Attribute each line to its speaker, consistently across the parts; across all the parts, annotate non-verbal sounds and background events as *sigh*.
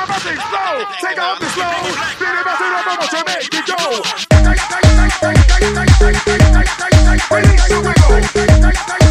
Speaker 1: I'm bumping slow. Take off the and slow. Then it bounces up, I'm to make it go.
Speaker 2: Wait,
Speaker 3: wait,
Speaker 2: wait,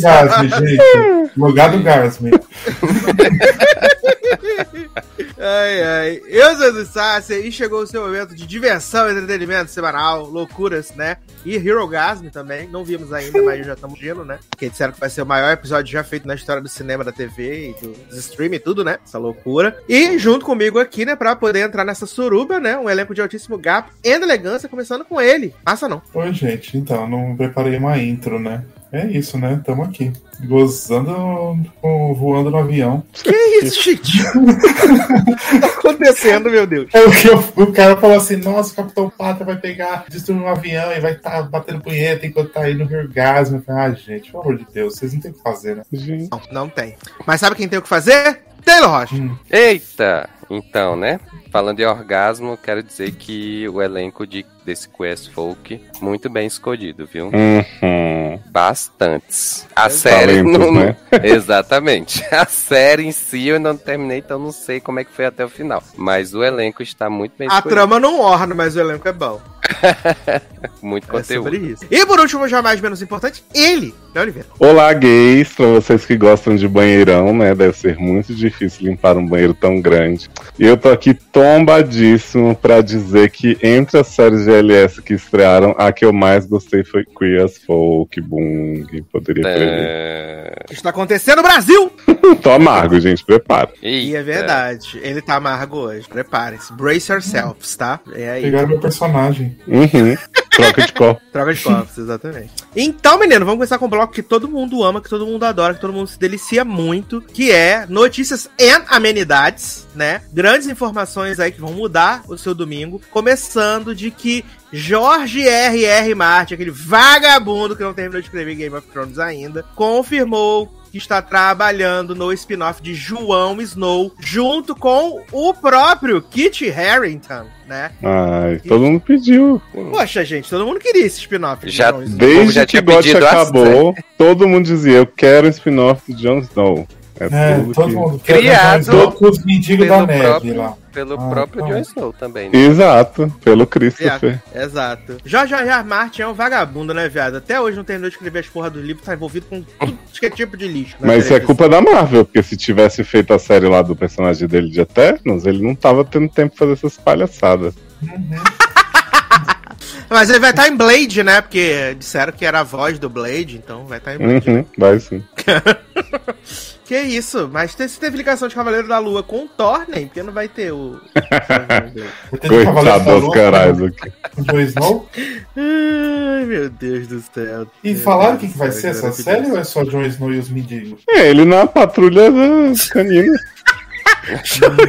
Speaker 3: Sá.
Speaker 2: orgasmo, gente. Lugar do orgasmo.
Speaker 3: Ai, ai. Eu sou Edu Sácia e chegou o seu momento de diversão, entretenimento semanal, loucuras, né? E Hero Gasm também. Não vimos ainda, mas já estamos vendo, né? Que disseram que vai ser o maior episódio já feito na história do cinema, da TV e do, dos streaming e tudo, né? Essa loucura. E junto comigo aqui, né, pra poder entrar nessa suruba, né? Um elenco de altíssimo gap e elegância, começando com ele. Passa não.
Speaker 2: Oi, gente. Então, não preparei uma intro, né? É isso, né? Tamo aqui. Gozando, voando no avião.
Speaker 3: Que isso, gente? *laughs* tá acontecendo, meu Deus?
Speaker 2: É o que eu- o cara falou assim: nossa, o Capitão Pátria vai pegar, destruir um avião e vai estar batendo punheta enquanto tá aí no orgasmo. Ah, gente, pelo amor de Deus, vocês não tem o que fazer, né?
Speaker 3: Não, não tem. Mas sabe quem tem o que fazer? Taylor Rocha.
Speaker 4: Eita! Então, né? Falando de orgasmo, quero dizer que o elenco de, desse Quest Folk, muito bem escolhido, viu?
Speaker 5: Uhum.
Speaker 4: Bastantes. A série.
Speaker 5: Talentos,
Speaker 4: não-
Speaker 5: né? *laughs*
Speaker 4: Exatamente. *laughs* A série em si eu não terminei, então não sei como é que foi até o final. Mas o elenco está muito bem
Speaker 3: A
Speaker 4: escolhido.
Speaker 3: trama não orna, mas o elenco é bom. *laughs*
Speaker 4: Muito
Speaker 3: É sobre
Speaker 4: conteúdo.
Speaker 3: isso. E por último, jamais menos importante, ele, Léo Oliveira.
Speaker 5: Olá, gays, pra vocês que gostam de banheirão, né? Deve ser muito difícil limpar um banheiro tão grande. E eu tô aqui tombadíssimo pra dizer que entre as séries de LS que estrearam, a que eu mais gostei foi Queer as Folk, Boom, poderia.
Speaker 4: É...
Speaker 3: O que está acontecendo no Brasil? *laughs*
Speaker 5: Tô amargo, gente, prepara.
Speaker 3: E é verdade, ele tá amargo hoje. Preparem-se. Brace yourselves, tá? É aí.
Speaker 2: Pegaram meu personagem.
Speaker 5: Uhum. Troca de copo. *laughs*
Speaker 3: Troca de copos, exatamente. Então, menino, vamos começar com um bloco que todo mundo ama, que todo mundo adora, que todo mundo se delicia muito, que é notícias e amenidades, né? Grandes informações aí que vão mudar o seu domingo, começando de que Jorge R.R. Martin, aquele vagabundo que não terminou de escrever Game of Thrones ainda, confirmou que está trabalhando no spin-off de João Snow, junto com o próprio Kit Harington, né?
Speaker 5: Ai, todo mundo pediu.
Speaker 3: Poxa, gente, todo mundo queria esse spin-off. de
Speaker 4: Já
Speaker 5: Desde
Speaker 4: já
Speaker 5: que God
Speaker 4: pedido a
Speaker 5: acabou, todo mundo dizia, eu quero um spin-off de Jon Snow. É,
Speaker 2: É, todo
Speaker 5: que-
Speaker 2: mundo
Speaker 4: Criado
Speaker 2: Todos os mendigos da
Speaker 4: Pelo
Speaker 2: neve
Speaker 4: próprio,
Speaker 2: lá.
Speaker 4: pelo
Speaker 2: Ah,
Speaker 4: próprio
Speaker 2: tá.
Speaker 4: Jon Snow também. né?
Speaker 5: Exato, pelo Christopher.
Speaker 3: É, exato. Jorge R. R. Martin é um vagabundo, né, viado? Até hoje não terminou de escrever as porra dos livros, tá envolvido com tudo que é tipo de lixo. né,
Speaker 5: Mas isso é culpa da Marvel, porque se tivesse feito a série lá do personagem dele de Eternos, ele não tava tendo tempo de fazer essas palhaçadas. *laughs*
Speaker 3: Mas ele vai estar em Blade, né? Porque disseram que era a voz do Blade, então vai estar em Blade.
Speaker 5: Uhum, vai sim. *laughs*
Speaker 3: Que isso? Mas se teve ligação de Cavaleiro da Lua com o Thor, nem, porque não vai ter o. *laughs*
Speaker 5: Coitado
Speaker 2: da
Speaker 5: dos
Speaker 2: Lua
Speaker 5: caras aqui.
Speaker 2: com o Jon Snow.
Speaker 3: Ai, meu Deus do céu.
Speaker 2: E falaram o que, que vai ser essa série ou é só Jon Snow e os mendigos?
Speaker 5: É, ele na patrulha das caninas. *laughs*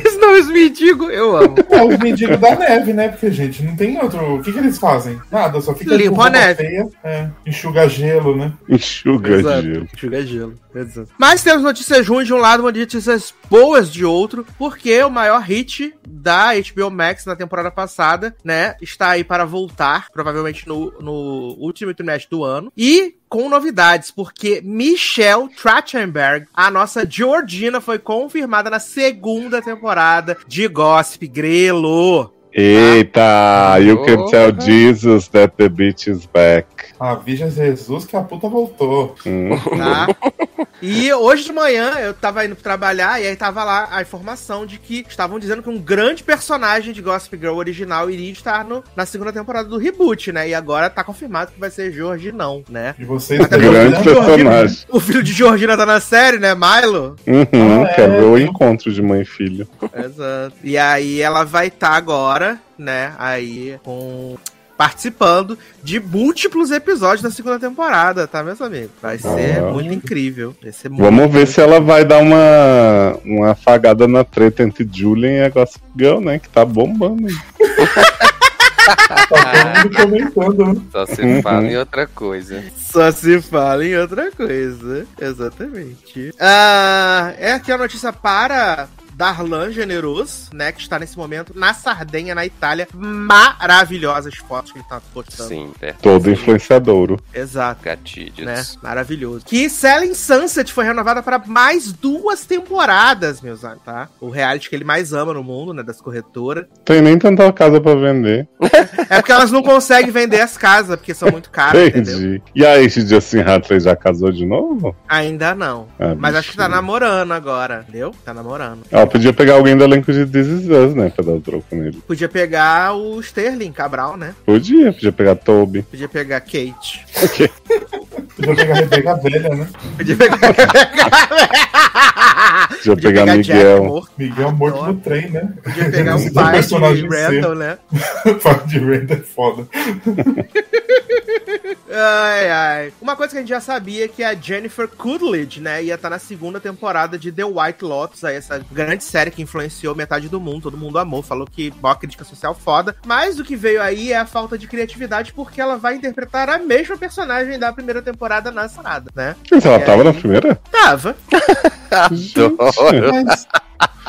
Speaker 3: Os nomes mendigos, eu amo.
Speaker 2: É os mendigos da neve, né? Porque, gente, não tem outro. O que, que eles fazem? Nada, só fica
Speaker 3: Limpa a neve.
Speaker 2: feia, é, enxuga gelo, né?
Speaker 5: Enxuga
Speaker 3: Exato.
Speaker 5: gelo.
Speaker 3: Enxuga gelo. Exato. Mas temos notícias ruins de um lado, notícias boas de outro, porque o maior hit da HBO Max na temporada passada, né, está aí para voltar, provavelmente no, no último trimestre do ano. E com novidades, porque Michelle Trachtenberg, a nossa Georgina, foi confirmada na segunda temporada de Gossip Grelo.
Speaker 5: Eita, you can tell Jesus that the bitch is back.
Speaker 2: A Virgem Jesus que a puta voltou.
Speaker 5: Hum.
Speaker 3: tá? *laughs* E hoje de manhã eu tava indo trabalhar e aí tava lá a informação de que estavam dizendo que um grande personagem de Gossip Girl original iria estar no, na segunda temporada do reboot, né? E agora tá confirmado que vai ser Jorge não, né?
Speaker 2: E vocês
Speaker 3: Até porque
Speaker 5: Grande
Speaker 3: o filho de Georgina-
Speaker 5: personagem.
Speaker 3: O filho de Georgina tá na série, né? Milo.
Speaker 5: Uhum,
Speaker 2: Ah, é,
Speaker 5: quer ver o encontro de mãe e filho.
Speaker 3: Exato. E aí ela vai estar agora, né? Aí com. Participando de múltiplos episódios da segunda temporada, tá, meus amigos? Vai ser
Speaker 5: Ah.
Speaker 3: muito incrível. Vai ser muito
Speaker 5: Vamos ver se ela vai dar uma, uma afagada na treta entre Julian e a Gossip Girl, né? Que tá bombando.
Speaker 2: Tá todo mundo comentando, né?
Speaker 4: Só se
Speaker 5: Uhum.
Speaker 4: fala em outra coisa.
Speaker 3: Só se fala em outra coisa. Exatamente. Ah, é aqui a notícia para Darlan Generoso, né? Que está nesse momento na Sardenha, na Itália. Maravilhosas fotos que ele tá postando.
Speaker 4: Sim, verdade.
Speaker 5: Todo influenciadouro.
Speaker 3: Exato.
Speaker 4: Gatilhos.
Speaker 3: Né? Maravilhoso. Que Selling Sunset foi renovada para mais duas temporadas, meus amigos, tá? O reality que ele mais ama no mundo, né? Das corretoras.
Speaker 5: Tem nem tanta casa pra vender. *laughs*
Speaker 3: É porque elas não conseguem vender as casas, porque são muito caras, entendeu?
Speaker 5: Entendi. E aí, esse Justin Hatley já casou de novo?
Speaker 3: Ainda não.
Speaker 5: Ah,
Speaker 3: Mas acho que tá namorando agora, entendeu? Tá namorando.
Speaker 5: Podia pegar alguém do elenco de This Is Us, né? Pra dar o troco nele.
Speaker 3: Podia pegar o Sterling Cabral, né?
Speaker 5: Podia, podia pegar Toby.
Speaker 3: Podia pegar Kate.
Speaker 2: Podia pegar a Rebeca velha, né?
Speaker 3: Podia pegar.
Speaker 5: Podia pegar
Speaker 3: Jack
Speaker 5: Miguel.
Speaker 3: morto.
Speaker 2: Miguel morto no trem, né?
Speaker 3: Podia pegar *laughs* um *laughs* pai de Randall, né?
Speaker 2: Pai de Rand é foda.
Speaker 3: Ai, ai. Uma coisa que a gente já sabia é que a Jennifer Coolidge, né, ia estar na segunda temporada de The White Lotus, aí essa grande série que influenciou metade do mundo, todo mundo amou, falou que boa crítica social foda. Mas o que veio aí é a falta de criatividade, porque ela vai interpretar a mesma personagem da primeira temporada na sarada, né?
Speaker 5: Mas ela
Speaker 3: E
Speaker 5: tava
Speaker 3: aí?
Speaker 5: na primeira?
Speaker 3: Tava. *laughs*
Speaker 4: Adoro.
Speaker 2: Mas,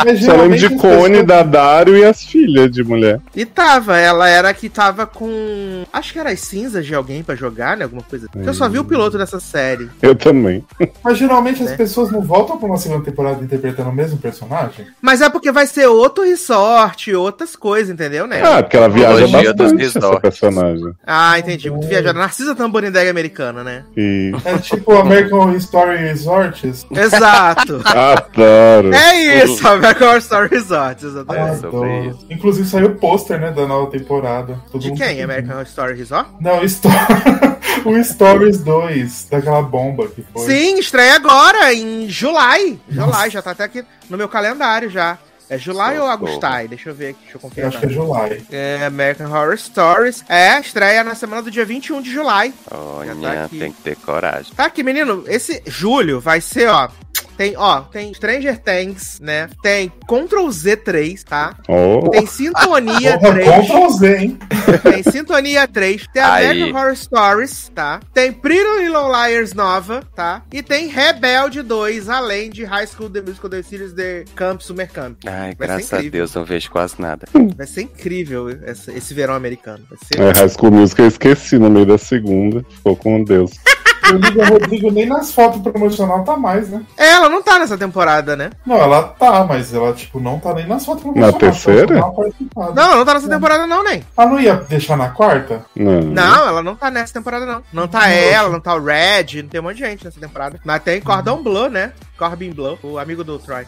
Speaker 2: mas
Speaker 5: Só lembro de Cone, da Dario e as filhas de mulher.
Speaker 3: E tava, ela era a que tava com. Acho que era as cinzas de alguém pra jogar, né? Alguma coisa. Porque eu só vi o piloto dessa série.
Speaker 5: Eu também. *laughs*
Speaker 2: Mas geralmente as
Speaker 3: Né?
Speaker 2: pessoas não voltam pra uma segunda temporada interpretando o mesmo personagem?
Speaker 3: Mas é porque vai ser outro resort, outras coisas, entendeu, né?
Speaker 5: Ah, porque ela viaja bastante essa personagem.
Speaker 3: Ah, entendi. Muito viajada. Narcisa Tamborindega americana, né?
Speaker 5: E
Speaker 2: É tipo American Story Resorts?
Speaker 3: Exato. *laughs*
Speaker 5: adoro.
Speaker 3: é isso, American Horror Story Resort,
Speaker 4: É,
Speaker 3: exatamente.
Speaker 4: sobre
Speaker 2: Adoro.
Speaker 4: isso.
Speaker 2: Inclusive saiu o pôster, né, da nova temporada. Todo
Speaker 3: De quem?
Speaker 2: tá
Speaker 3: American Horror Story Resort?
Speaker 2: Não, Sto- o Stories 2, daquela bomba que foi.
Speaker 3: Sim, estreia agora, em July. July, já tá até aqui no meu calendário já. É July ou. Agustai? Deixa eu ver aqui, deixa eu
Speaker 2: Eu
Speaker 3: confirmar.
Speaker 2: acho que é July.
Speaker 3: É American Horror Stories. É, estreia na semana do dia 21 de July.
Speaker 4: Olha,
Speaker 3: Já tá aqui.
Speaker 4: tem que ter coragem.
Speaker 3: Tá aqui, menino. Esse julho vai ser, ó. Tem, ó, tem Stranger Things, né? Tem Ctrl Z3, tá?
Speaker 5: Oh,
Speaker 3: Tem Sintonia
Speaker 2: Porra,
Speaker 3: 3.
Speaker 2: Ctrl Z, hein?
Speaker 3: Tem Sintonia 3. Tem
Speaker 4: Aí.
Speaker 3: American Horror Stories, tá? Tem Pretty Little Liars nova, tá? E tem Rebelde 2, além de High School The Musical The Series The Camp Summer Camp.
Speaker 4: Ai,
Speaker 3: Vai
Speaker 4: graças a. Deus, não vejo quase nada.
Speaker 3: Vai ser incrível esse, esse verão americano. Vai ser.
Speaker 5: é, High School Music eu esqueci no meio da segunda. Ficou com Deus.
Speaker 2: O Olivia Rodrigo nem nas fotos promocional tá mais, né?
Speaker 3: É, ela não tá nessa temporada, né?
Speaker 2: Não, ela tá, mas ela, tipo, não tá nem nas fotos promocional.
Speaker 5: terceira?
Speaker 2: só dá uma participada.
Speaker 3: Não, ela não tá nessa temporada, não, nem.
Speaker 2: Ela não ia deixar na quarta?
Speaker 5: Não.
Speaker 3: Não, ela não tá nessa temporada, não. Não tá ela, não tá o Red, não tem um monte de gente nessa temporada. Mas tem Cordon Bleu, né? Corbin Bleu, o amigo do Troy.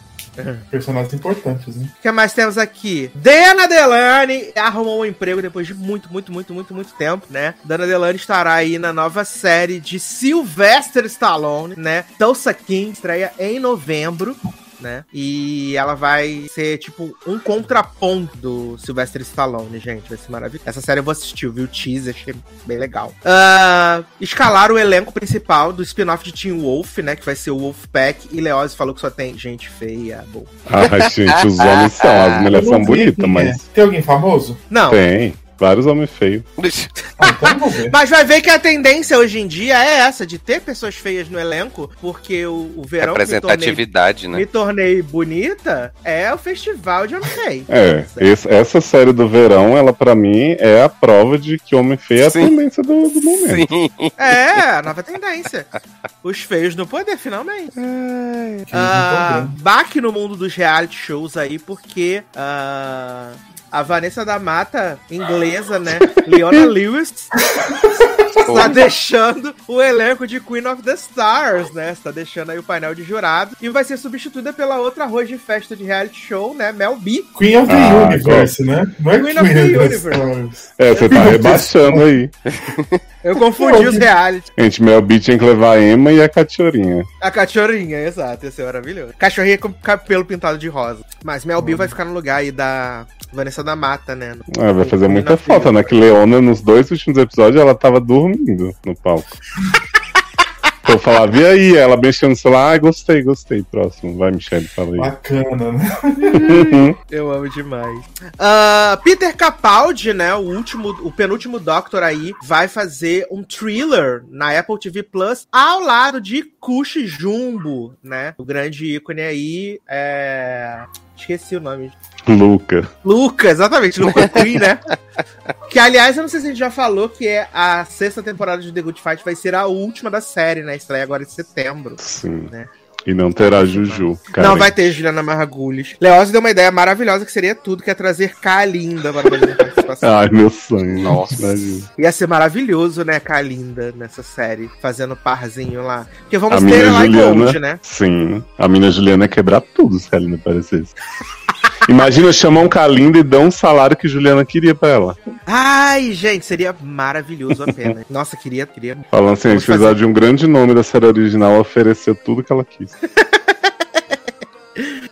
Speaker 2: Personagens importantes, né?
Speaker 3: O que mais temos aqui? Dana Delane arrumou um emprego depois de muito, muito, muito, muito, muito tempo, né? Dana Delane estará aí na nova série de Sylvester Stallone, né? Tulsa King estreia em novembro. Né? E ela vai ser tipo um contraponto do Sylvester Stallone, gente. Vai ser maravilhoso. Essa série eu vou assistir, eu vi o teaser, achei bem legal. Ah, escalaram o elenco principal do spin-off de Teen Wolf, né? Que vai ser o Wolfpack. E Leoz falou que só tem gente feia. Bom.
Speaker 5: Ai, gente, os homens são. As *laughs* mulheres são bonitas, mas.
Speaker 2: Tem alguém famoso?
Speaker 3: Não,
Speaker 5: Tem. Vários homens feios. *laughs*
Speaker 2: Ah, então.
Speaker 3: Mas vai ver que a tendência hoje em dia é essa, de ter pessoas feias no elenco, porque o, o verão que me tornei,
Speaker 4: Representatividade, né?
Speaker 3: me tornei bonita é o festival de homem feio.
Speaker 5: É, esse- essa série do verão, ela pra mim é a prova de que homem feio é a
Speaker 4: Sim.
Speaker 5: tendência do, do momento.
Speaker 4: Sim.
Speaker 3: É, a nova tendência. Os feios no poder, finalmente. Ah, baque no mundo dos reality shows aí, porque ah, a Vanessa da Mata, inglesa, né? Leona Lewis. Está *laughs* deixando o elenco de Queen of the Stars, né? Está deixando aí o painel de jurado. E vai ser substituída pela outra arroz de festa de reality show, né? Mel B.
Speaker 2: Queen of the
Speaker 5: Ah,
Speaker 2: Universe, né? Não é
Speaker 3: Queen
Speaker 2: Queen,
Speaker 3: of the
Speaker 2: of the
Speaker 3: Universe.
Speaker 5: É, você tá rebaixando aí. *laughs*
Speaker 3: Eu confundi os reality.
Speaker 5: Gente, Mel B tinha que levar a Emma e a Cachorrinha.
Speaker 3: A cachorrinha, exato. Esse é maravilhoso. Cachorrinha com cabelo pintado de rosa. Mas Mel B vai ficar no lugar aí da Vanessa da Mata, né?
Speaker 5: Ah, vai fazer muita falta, né? Que Leona, nos dois últimos episódios, ela tava dormindo no palco. *laughs* Eu falava, e aí? Ela mexendo no celular, ah, gostei, gostei. Próximo, vai, Michelle, fala aí.
Speaker 2: Bacana, né? *laughs*
Speaker 3: Eu amo demais. Ah, Peter Capaldi, né? O último, o penúltimo Doctor aí, vai fazer um thriller na Apple TV Plus ao lado de Kush Jumbo, né? O grande ícone aí é. Esqueci o nome.
Speaker 5: Luca.
Speaker 3: Luca, exatamente, Luca *laughs* Queen, né? Que, aliás, eu não sei se a gente já falou que é a sexta temporada de The Good Fight vai ser a última da série, né? Estreia agora em setembro.
Speaker 5: Sim.
Speaker 3: Né?
Speaker 5: E não terá Juju.
Speaker 3: Não
Speaker 5: Karen.
Speaker 3: vai ter Juliana Margulhos. Leoz deu uma ideia maravilhosa que seria tudo, que é trazer Kalinda para fazer a participação. *laughs*
Speaker 5: Ai, meu sonho.
Speaker 4: Nossa.
Speaker 5: Imagina.
Speaker 3: Ia ser maravilhoso, né, Kalinda, nessa série, fazendo parzinho lá. Porque
Speaker 5: A
Speaker 3: vamos
Speaker 5: mina
Speaker 3: ter lá em
Speaker 5: Juliana.
Speaker 3: Gold, né?
Speaker 5: Sim. A mina Juliana ia quebrar tudo se a Kalinda aparecesse. Imagina chamar um Kalinda e dar um salário que Juliana queria pra ela.
Speaker 3: Ai, gente, seria maravilhoso a pena. *laughs* Nossa, queria, queria.
Speaker 5: Falando assim, a gente precisava de um grande nome da série original, ela ofereceu tudo que ela quis. *laughs*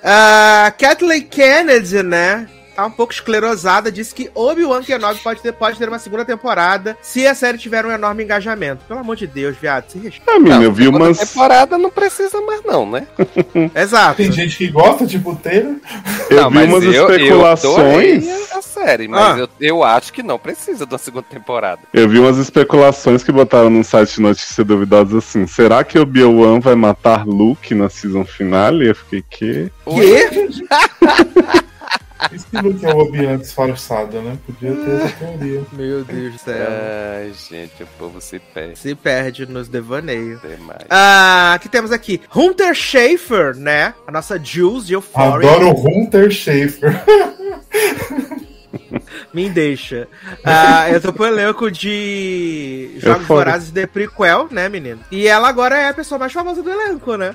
Speaker 3: Ah, Kathleen Kennedy, né? Tá um pouco esclerosada, disse que Obi-Wan Kenobi pode ter, pode ter uma segunda temporada se a série tiver um enorme engajamento. Pelo amor de Deus, viado, se respeita.
Speaker 5: Ah, menina,
Speaker 4: Não,
Speaker 5: eu vi umas.
Speaker 4: temporada não precisa mais não, né? *laughs*
Speaker 3: Exato.
Speaker 2: Tem gente que gosta de puteiro.
Speaker 5: Eu
Speaker 4: não,
Speaker 5: vi umas
Speaker 4: eu-
Speaker 5: especulações.
Speaker 4: Eu, a série, mas
Speaker 3: Ah.
Speaker 4: eu, eu acho que não precisa de uma segunda temporada.
Speaker 5: Eu vi umas especulações que botaram num site de notícia duvidosa assim: será que Obi-Wan vai matar Luke na season finale? Eu fiquei, que?
Speaker 3: Que? *laughs*
Speaker 2: Isso que é o Obi-Wan disfarçado, né? Podia ter essa teoria.
Speaker 3: Meu Deus do céu.
Speaker 4: Ai, gente, o povo se perde
Speaker 3: Se perde nos devaneios.
Speaker 4: demais.
Speaker 3: Ah, que temos aqui Hunter Schafer, né? A nossa Jules de Euphoria.
Speaker 2: Adoro o Hunter Schafer. *laughs*
Speaker 3: Me deixa. Ah, eu tô pro elenco de Jogos. Vorazes de Prequel, né, menino? E ela agora é a pessoa mais famosa do elenco, né?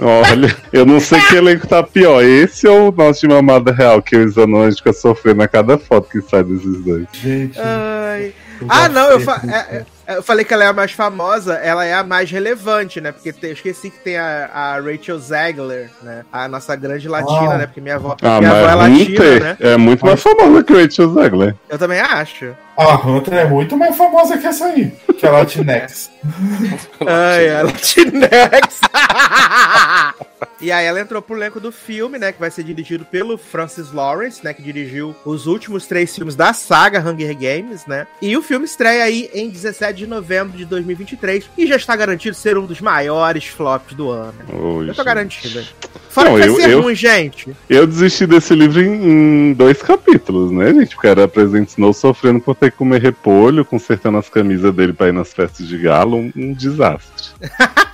Speaker 5: Olha, eu não sei que elenco tá pior, esse ou o nosso de mamada real, que o Zanon a gente fica sofrendo a cada foto que sai desses dois.
Speaker 2: Gente.
Speaker 3: Ai. Ah, não, eu, fa- é- é- eu falei que ela é a mais famosa, ela é a mais relevante, né? Porque tem- eu esqueci que tem a, a Rachel Zegler, né? A nossa grande latina,
Speaker 2: Ah.
Speaker 3: né? Porque minha avó,
Speaker 5: Ah,
Speaker 3: minha avó é latina, né?
Speaker 5: é muito mais famosa que o Rachel Zegler.
Speaker 3: Eu também acho.
Speaker 2: A Hunter é muito mais famosa que essa aí. Que a Latinex. *laughs*
Speaker 3: Ai, a Latinex. *laughs* E aí ela entrou pro elenco do filme, né? Que vai ser dirigido pelo Francis Lawrence, né? Que dirigiu os últimos três filmes da saga Hunger Games, né? E o filme estreia aí em 17 de novembro de 2023 e já está garantido ser um dos maiores flops do ano.
Speaker 5: Ô,
Speaker 3: Eu tô garantido. Fora
Speaker 5: Não,
Speaker 3: que vai
Speaker 5: eu-
Speaker 3: ser
Speaker 5: eu-
Speaker 3: ruim, gente.
Speaker 5: Eu desisti desse livro em, em dois capítulos, né, gente? Porque era Presente Snow sofrendo por ter que comer repolho, consertando as camisas dele pra ir nas festas de galo, um, um desastre. *laughs*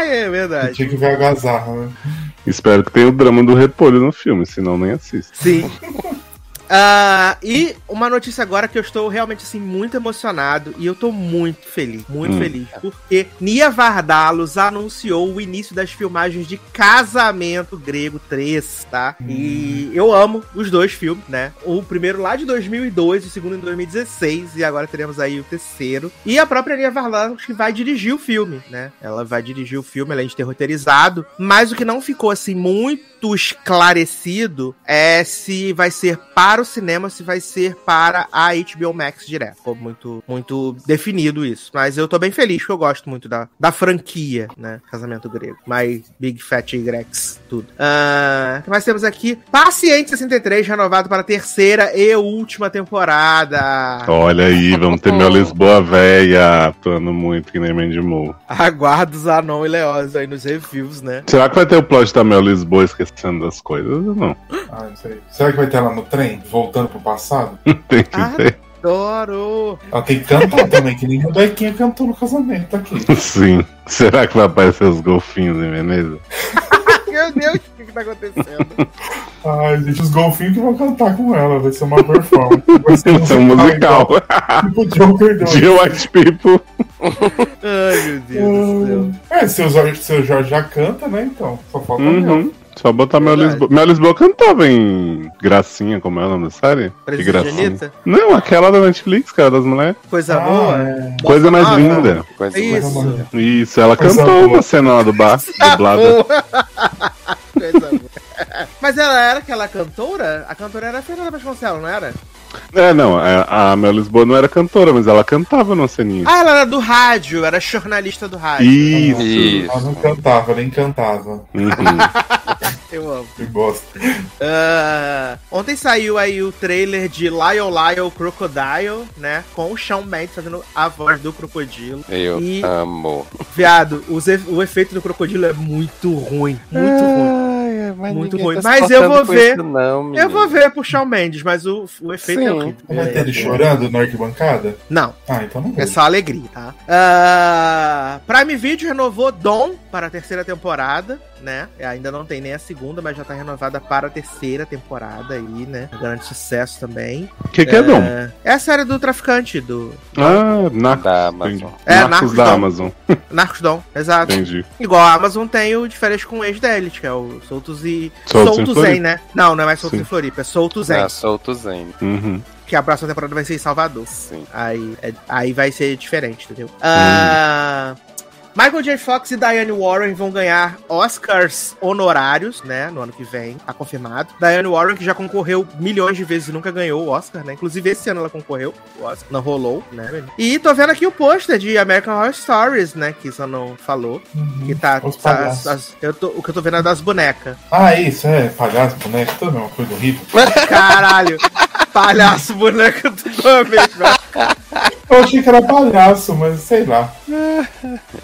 Speaker 3: É verdade.
Speaker 2: Tinha que ver a gazarra, né?
Speaker 5: Espero que tenha o drama do repolho no filme, senão nem assisto.
Speaker 3: Sim. *laughs* Ah, e uma notícia agora que eu estou realmente assim muito emocionado e eu tô muito feliz, muito
Speaker 5: Hum.
Speaker 3: feliz, porque Nia Vardalos anunciou o início das filmagens de Casamento Grego 3, tá? E eu amo os dois filmes, né? O primeiro lá de 2002, o segundo em 2016 e agora teremos aí o terceiro. E a própria Nia Vardalos que vai dirigir o filme, né? Ela vai dirigir o filme, além de ter roteirizado, mas o que não ficou assim muito esclarecido é se vai ser para o cinema, se vai ser para a HBO Max direto. Ficou muito, muito definido isso. Mas eu tô bem feliz, porque eu gosto muito da, da franquia, né? Casamento Grego. My Big Fat Grex, tudo. Ah, o que mais temos aqui? Paciente 63, renovado para a terceira e última temporada.
Speaker 5: Olha aí, vamos ter meu *laughs* Lisboa véia atuando muito que nem Mandy Moore.
Speaker 3: Aguardo os Anon e Leoz aí nos reviews, né?
Speaker 5: Será que vai ter o plot da Mel Lisboa esquecendo das coisas ou não?
Speaker 2: Ah, não sei. Será que vai ter ela no trem? Voltando pro passado? *laughs*
Speaker 5: Tem que
Speaker 3: Ah.
Speaker 5: ter.
Speaker 3: Adoro!
Speaker 2: Ela tem que cantar também, que nem o Bequinha cantou no casamento aqui. *laughs*
Speaker 5: Sim. Será que vai aparecer os golfinhos em Veneza? *laughs*
Speaker 3: Meu Deus, que que tá acontecendo.
Speaker 2: Ai, gente, os golfinhos que vão cantar com ela. Vai ser uma performance. Vai ser
Speaker 5: um musical.
Speaker 2: Tipo Joker 2.
Speaker 5: De White People.
Speaker 3: Ai, meu Deus do céu.
Speaker 2: É, seu Jorge, seu Jorge já canta, né? Então, só falta uhum.
Speaker 5: Uhum. Só botar Mel. Lisboa. Mel Lisboa cantava em Gracinha, como é o nome da série? Que Gracinha. Não, aquela da Netflix, cara, das mulheres.
Speaker 3: Coisa
Speaker 2: Ah,
Speaker 3: boa.
Speaker 2: é.
Speaker 5: Coisa mais
Speaker 3: Ah,
Speaker 5: linda.
Speaker 4: Coisa
Speaker 3: É
Speaker 4: mais-
Speaker 3: isso.
Speaker 5: Isso, ela
Speaker 2: Coisa
Speaker 5: cantou
Speaker 2: boa.
Speaker 5: na cena lá do bar, dublada. *laughs*
Speaker 3: Coisa boa. Mas ela era aquela cantora? A cantora era a Fernanda Vasconcelos, não era?
Speaker 5: É, não, é, a Mel Lisboa não era cantora, mas ela cantava na ceninha.
Speaker 3: Ah, ela era do rádio, era jornalista do rádio.
Speaker 5: Isso.
Speaker 4: Isso.
Speaker 2: Ela não cantava, nem cantava.
Speaker 5: Uhum. *laughs*
Speaker 3: Eu amo.
Speaker 2: Que bosta.
Speaker 3: Ah, ontem saiu aí o trailer de Lyle Lyle Crocodile, né? Com o Shawn Mendes fazendo a voz do crocodilo.
Speaker 4: Eu
Speaker 3: E-
Speaker 4: amo.
Speaker 3: Viado, os o efeito do crocodilo é muito ruim. Muito ruim.
Speaker 4: Ai, mas
Speaker 3: Muito ruim.
Speaker 4: tá
Speaker 3: Mas eu vou ver.
Speaker 4: isso não,
Speaker 3: Eu vou ver pro Shawn Mendes, mas o, o efeito é
Speaker 4: Sim.
Speaker 3: horrível.
Speaker 2: Vai ter ele chorando na arquibancada?
Speaker 3: Não,
Speaker 2: Ah, então não
Speaker 3: é só alegria, tá? Ah, Prime Video renovou Dom para a terceira temporada, né? Ainda não tem nem a segunda, mas já tá renovada para a terceira temporada aí, né? Grande sucesso também.
Speaker 5: O que, que é Dom?
Speaker 3: É, é a série do traficante, do
Speaker 5: Ah, Narcos.
Speaker 4: Da Amazon.
Speaker 3: É,
Speaker 5: Narcos
Speaker 3: Narcos
Speaker 5: da
Speaker 3: Dom.
Speaker 5: Amazon.
Speaker 3: Narcos Dom, exato.
Speaker 5: Entendi.
Speaker 3: Igual a Amazon tem o diferente com o ex Elite, que é o Soltos e.
Speaker 5: Soltos em
Speaker 3: Soltos
Speaker 5: Floripa.
Speaker 3: em, né? Não, não é mais Soltos
Speaker 5: Sim.
Speaker 3: em Floripa, é Soltos em.
Speaker 4: Ah, solto Zen.
Speaker 5: Uhum.
Speaker 3: Que a próxima temporada vai ser em Salvador.
Speaker 4: Sim.
Speaker 3: Aí, é- aí vai ser diferente, entendeu? Ah, Michael J. Fox e Diane Warren vão ganhar Oscars honorários, né? No ano que vem, tá confirmado. Diane Warren, que já concorreu milhões de vezes e nunca ganhou o Oscar, né? Inclusive esse ano ela concorreu, o Oscar não rolou, né? E tô vendo aqui o pôster de American Horror Stories, né? Que só não falou.
Speaker 2: Uhum.
Speaker 3: Que tá.
Speaker 2: Os
Speaker 3: tá-
Speaker 2: palhaços.
Speaker 3: as- eu tô- o que eu tô vendo é das bonecas.
Speaker 2: Ah, isso, é. Palhaço, boneco, tudo é uma coisa horrível.
Speaker 3: Caralho! Palhaço, boneca do mesmo.
Speaker 2: Eu achei que era palhaço, mas sei lá.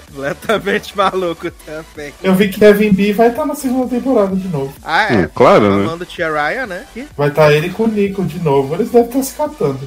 Speaker 3: Completamente maluco também.
Speaker 2: Eu vi que Kevin B vai estar na segunda temporada de novo.
Speaker 3: Ah, é.
Speaker 5: Hum, claro, né?
Speaker 3: Amando Tia Ryan, né? Que-
Speaker 2: Vai estar ele com o Nico de novo. Eles devem estar se catando.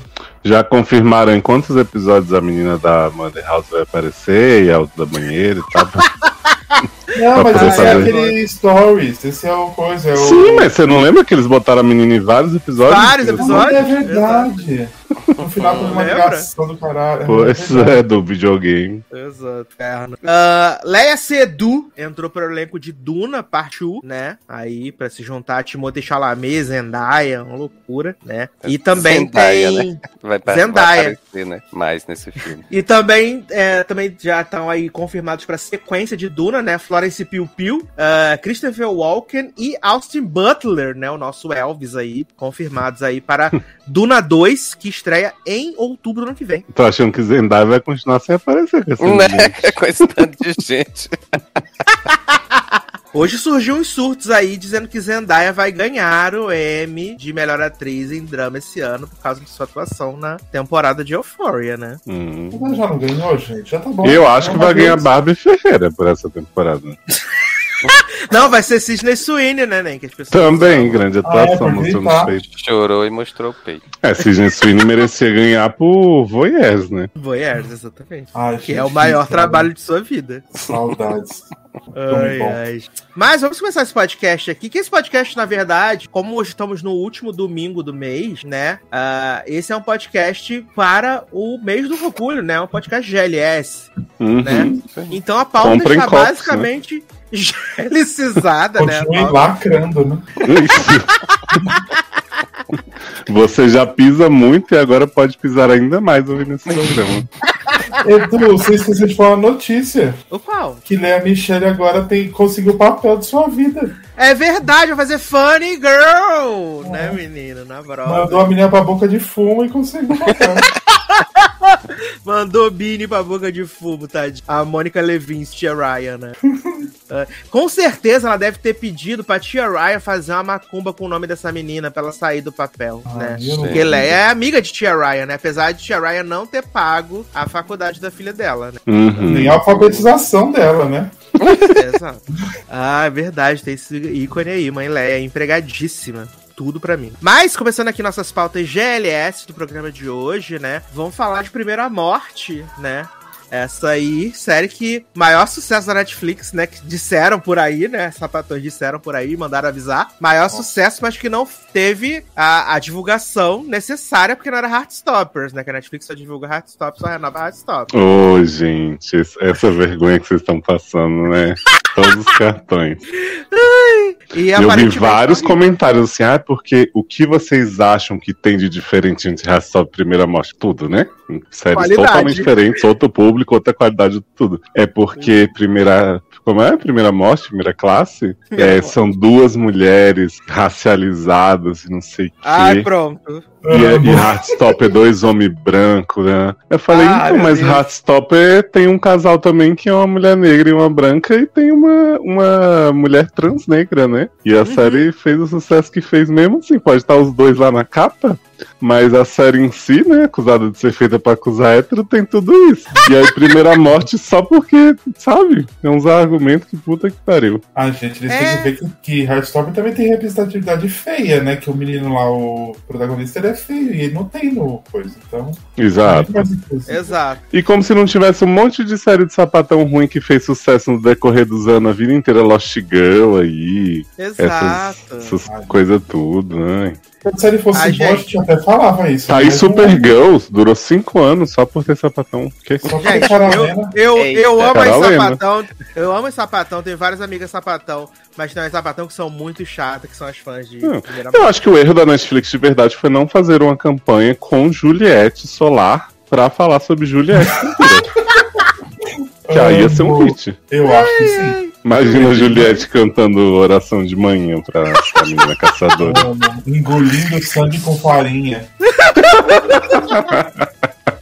Speaker 5: Já confirmaram em quantos episódios a menina da Mother House vai aparecer e a outra da banheira e tal. *laughs*
Speaker 2: Não, mas esse é aquele Stories. Esse é o coisa. É o...
Speaker 5: Sim, mas você não lembra que eles botaram a menina em vários episódios?
Speaker 3: Vários
Speaker 2: Ah,
Speaker 3: episódios?
Speaker 2: é verdade. No final tem uma ligação do caralho.
Speaker 5: Pois *laughs*
Speaker 2: verdade.
Speaker 5: é, do videogame.
Speaker 3: Exato. Uh, Leia Sedu entrou pro elenco de Duna, parte 1, né? Aí, pra se juntar a Timothée Chalamet, Zendaya, uma loucura, né? E também
Speaker 4: Zendaya,
Speaker 3: tem...
Speaker 4: né? Vai, vai
Speaker 3: Zendaya.
Speaker 4: aparecer, né? Mais nesse filme.
Speaker 3: E também, é, também já estão aí confirmados pra sequência de Duna, né? Florence Pugh Pugh, uh, Christopher Walken e Austin Butler, né? O nosso Elvis aí, confirmados aí para *laughs* Duna 2, que estreia em outubro do ano que vem.
Speaker 5: Tô achando que Zendaya vai continuar sem aparecer com essa
Speaker 4: né? *laughs* Com esse tanto de gente. *laughs*
Speaker 3: Hoje surgiu uns surtos aí dizendo que Zendaya vai ganhar o M de melhor atriz em drama esse ano por causa de sua atuação na temporada de Euphoria, né?
Speaker 5: Hum.
Speaker 2: Mas já não ganhou, gente? Já tá bom.
Speaker 5: Eu acho que vai ganhar. Barbie Ferreira por essa temporada. *laughs* *laughs*
Speaker 3: Não, vai ser Sidney Sweeney, né, Nen? Que as pessoas
Speaker 5: Também, grande
Speaker 2: Ah, é,
Speaker 5: atuação, mostrando os peitos.
Speaker 4: Chorou e mostrou o peito.
Speaker 5: É, Sidney Sweeney merecia ganhar por Voyeurs, né?
Speaker 3: Voyeurs, exatamente.
Speaker 2: Ai,
Speaker 3: Que
Speaker 2: gente,
Speaker 3: é o maior
Speaker 2: cara.
Speaker 3: trabalho de sua vida.
Speaker 2: Saudades. *laughs*
Speaker 3: Ai, ai. Mas vamos começar esse podcast aqui. Que esse podcast, na verdade, como hoje estamos no último domingo do mês, né? ah, esse é um podcast para o mês do orgulho, né? Um podcast GLS,
Speaker 5: Uhum.
Speaker 3: né? Então a pauta
Speaker 5: Comprem
Speaker 3: está
Speaker 5: copos,
Speaker 3: basicamente *laughs* GLCizada, né?
Speaker 2: Continue lacrando, né? *laughs*
Speaker 5: Você já pisa muito e agora pode pisar ainda mais ouvindo esse programa. *laughs*
Speaker 2: Edu, você esqueceu de falar uma notícia.
Speaker 3: O qual?
Speaker 2: Que Lea Michele agora tem, conseguiu o papel de sua vida.
Speaker 3: É verdade, vai fazer Funny Girl, né, menino? Na broma.
Speaker 2: Mandou a menina pra boca de fumo e conseguiu o papel.
Speaker 3: Mandou Bini pra boca de fumo, tadinho. A Mônica Levins, tia Ryan, né? É, com certeza ela deve ter pedido pra tia Ryan fazer uma macumba com o nome dessa menina pra ela sair do papel,
Speaker 2: Ah,
Speaker 3: né? Porque ela é amiga de tia Ryan, né? Apesar de tia Ryan não ter pago a faculdade da filha dela, né?
Speaker 5: Uhum.
Speaker 2: Nem a alfabetização dela, né?
Speaker 3: Exato. Ah, é verdade, tem esse ícone aí, mãe Leia, empregadíssima. Tudo pra mim. Mas, começando aqui nossas pautas GLS do programa de hoje, né? Vamos falar de Primeira Morte, né? Essa aí, série que maior sucesso da Netflix, né? Que disseram por aí, né? Sapatões disseram por aí, mandaram avisar. Maior sucesso, mas que não teve a, a divulgação necessária, porque não era Heartstoppers, né? Que a Netflix só divulga Heartstoppers, só renova Heartstoppers.
Speaker 5: Ô, gente, esse- essa vergonha que vocês estão passando, né? *laughs* Todos os cartões.
Speaker 3: E
Speaker 5: Eu vi vários comentários assim, ah, porque o que vocês acham que tem de diferente entre Rastop e Primeira Morte? Tudo, né? Séries
Speaker 3: Qualidade.
Speaker 5: totalmente diferentes, outro público, outra qualidade, tudo. É porque Primeira. Como é? Primeira Morte, Primeira Classe? É, são duas mulheres racializadas e não sei o quê.
Speaker 3: Ai, pronto.
Speaker 5: E, é- e Heartstopper é dois homens brancos, né? Eu falei,
Speaker 3: Ai,
Speaker 5: então, mas
Speaker 3: Deus.
Speaker 5: Heartstopper tem um casal também que é uma mulher negra e uma branca e tem uma, uma mulher trans negra, né? E
Speaker 3: Uhum.
Speaker 5: a série fez o sucesso que fez mesmo assim. Pode estar os dois lá na capa, mas a série em si, né, acusada de ser feita pra acusar hétero, tem tudo isso. E aí, primeira *laughs* morte só porque, sabe? Tem uns argumentos que puta que pariu.
Speaker 2: Ah, gente, eles
Speaker 3: É.
Speaker 2: têm que ver que, que Heartstopper também tem representatividade feia, né? Que o menino lá, o protagonista, ele é feio e não tem no coisa. Então.
Speaker 5: Exato.
Speaker 3: Exato.
Speaker 5: E como se não tivesse um monte de série de sapatão ruim que fez sucesso no decorrer dos anos, a vida inteira Lost Girl aí,
Speaker 3: Exato.
Speaker 5: essas coisas tudo, né?
Speaker 2: Se a série fosse a
Speaker 3: gente.
Speaker 2: gente até falava isso.
Speaker 5: Tá aí
Speaker 2: mas
Speaker 5: Supergirls, durou cinco anos só por ter sapatão. Que?
Speaker 2: Só
Speaker 3: Gente, eu, eu,
Speaker 4: Eita.
Speaker 3: eu amo
Speaker 5: Carol
Speaker 3: esse sapatão. Eu amo esse sapatão, tenho várias amigas sapatão, mas tem umas sapatão que são muito chatas, que são as fãs de
Speaker 5: Hum.
Speaker 3: primeira
Speaker 5: Eu acho que o erro da Netflix de verdade foi não fazer uma campanha com Juliette Solar pra falar sobre Juliette. *laughs* que aí ia ser um
Speaker 2: Amo.
Speaker 5: hit.
Speaker 2: Eu acho que sim.
Speaker 5: Imagina a Juliette cantando oração de manhã pra, pra menina caçadora.
Speaker 2: Amo. Engolindo sangue com farinha. *laughs*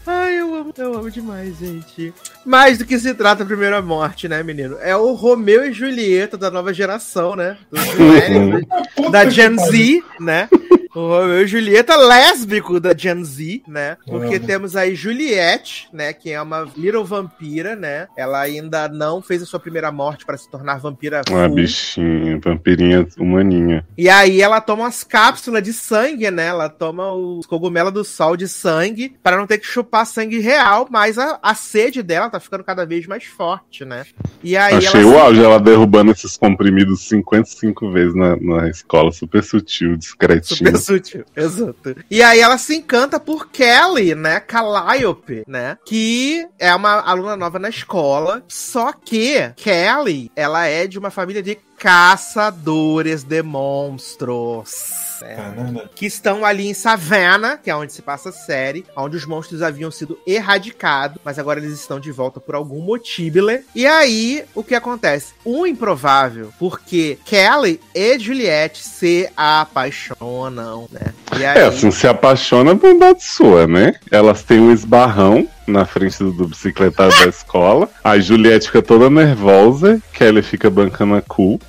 Speaker 3: Ai, eu amo, eu amo demais, gente. Mais do que se trata a primeira morte, né, menino? É o Romeu e Julieta da nova geração, né? Millennials,
Speaker 2: Puta
Speaker 3: da Gen. Z, né? O Romeu e Julieta lésbico da Gen Z, né? Porque temos aí Juliette, né? Que é uma little vampira, né? Ela ainda não fez a sua primeira morte para se tornar vampira
Speaker 5: Uma
Speaker 3: full.
Speaker 5: bichinha, vampirinha umaninha.
Speaker 3: E aí ela toma as cápsulas de sangue, né? Ela toma os cogumelos do sol de sangue para não ter que chupar sangue real, mas a, a sede dela tá ficando cada vez mais forte, né? E aí
Speaker 5: Achei
Speaker 3: ela
Speaker 5: o auge, ela derrubando esses comprimidos 55 vezes na, na escola, super sutil, discretinho.
Speaker 3: Super sutil, exato. E aí ela se encanta por Kelly, né? Calliope, né? Que é uma aluna nova na escola. Só que Kelly, ela é de uma família de caçadores de monstros.
Speaker 2: Caramba.
Speaker 3: que estão ali em Savannah, que é onde se passa a série, onde os monstros haviam sido erradicados, mas agora eles estão de volta por algum motivo. E aí, o que acontece? Um improvável, porque Kelly e Juliette se apaixonam, né? E aí,
Speaker 5: É, assim, se apaixona é bondade sua, né? Elas têm um esbarrão na frente do, do bicicletário da escola. A Juliette fica toda nervosa, Kelly fica bancando a cu.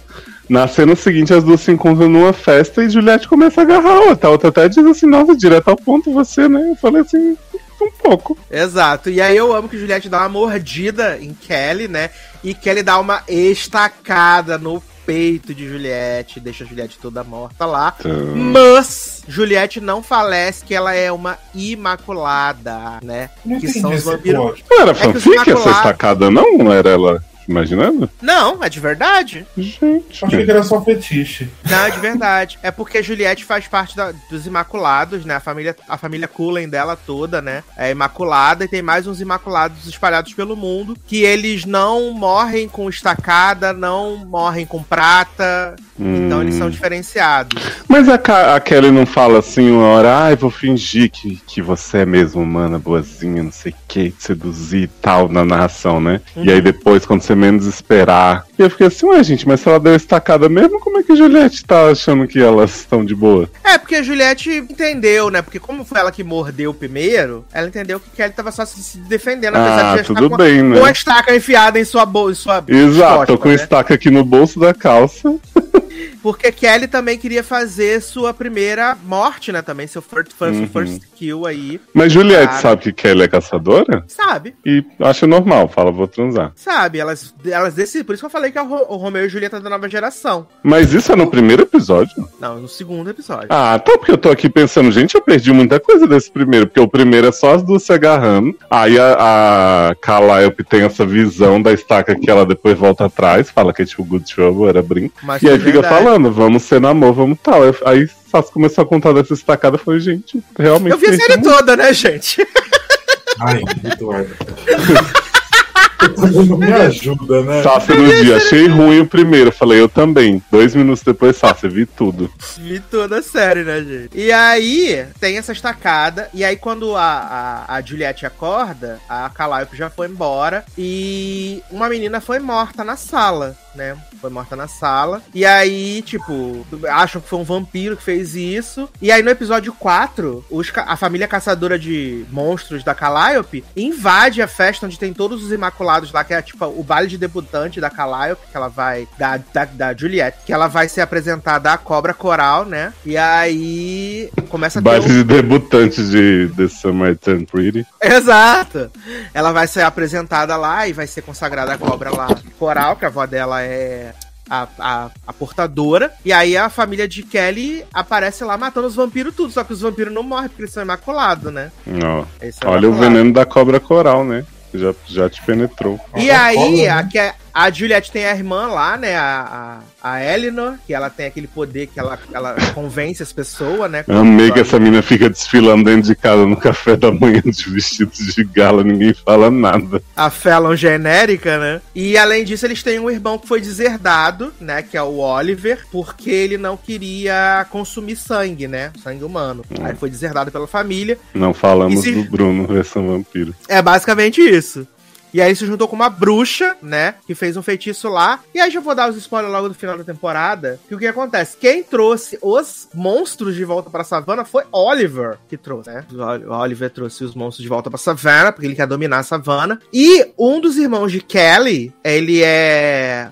Speaker 5: Na cena seguinte, as duas se encontram numa festa e Juliette começa a agarrar a outra. A outra até diz assim, nossa, direto ao ponto você, né? Eu falei assim, um pouco.
Speaker 3: Exato. E aí eu amo que Juliette dá uma mordida em Kelly, né? E Kelly dá uma estacada no peito de Juliette, deixa a Juliette toda morta lá.
Speaker 5: Então,
Speaker 3: Mas Juliette não falece que ela é uma imaculada, né?
Speaker 2: Não
Speaker 3: Que são os vampiros.
Speaker 5: não era
Speaker 3: os
Speaker 5: fanfic essa
Speaker 3: Imaculados-
Speaker 5: estacada, não? Não era ela imaginando?
Speaker 3: Não, é de verdade.
Speaker 5: Gente.
Speaker 2: Achei que era só fetiche.
Speaker 3: Não, é de verdade. É porque Juliette faz parte da- dos Imaculados, né? A família, a família Cullen dela toda, né? É imaculada e tem mais uns Imaculados espalhados pelo mundo que eles não morrem com estacada, não morrem com prata. Então eles
Speaker 5: Hum.
Speaker 3: são diferenciados.
Speaker 5: Mas a, a Kelly não fala assim uma hora, ai, vou fingir que, que você é mesmo humana, boazinha, não sei o que, seduzir e tal na narração, né? E aí depois, quando você menos esperar. E eu fiquei assim, ué, gente, mas se ela deu estacada mesmo, como é que a Juliette tá achando que elas estão de boa?
Speaker 3: É, porque a Juliette entendeu, né? Porque como foi ela que mordeu primeiro, ela entendeu que Kelly tava só se defendendo,
Speaker 5: Ah,
Speaker 3: já estar
Speaker 5: tudo
Speaker 3: com,
Speaker 5: bem, né?
Speaker 3: com a estaca enfiada em sua bolsa. Sua
Speaker 5: Exato, tô com
Speaker 3: né?
Speaker 5: estaca aqui no bolso da calça. *laughs*
Speaker 3: Porque Kelly também queria fazer sua primeira morte, né? Também, seu first, first,
Speaker 5: Uhum.
Speaker 3: first kill aí.
Speaker 5: Mas Juliette
Speaker 3: Cara.
Speaker 5: sabe que Kelly é caçadora?
Speaker 3: Sabe,
Speaker 5: E acha normal, fala, vou transar.
Speaker 3: sabe. Elas, elas decidem. Por isso que eu falei que é o, o Romeu e Julieta da nova geração.
Speaker 5: Mas isso é no primeiro episódio?
Speaker 3: Não, no segundo episódio.
Speaker 5: Ah, tá, porque eu tô aqui pensando, gente, eu perdi muita coisa desse primeiro, porque o primeiro é só as duas se agarrando, aí a, a Calliope tem essa visão da estaca que ela depois volta atrás, fala que é tipo good trouble, era brinco,
Speaker 3: Mas
Speaker 5: e aí
Speaker 3: é
Speaker 5: fica. Falando, vamos ser no amor, vamos tal. Eu- Aí Sassi começou a contar dessa estacada, foi gente, realmente...
Speaker 3: Eu vi a série
Speaker 5: muito.
Speaker 3: toda, né, gente?
Speaker 2: Ai, Eduardo. *laughs* Não me ajuda, né?
Speaker 5: Sassi no dia, achei ruim o primeiro, falei, eu também. Dois minutos depois, Sassi, vi tudo.
Speaker 3: Vi toda a série, né, gente? E aí, tem essa estacada. E aí, quando a, a, a Juliette acorda, a Calliope já foi embora. E uma menina foi morta na sala, né? Foi morta na sala. E aí, tipo, acham que foi um vampiro que fez isso. E aí, no episódio 4, os, a família caçadora de monstros da Calliope invade a festa onde tem todos os imaculados lá, que é tipo o baile de debutante da Calliope, que ela vai. Da, da, da Juliette, que ela vai ser apresentada à cobra coral, né? E aí começa a ter.
Speaker 5: Baile
Speaker 3: um-
Speaker 5: de debutante de The Summer I Turned Pretty.
Speaker 3: Exato! Ela vai ser apresentada lá e vai ser consagrada a cobra lá coral, que a avó dela é. A, a, a portadora, e aí a família de Kelly aparece lá matando os vampiros tudo, só que os vampiros não morrem porque eles são imaculados, né? Eles são
Speaker 5: Olha o
Speaker 3: imaculados.
Speaker 5: veneno da cobra coral, né? Já, já te penetrou.
Speaker 3: E aí, a,
Speaker 2: né?
Speaker 3: que a, Juliette tem a irmã lá, né? A, a, a Eleanor, que ela tem aquele poder que ela, ela convence as pessoas, né?
Speaker 5: Amei que essa mina fica desfilando dentro de casa no café da manhã *laughs* de vestido de gala, ninguém fala nada.
Speaker 3: A Fallon genérica, né? E além disso, eles têm um irmão que foi deserdado, né? Que é o Oliver, porque ele não queria consumir sangue, né? Sangue humano. Aí foi deserdado pela família.
Speaker 5: Não falamos
Speaker 3: se-
Speaker 5: do Bruno, versão vampiro.
Speaker 3: É basicamente isso. E aí se juntou com uma bruxa, né? Que fez um feitiço lá. E aí já vou dar os spoilers logo do final da temporada. Que o que acontece? Quem trouxe os monstros de volta pra savana foi Oliver que trouxe, né? O Oliver trouxe os monstros de volta pra savana, porque ele quer dominar a savana. E um dos irmãos de Kelly, ele é.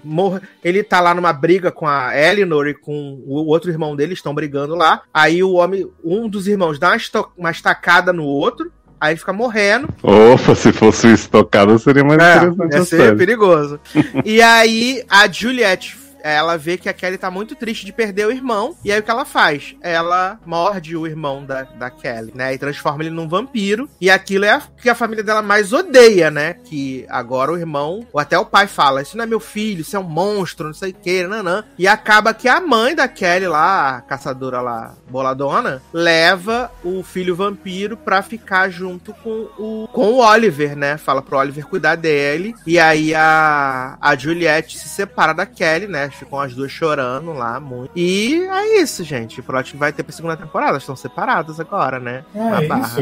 Speaker 3: Ele tá lá numa briga com a Eleanor e com o outro irmão dele, estão brigando lá. Aí o homem, um dos irmãos dá uma, uma estacada no outro. Aí fica morrendo.
Speaker 5: Opa, se fosse estocada seria mais
Speaker 3: É,
Speaker 5: interessante
Speaker 3: ia ser perigoso. *laughs* e aí, a Juliette, ela vê que a Kelly tá muito triste de perder o irmão. E aí, o que ela faz? Ela morde o irmão da, da Kelly, né? E transforma ele num vampiro. E aquilo é a, que a família dela mais odeia, né? Que agora o irmão, ou até o pai fala, isso não é meu filho, isso é um monstro, não sei o que, nanã. E acaba que a mãe da Kelly lá, a caçadora lá, boladona, leva o filho vampiro pra ficar junto com o, com o Oliver, né? Fala pro Oliver cuidar dele. E aí a, a Juliette se separa da Kelly, né? Ficam as duas chorando lá muito. E é isso, gente. O plot vai ter pra segunda temporada. Elas estão separadas agora, né?
Speaker 2: É
Speaker 3: barra.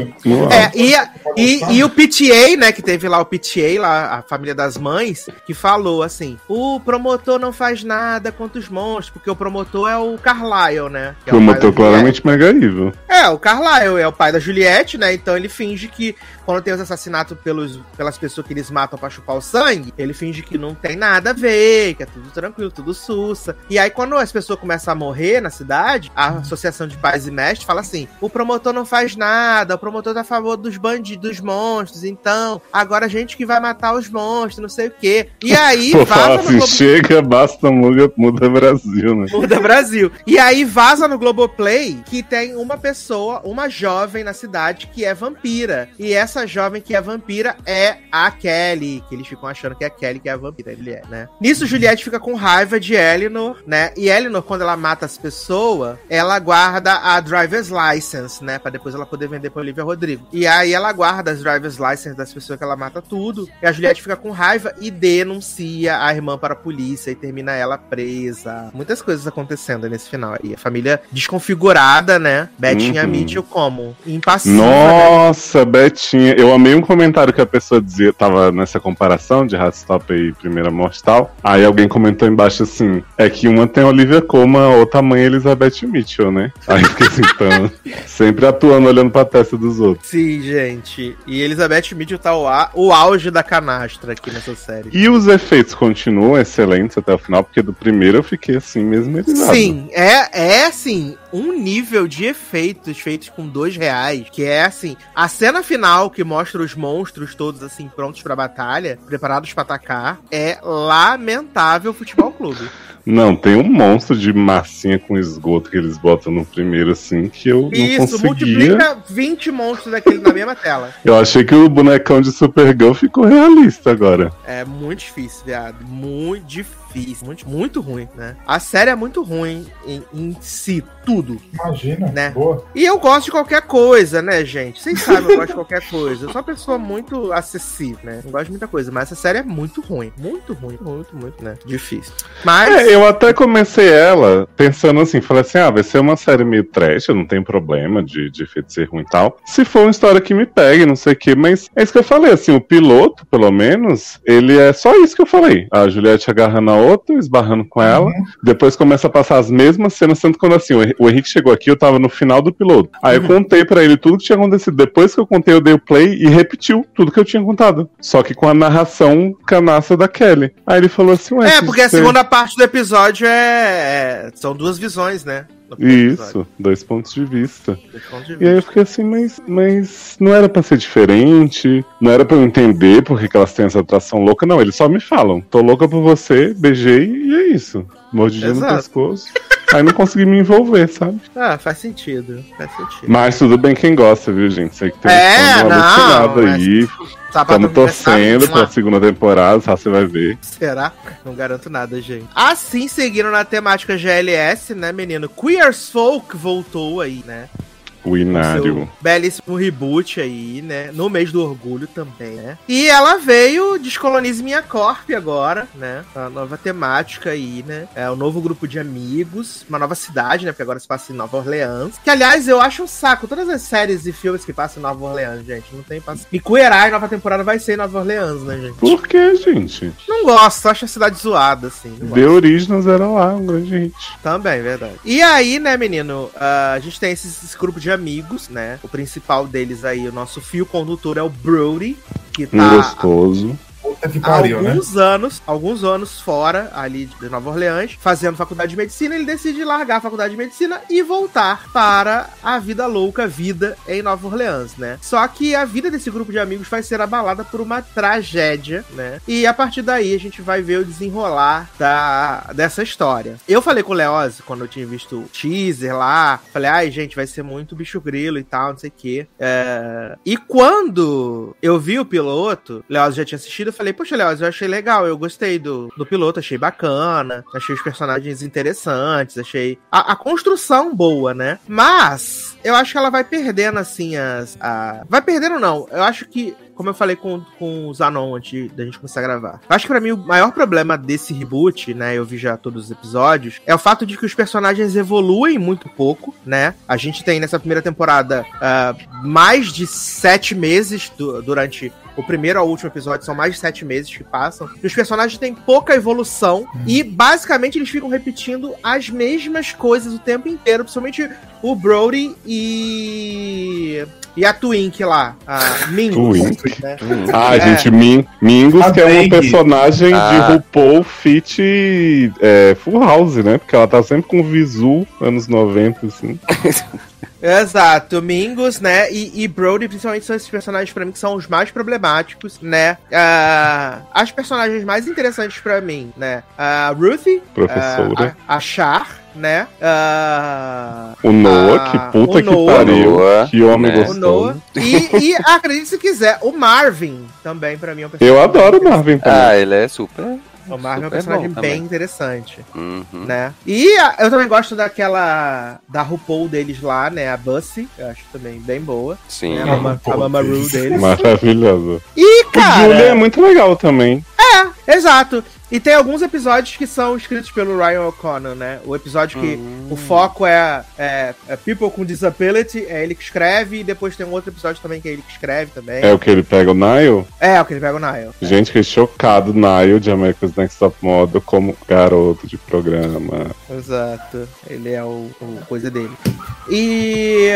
Speaker 3: É, e, a- e, e o PTA, né, que teve lá o PTA, lá, a família das mães, que falou assim: o promotor não faz nada contra os monstros, porque o promotor é o Carlyle, né? que é o
Speaker 5: Promotor claramente mega evil.
Speaker 3: É, o Carlyle é o pai da Juliette, né? Então ele finge que quando tem os assassinatos pelos, pelas pessoas que eles matam pra chupar o sangue, ele finge que não tem nada a ver, que é tudo tranquilo, tudo sussa. E aí, quando as pessoas começam a morrer na cidade, a Associação de Pais e Mestres fala assim: o promotor não faz nada, o promotor tá a favor dos bandidos, dos monstros, então agora a gente que vai matar os monstros, não sei o quê. E aí, *laughs*
Speaker 5: Pô, fala
Speaker 3: vaza no Globo
Speaker 5: chega, basta, muda, muda Brasil, né?
Speaker 3: Muda Brasil. E aí vaza no Globoplay que tem uma pessoa, uma jovem na cidade que é vampira. E essa jovem que é vampira é a Kelly, que eles ficam achando que é a Kelly que é a vampira, ele é, né? Nisso, Juliette fica com raiva de Eleanor, né? E Eleanor, quando ela mata as pessoas, ela guarda a driver's license, né? Pra depois ela poder vender pra Olivia Rodrigo. E aí ela guarda as driver's license das pessoas que ela mata tudo. E a Juliette fica com raiva e denuncia a irmã para a polícia e termina ela presa. Muitas coisas acontecendo nesse final aí. A família desconfigurada, né? Betinha
Speaker 5: Uhum.
Speaker 3: Mitchell como? Impassiva, né?
Speaker 5: Nossa, Betinha. Eu amei um comentário que a pessoa dizia, tava nessa comparação de Rastopper e Primeira Mortal. Aí alguém comentou embaixo assim: assim, é que uma tem a Olivia Colman, a outra mãe é Elizabeth Mitchell, né? Aí fica assim, então, *laughs* sempre atuando olhando pra testa dos outros.
Speaker 3: Sim, gente. E Elizabeth Mitchell tá o, a- o auge da canastra aqui nessa série.
Speaker 5: E os efeitos continuam excelentes até o final, porque do primeiro eu fiquei assim mesmerizado.
Speaker 3: Sim, é, é assim, um nível de efeitos feitos com dois reais, que é assim, a cena final que mostra os monstros todos assim, prontos pra batalha, preparados pra atacar, é lamentável futebol clube.
Speaker 5: Não, tem um monstro de massinha com esgoto que eles botam no primeiro, assim, que eu não
Speaker 3: Isso,
Speaker 5: conseguia.
Speaker 3: multiplica 20 monstros daquele na mesma tela. *laughs*
Speaker 5: Eu achei que o bonecão de Supergirl ficou realista agora.
Speaker 3: É muito difícil, viado. Muito difícil. Muito, muito ruim, né? A série é muito ruim em, em si, tudo.
Speaker 2: Imagina,
Speaker 3: Né?
Speaker 2: boa.
Speaker 3: E eu gosto de qualquer coisa, né, gente? Vocês sabem, eu gosto de qualquer coisa. Eu sou uma pessoa muito acessível, né? Não gosto de muita coisa, mas essa série é muito ruim. Muito ruim, muito, muito, né? Difícil. Mas.
Speaker 5: É, eu até comecei ela pensando assim, falei assim, ah, vai ser uma série meio trash, não tem problema de, de efeito ser ruim e tal. Se for uma história que me pegue, não sei o quê, mas é isso que eu falei, assim, o piloto, pelo menos, ele é só isso que eu falei. A Juliette agarrando a outra, esbarrando com ela, depois começa a passar as mesmas cenas, tanto quando assim, o Hen- o Henrique chegou aqui, eu tava no final do piloto. Aí eu contei pra ele tudo que tinha acontecido. Depois que eu contei, eu dei o play e repetiu tudo que eu tinha contado. Só que com a narração canaça da Kelly. Aí ele falou assim, ué.
Speaker 3: É,
Speaker 5: que
Speaker 3: porque a segunda parte do episódio é. é- São duas visões, né? *laughs*
Speaker 5: Isso, dois pontos de vista.
Speaker 3: Pontos de
Speaker 5: E aí eu fiquei assim, mas, mas não era pra ser diferente, não era pra eu entender porque que elas têm essa atração louca, não. Eles só me falam, tô louca por você, beijei e é isso. Mordidinha no pescoço. Aí não consegui me envolver, sabe?
Speaker 3: Ah, faz sentido. Faz sentido.
Speaker 5: Mas tudo bem quem gosta, viu, gente? Sei que tem
Speaker 3: É,
Speaker 5: um alucinado aí. Estamos torcendo pra segunda temporada, só você vai ver.
Speaker 3: Será? Não garanto nada, gente. Assim, seguindo na temática GLS, né, menino? Queer as Folk voltou aí, né?
Speaker 5: O Inário.
Speaker 3: Belíssimo reboot aí, né? No mês do orgulho também, né? E ela veio Descolonize Minha Corp agora, né? A nova temática aí, né? É o novo grupo de amigos, uma nova cidade, né? Porque agora se passa em Nova Orleans. Que, aliás, eu acho um saco. Todas as séries e filmes que passam em Nova Orleans, gente. Não tem passo. E Eye, nova temporada, vai ser em Nova Orleans, né, gente?
Speaker 5: Por que, gente?
Speaker 3: Não gosto, acho a cidade zoada, assim.
Speaker 5: The Originals era lá, um grande hit.
Speaker 3: Também, verdade. E aí, né, menino, ah, a gente tem esse, esse grupo de amigos, né? O principal deles aí, o nosso fio condutor é o Brody, que tá
Speaker 5: gostoso.
Speaker 2: Pariu, né?
Speaker 3: alguns anos, alguns anos fora ali de Nova Orleans, fazendo faculdade de medicina, ele decide largar a faculdade de medicina e voltar para a vida louca, vida em Nova Orleans, né? Só que a vida desse grupo de amigos vai ser abalada por uma tragédia, né? E a partir daí a gente vai ver o desenrolar da, dessa história. Eu falei com o Leoz quando eu tinha visto o teaser lá, falei, ai gente, vai ser muito bicho grilo e tal, não sei o quê. É, E quando eu vi o piloto, o Leoz já tinha assistido, eu falei, poxa, Leoz, eu achei legal, eu gostei do, do piloto, achei bacana, achei os personagens interessantes, achei a, a construção boa, né? Mas eu acho que ela vai perdendo, assim, as. A... Vai perdendo, não. Eu acho que. Como eu falei com, com o Zanon antes da gente começar a gravar. Acho que pra mim o maior problema desse reboot, né? Eu vi já todos os episódios, é o fato de que os personagens evoluem muito pouco, né? A gente tem nessa primeira temporada ah, mais de sete meses du- durante o primeiro ao último episódio são mais de sete meses que passam. E os personagens têm pouca evolução. E basicamente eles ficam repetindo as mesmas coisas o tempo inteiro. Principalmente o Brody e. E a Twink lá, a Mingus.
Speaker 5: Twink.
Speaker 3: né?
Speaker 5: Ah,
Speaker 3: É.
Speaker 5: gente, Min Mingus,
Speaker 2: A
Speaker 5: que é uma
Speaker 2: Bang.
Speaker 5: personagem
Speaker 4: Ah.
Speaker 5: de RuPaul Fit é, Full House, né? Porque ela tá sempre com visu, anos 90, assim. *laughs*
Speaker 3: Exato, Mingus, né? E, e Brody, principalmente, são esses personagens pra mim que são os mais problemáticos, né? Ah, as personagens mais interessantes pra mim, né? A Ruthie,
Speaker 5: Professora.
Speaker 3: ah, a, a Char, né? Ah,
Speaker 5: o Noah,
Speaker 3: ah,
Speaker 5: que puta
Speaker 3: o
Speaker 5: que
Speaker 3: Noah.
Speaker 5: pariu.
Speaker 4: Noah,
Speaker 5: que homem
Speaker 4: né?
Speaker 3: o
Speaker 5: gostoso.
Speaker 3: Noah. E, e acredite se quiser, o Marvin também, pra mim, é um personagem.
Speaker 5: Eu adoro o Marvin também.
Speaker 4: Ah, ele é super.
Speaker 3: O Marvin é um personagem bem
Speaker 4: também.
Speaker 3: interessante.
Speaker 4: Uhum.
Speaker 3: né? E a- eu também gosto daquela da RuPaul deles lá, né? A Bussy, eu acho também bem boa.
Speaker 4: Sim.
Speaker 3: Né? A, Mama, a Mama Ru deles.
Speaker 5: Maravilhoso.
Speaker 3: E,
Speaker 5: O Julia é
Speaker 3: cara,
Speaker 5: muito legal também.
Speaker 3: Exato. E tem alguns episódios que são escritos pelo Ryan O'Connor, né? O episódio que o foco é, é, é People com Disability, é ele que escreve, e depois tem um outro episódio também que é ele que escreve também.
Speaker 5: É o que ele pega o Nile?
Speaker 3: É, o que ele pega o Nile.
Speaker 5: Gente, que chocado, Nile de America's Next Top Model como garoto de programa.
Speaker 3: Exato. Ele é o, o coisa dele. E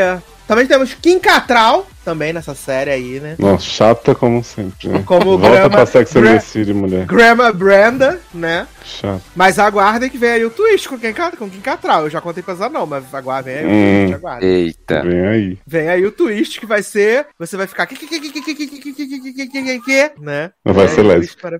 Speaker 3: também temos Kim Catral, também nessa série aí, né?
Speaker 5: Nossa, chata como sempre. Né?
Speaker 3: Como
Speaker 5: Volta
Speaker 3: Grama,
Speaker 5: pra Sex and the City, mulher.
Speaker 3: Grandma Brenda, né?
Speaker 5: Chata.
Speaker 3: Mas aguardem que vem aí o twist com quem, com quem catral. Eu já contei pra não mas aguardem aí.
Speaker 5: Hum,
Speaker 3: gente, aguardem.
Speaker 4: Eita.
Speaker 5: Vem aí.
Speaker 3: Vem aí o twist que vai ser. Você vai ficar. Né?
Speaker 5: Não vai ser lésbico.
Speaker 3: Para...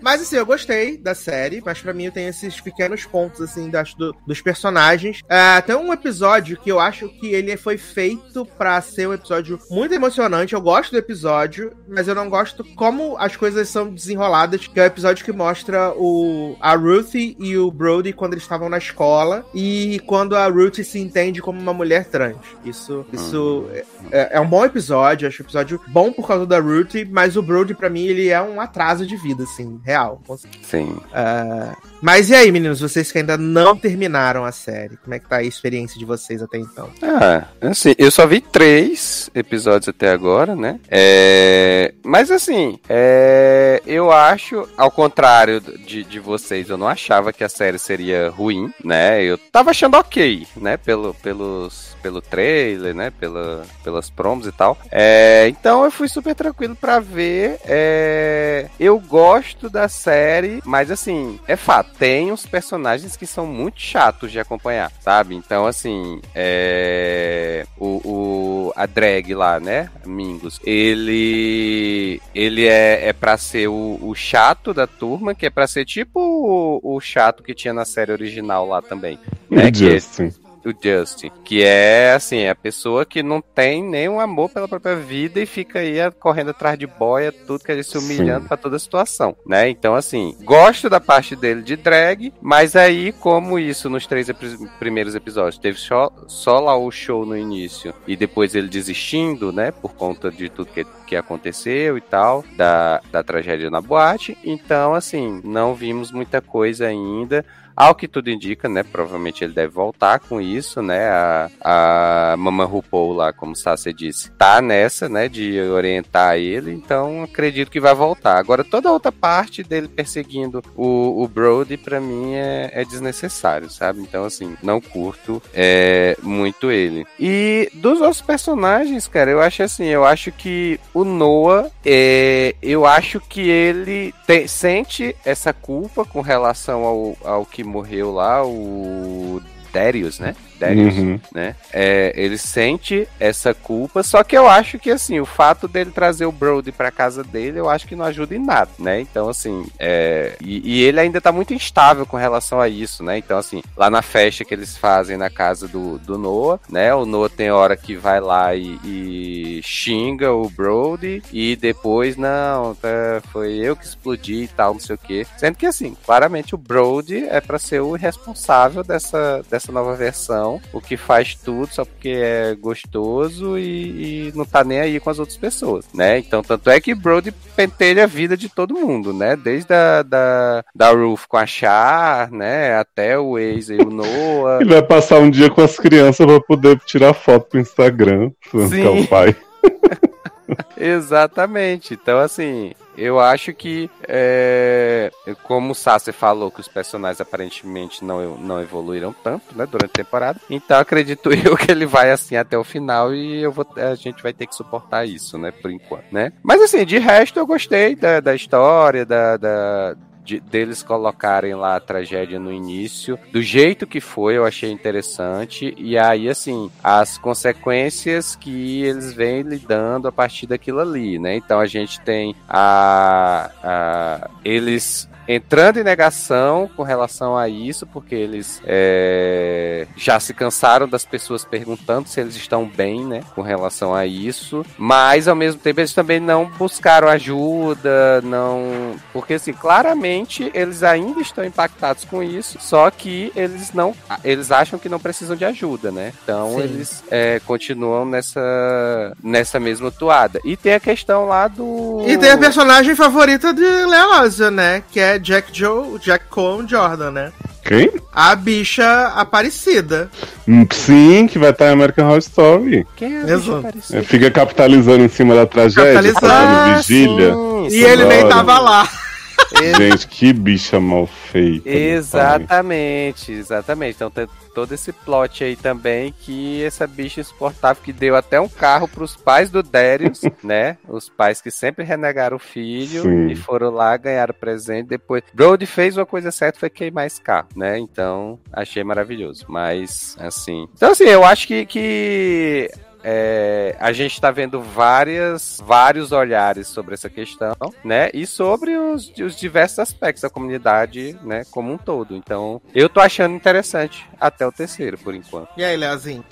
Speaker 3: mas assim, eu gostei da série, mas pra mim tem esses pequenos pontos, assim, das, dos personagens. Tem um episódio que eu acho que ele foi feito pra ser um episódio muito emocionante. Eu gosto do episódio, mas eu não gosto como as coisas são desenroladas, que é o episódio que mostra o, a Ruthie e o Brody quando eles estavam na escola e quando a Ruthie se entende como uma mulher trans. Isso, isso é, é um bom episódio, acho um episódio bom por causa da Ruthie, mas o Brody, pra mim, ele é um atraso de vida, assim, real.
Speaker 4: Sim.
Speaker 3: Ah, mas e aí, meninos, vocês que ainda não terminaram a série, como é que tá a experiência de vocês até então?
Speaker 4: Ah, assim, eu só vi três episódios até agora, né? É, mas assim, é, eu acho, ao contrário de, de vocês, eu não achava que a série seria ruim, né? Eu tava achando ok, né? Pelo, pelos, pelo trailer, né? Pela, pelas promos e tal. É, então eu fui super tranquilo pra ver. É, eu gosto da série, mas assim, é fato, tem uns personagens que são muito chatos de acompanhar, sabe? Então, assim, é, o, o- a drag lá, né? Mingus, ele ele é, é para ser o, o chato da turma, que é pra ser tipo o, o chato que tinha na série original lá também, né? Que. O Justin, que é assim, a pessoa que não tem nenhum amor pela própria vida e fica aí a- correndo atrás de boia, tudo que ele se humilhando pra toda a situação, né? Então assim, gosto da parte dele de drag, mas aí como isso nos três epi- primeiros episódios teve só, só lá o show no início e depois ele desistindo, né, por conta de tudo que que aconteceu e tal, da, da tragédia na boate. Então, assim, não vimos muita coisa ainda. Ao que tudo indica, né? Provavelmente ele deve voltar com isso, né? A, a Mama RuPaul lá, como Sasha disse, tá nessa, né? De orientar ele, então acredito que vai voltar. Agora, toda a outra parte dele perseguindo o, o Brody, pra mim, é, é desnecessário, sabe? Então, assim, não curto é, muito ele. E dos outros personagens, cara, eu acho assim, eu acho que o Noah, é, eu acho que ele tem- sente essa culpa com relação ao, ao que morreu lá, o Darius, né? Darius,
Speaker 5: Uhum.
Speaker 4: né? É, ele sente essa culpa, só que eu acho que assim, o fato dele trazer o Brody pra casa dele, eu acho que não ajuda em nada, né? Então, assim, é, e, e ele ainda tá muito instável com relação a isso, né? Então, assim, lá na festa que eles fazem na casa do, do Noah, né? O Noah tem hora que vai lá e, e xinga o Brody e depois, não, tá, foi eu que explodi e tal, não sei o quê. Sendo que, assim, claramente o Brody é pra ser o responsável dessa, dessa nova versão, o que faz tudo só porque é gostoso e, e não tá nem aí com as outras pessoas, né? Então, tanto é que Brody pentelha a vida de todo mundo, né? Desde a da, da Ruth com a Char, né? Até o Waze e o Noah.
Speaker 5: Ele *laughs* vai passar um dia com as crianças pra poder tirar foto pro Instagram.
Speaker 4: Sim.
Speaker 5: Que é o pai.
Speaker 4: Exatamente. Então, assim, eu acho que, é, como o Sassi falou, que os personagens aparentemente não, não evoluíram tanto, né, durante a temporada. Então, acredito *laughs* eu que ele vai assim até o final e eu vou, a gente vai ter que suportar isso, né, por enquanto, né. Mas, assim, de resto, eu gostei da, da história, da, da de- deles colocarem lá a tragédia no início, do jeito que foi, eu achei interessante. E aí, assim, as consequências que eles vêm lidando a partir daquilo ali, né? Então a gente tem a, a- eles entrando em negação com relação a isso, porque eles é, já se cansaram das pessoas perguntando se eles estão bem, né, com relação a isso. Mas ao mesmo tempo eles também não buscaram ajuda, não, porque assim, claramente eles ainda estão impactados com isso, só que eles não, eles acham que não precisam de ajuda, né? Então
Speaker 3: Sim.
Speaker 4: eles é, continuam nessa nessa mesma toada. E tem a questão lá do
Speaker 3: E tem a personagem favorita de Leosa, né? Que é Jack Joe, Jack Cole Jordan, né?
Speaker 5: Quem?
Speaker 3: A bicha aparecida.
Speaker 5: Hum, Sim, que vai estar em American Horror Story.
Speaker 4: Quem é a bicha parecida?
Speaker 5: É, Fica capitalizando em cima da tragédia,
Speaker 3: Capitalizando.
Speaker 5: fazendo vigília.
Speaker 4: sim,
Speaker 3: E ele nem tava lá.
Speaker 5: Gente, que bicha mal feita.
Speaker 4: Exatamente, exatamente. Então tem todo esse plot aí também que essa bicha insuportável que deu até um carro pros pais do Darius, *laughs* né? Os pais que sempre renegaram o filho
Speaker 5: Sim.
Speaker 4: e foram lá ganhar o presente. Depois, Brody fez uma coisa certa, foi queimar esse carro, né? Então, achei maravilhoso. Mas, assim. Então, assim, eu acho que. que... é, a gente está vendo várias, vários olhares sobre essa questão, né? E sobre os, os diversos aspectos da comunidade, né? Como um todo. Então, eu tô achando interessante até o terceiro, por enquanto.
Speaker 3: E aí, Leozinho?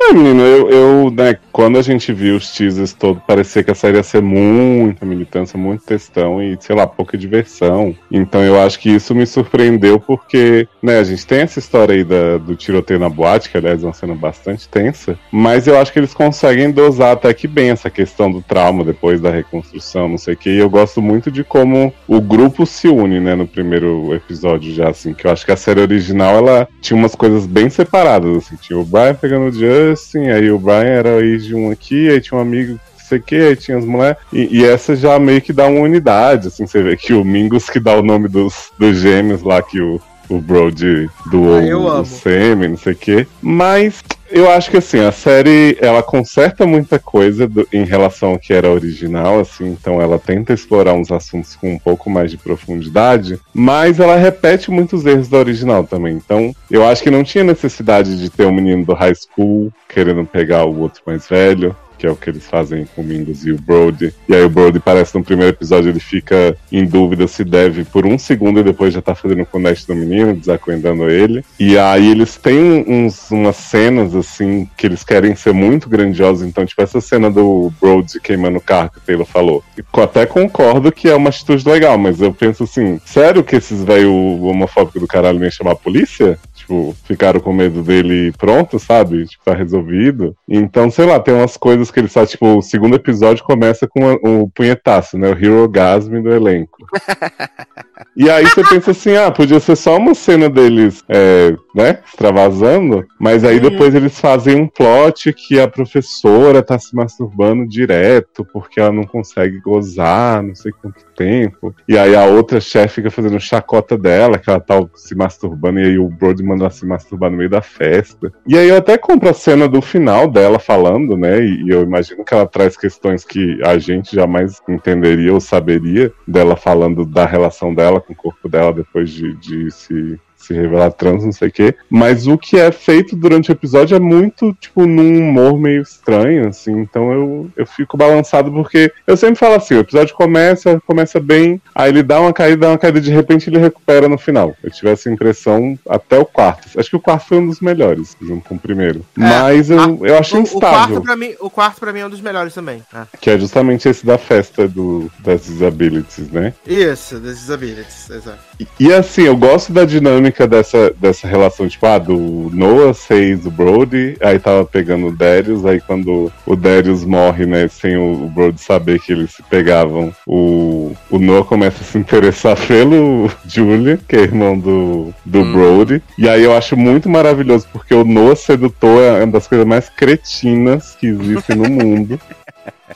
Speaker 5: É, menino, eu, eu, né, quando a gente viu os teasers todos, parecia que a série ia ser muita militância, muito textão e, sei lá, pouca diversão. Então eu acho que isso me surpreendeu porque, né, a gente tem essa história aí da- do tiroteio na boate, que aliás é uma cena bastante tensa, mas eu acho que eles conseguem dosar até que bem essa questão do trauma depois da reconstrução, não sei o que, e eu gosto muito de como o grupo se une, né, no primeiro episódio já, assim, que eu acho que a série original, ela tinha umas coisas bem separadas, assim, tinha o Brian pegando o Justin, aí o Brian era ex de um aqui, aí tinha um amigo não sei o que, aí tinha as mulheres. E, e essa já meio que dá uma unidade, assim, você vê que o Mingus que dá o nome dos, dos gêmeos lá que o, o Brody doou
Speaker 3: Ah,
Speaker 5: o não sei o que. Mas eu acho que assim, a série ela conserta muita coisa do- em relação ao que era original, assim, então ela tenta explorar uns assuntos com um pouco mais de profundidade, mas ela repete muitos erros da original também. Então, eu acho que não tinha necessidade de ter um menino do high school querendo pegar o outro mais velho. Que é o que eles fazem com o Mingus e o Brody. E aí o Brody parece no primeiro episódio, ele fica em dúvida se deve por um segundo e depois já tá fazendo o connect do menino, desacuendando ele. E aí eles têm uns, umas cenas, assim, que eles querem ser muito grandiosas. Então, tipo, essa cena do Brody queimando o carro que o Taylor falou. Até concordo que é uma atitude legal, mas eu penso assim, sério que esses velho homofóbicos do caralho nem chamar a polícia? Tipo, ficaram com medo dele pronto, sabe? Tipo, tá resolvido. Então, sei lá, tem umas coisas que ele faz, tipo, o segundo episódio começa com o um punhetaço, né? O Hero Gasm do elenco. *laughs* E aí você pensa assim, ah, podia ser só uma cena deles, é, né, extravasando, mas aí depois eles fazem um plot que a professora tá se masturbando direto porque ela não consegue gozar, não sei quanto tempo. E aí a outra chefe fica fazendo chacota dela, que ela tá se masturbando, e aí o Brody manda ela se masturbar no meio da festa. E aí eu até compro a cena do final dela falando, né, e, e eu imagino que ela traz questões que a gente jamais entenderia ou saberia dela falando da relação dela com o corpo dela depois de, de se se revelar trans, não sei o quê. Mas o que é feito durante o episódio é muito, tipo, num humor meio estranho, assim. Então eu, eu fico balançado porque eu sempre falo assim: o episódio começa, começa bem, aí ele dá uma caída, dá uma caída, de repente ele recupera no final. Eu tive essa impressão até o quarto. Acho que o quarto foi um dos melhores, junto com o primeiro. Mas eu, eu acho
Speaker 3: O, o,
Speaker 5: instável.
Speaker 3: quarto pra mim, o quarto pra mim é um dos melhores também. Ah.
Speaker 5: Que é justamente esse da festa do, das disabilities, né?
Speaker 3: Isso, das disabilities, exato.
Speaker 5: E, e, assim, eu gosto da dinâmica dessa, dessa relação, tipo, ah, do Noah fez o Brody, aí tava pegando o Darius, aí quando o Darius morre, né, sem o, o Brody saber que eles se pegavam, o, o Noah começa a se interessar *laughs* pelo Julian, que é irmão do, do
Speaker 4: Hum.
Speaker 5: Brody, e aí eu acho muito maravilhoso, porque o Noah sedutor é uma das coisas mais cretinas que existem no mundo. *laughs*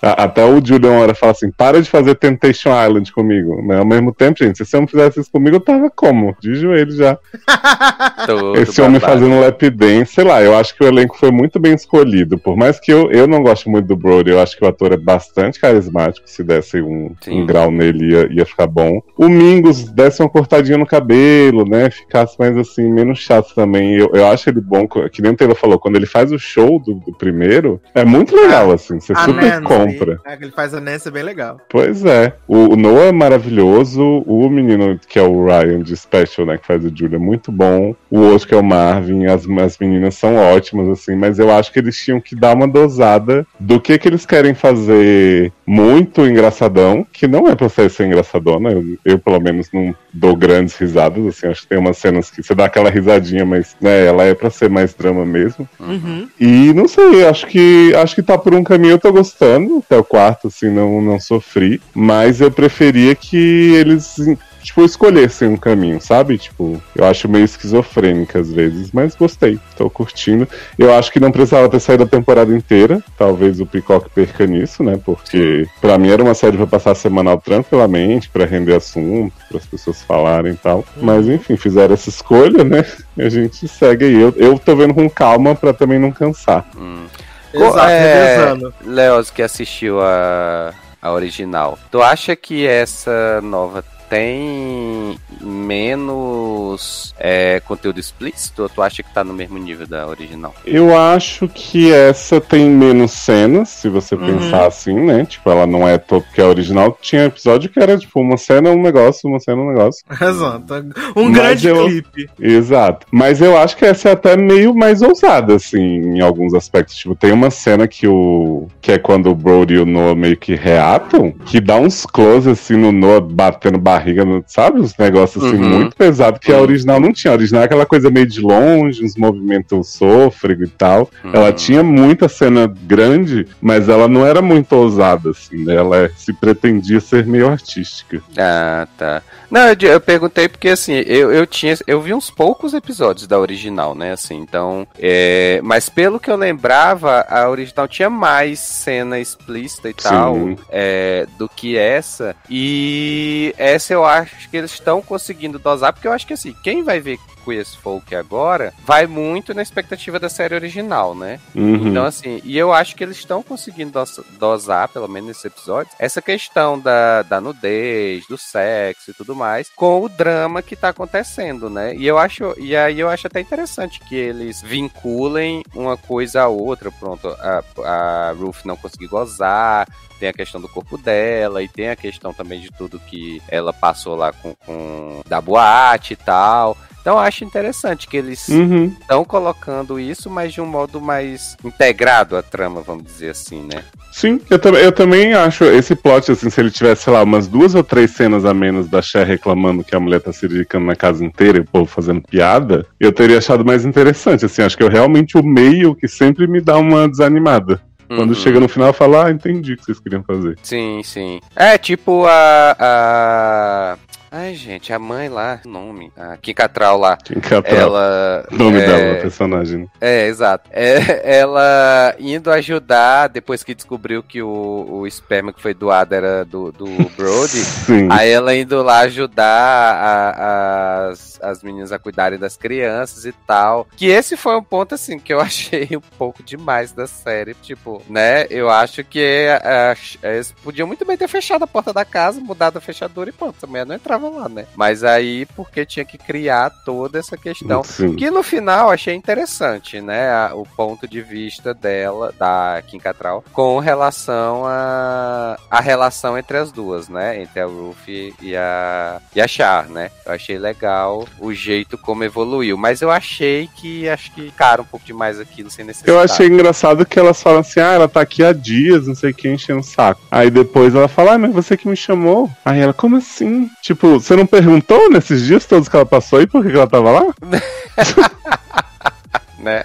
Speaker 5: Até o Julian uma hora fala assim: para de fazer Temptation Island comigo. Mas ao mesmo tempo, gente, se você não fizesse isso comigo, eu tava como? De joelho já. *laughs* Esse homem
Speaker 4: babado.
Speaker 5: fazendo lap dance, sei lá, eu acho que o elenco foi muito bem escolhido. Por mais que eu, eu não goste muito do Brody, eu acho que o ator é bastante carismático. Se desse um, um grau nele, ia, ia ficar bom. O Mingus desse uma cortadinha no cabelo, né? Ficasse mais assim, menos chato também. Eu, eu acho ele bom, que nem o Taylor falou, quando ele faz o show do, do primeiro, é muito legal, assim. Você
Speaker 3: A
Speaker 5: super gente compra.
Speaker 3: É, que ele faz a Nancy bem legal.
Speaker 5: Pois é. O, o Noah é maravilhoso. O menino que é o Ryan de Special, né? Que faz o Julia, é muito bom. O outro que é o Marvin. As, as meninas são ótimas, assim. Mas eu acho que eles tinham que dar uma dosada do que que eles querem fazer muito engraçadão. Que não é pra ser, ser engraçadona. Eu, eu, pelo menos, não dou grandes risadas, assim. Acho que tem umas cenas que você dá aquela risadinha, mas, né? Ela é pra ser mais drama mesmo.
Speaker 3: Uhum.
Speaker 5: E não sei, acho que acho que tá por um caminho, eu tô gostando. Até o quarto, assim, não, não sofri. Mas eu preferia que eles tipo, escolhessem um caminho, sabe? Tipo, eu acho meio esquizofrênica às vezes, mas gostei, tô curtindo. Eu acho que não precisava ter saído a temporada inteira, talvez o Peacock perca nisso, né? Porque pra mim era uma série pra passar semanal tranquilamente, pra render assunto, para as pessoas falarem e tal. Mas enfim, fizeram essa escolha, né? E a gente segue aí. Eu, eu tô vendo com calma pra também não cansar.
Speaker 3: Exato,
Speaker 4: é. Leoz que assistiu a, a original, tu acha que essa nova tem menos é, conteúdo explícito ou tu acha que tá no mesmo nível da original?
Speaker 5: Eu acho que essa tem menos cenas, se você
Speaker 3: Uhum.
Speaker 5: pensar assim, né? Tipo, ela não é todo que a original tinha episódio que era tipo uma cena, um negócio, uma cena, um negócio. *laughs*
Speaker 3: Exato. Um
Speaker 5: Mas
Speaker 3: grande
Speaker 5: eu-
Speaker 3: clipe.
Speaker 5: Exato. Mas eu acho que essa é até meio mais ousada, assim, em alguns aspectos. Tipo, tem uma cena que o. que é quando o Brody e o Noah meio que reatam, que dá uns close assim no Noah batendo barriga, sabe? Uns negócios assim
Speaker 4: Uhum.
Speaker 5: muito pesados que a original não tinha. A original é aquela coisa meio de longe, uns movimentos sôfrego e tal. Ela tinha muita cena grande, mas ela não era muito ousada, assim, né? Ela se pretendia ser meio artística.
Speaker 4: Ah, tá. Não, eu, eu perguntei porque assim, eu, eu tinha. Eu vi uns poucos episódios da original, né? Assim, então. é, mas pelo que eu lembrava, a original tinha mais cena explícita e
Speaker 5: Sim.
Speaker 4: tal é, do que essa. E essa eu acho que eles estão conseguindo dosar, porque eu acho que assim, quem vai ver Queer Folk agora vai muito na expectativa da série original, né?
Speaker 5: Uhum.
Speaker 4: Então, assim, e eu acho que eles estão conseguindo dos- dosar, pelo menos nesse episódio, essa questão da, da nudez, do sexo e tudo mais, com o drama que tá acontecendo, né? E eu acho, e aí eu acho até interessante que eles vinculem uma coisa à outra. Pronto, a, a Ruth não conseguir gozar, tem a questão do corpo dela e tem a questão também de tudo que ela passou lá com, com da boate e tal. Então eu acho interessante que eles
Speaker 5: Uhum.
Speaker 4: estão colocando isso, mas de um modo mais integrado à trama, vamos dizer assim, né?
Speaker 5: Sim, eu, tam- eu também acho esse plot, assim, se ele tivesse, sei lá, umas duas ou três cenas a menos da Cher reclamando que a mulher tá se dedicando na casa inteira e o povo fazendo piada, eu teria achado mais interessante, assim, acho que eu realmente o meio que sempre me dá uma desanimada. Quando
Speaker 4: Uhum.
Speaker 5: chega no final, eu falo, ah, entendi o que vocês queriam fazer.
Speaker 4: Sim, sim. É tipo a. a... Ai, gente, a mãe lá, o nome, a Kim Catral lá.
Speaker 5: Quem capta
Speaker 4: Ela.
Speaker 5: nome
Speaker 4: é,
Speaker 5: dela, a personagem. né?
Speaker 4: É, exato. É, ela indo ajudar, depois que descobriu que o, o esperma que foi doado era do, do Brody. *laughs*
Speaker 5: Sim.
Speaker 4: Aí ela indo lá ajudar a- as, as meninas a cuidarem das crianças e tal. Que esse foi um ponto, assim, que eu *laughs* achei um pouco demais da série. Tipo, né? Eu acho que é, é, eles podiam muito bem ter fechado a porta da casa, mudado a fechadura e pronto. Também não entrava lá, né? Mas aí, porque tinha que criar toda essa questão.
Speaker 5: Sim.
Speaker 4: Que no final achei interessante, né? o ponto de vista dela, da Kim Cattrall, com relação a, a relação entre as duas, né? Entre a Ruth e a, e a Char, né? Eu achei legal o jeito como evoluiu. Mas eu achei que acho que cara um pouco demais aquilo sem necessidade.
Speaker 5: Eu achei engraçado que elas falam assim, ah, ela tá aqui há dias, não sei quem enchendo o saco. Aí depois ela fala, ah, mas você que me chamou. Aí ela, como assim? Tipo, você não perguntou nesses dias todos que ela passou aí por que ela tava lá? *laughs*
Speaker 4: né?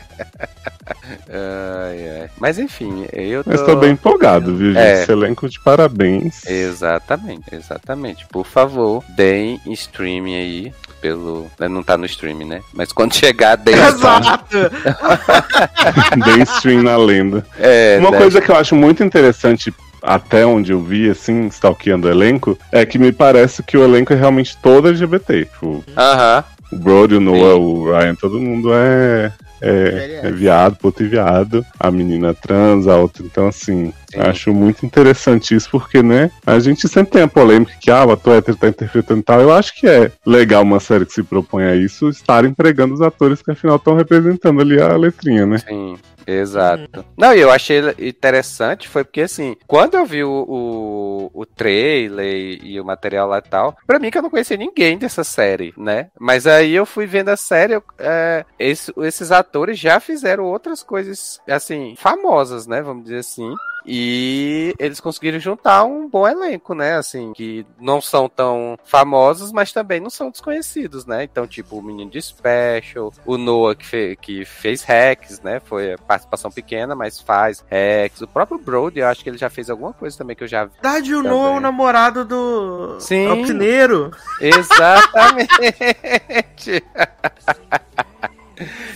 Speaker 4: Ai, ai. Mas enfim, eu tô...
Speaker 5: Mas tô bem empolgado, viu, gente?
Speaker 4: É.
Speaker 5: Esse elenco de parabéns.
Speaker 4: Exatamente, exatamente. Por favor, deem streaming aí. Pelo. né, Não tá no streaming, né? Mas quando chegar, deem. *laughs*
Speaker 3: Exato! *laughs*
Speaker 5: Dê stream na lenda.
Speaker 4: É,
Speaker 5: Uma
Speaker 4: né?
Speaker 5: coisa que eu acho muito interessante, até onde eu vi, assim, stalkeando o elenco, é que me parece que o elenco é realmente todo LGBT. Tipo,
Speaker 4: Aham.
Speaker 5: o Brody, o Noah, o Ryan, todo mundo é, é, é viado, puto e viado. A menina trans, a outra. Então, assim,
Speaker 4: Sim.
Speaker 5: acho muito interessante isso, porque, né, a gente sempre tem a polêmica que, ah, o ator hétero tá interpretando e tal. Eu acho que é legal uma série que se propõe a isso, estar empregando os atores que, afinal, estão representando ali a letrinha, né?
Speaker 4: Sim. Exato. Não, e eu achei interessante, foi porque assim, quando eu vi o, o, o trailer e, e o material lá e tal, pra mim que eu não conhecia ninguém dessa série, né? Mas aí eu fui vendo a série, eu, é, esse- esses atores já fizeram outras coisas, assim, famosas, né? Vamos dizer assim. E eles conseguiram juntar um bom elenco, né? Assim, que não são tão famosos, mas também não são desconhecidos, né? Então, tipo, o menino de Special, o Noah que, fe- que fez Rex, né? Foi participação pequena, mas faz Rex. O próprio Brody, eu acho que ele já fez alguma coisa também que eu já vi.
Speaker 3: Verdade, o. Noah é o namorado do.
Speaker 4: Sim.
Speaker 3: É o Pineiro.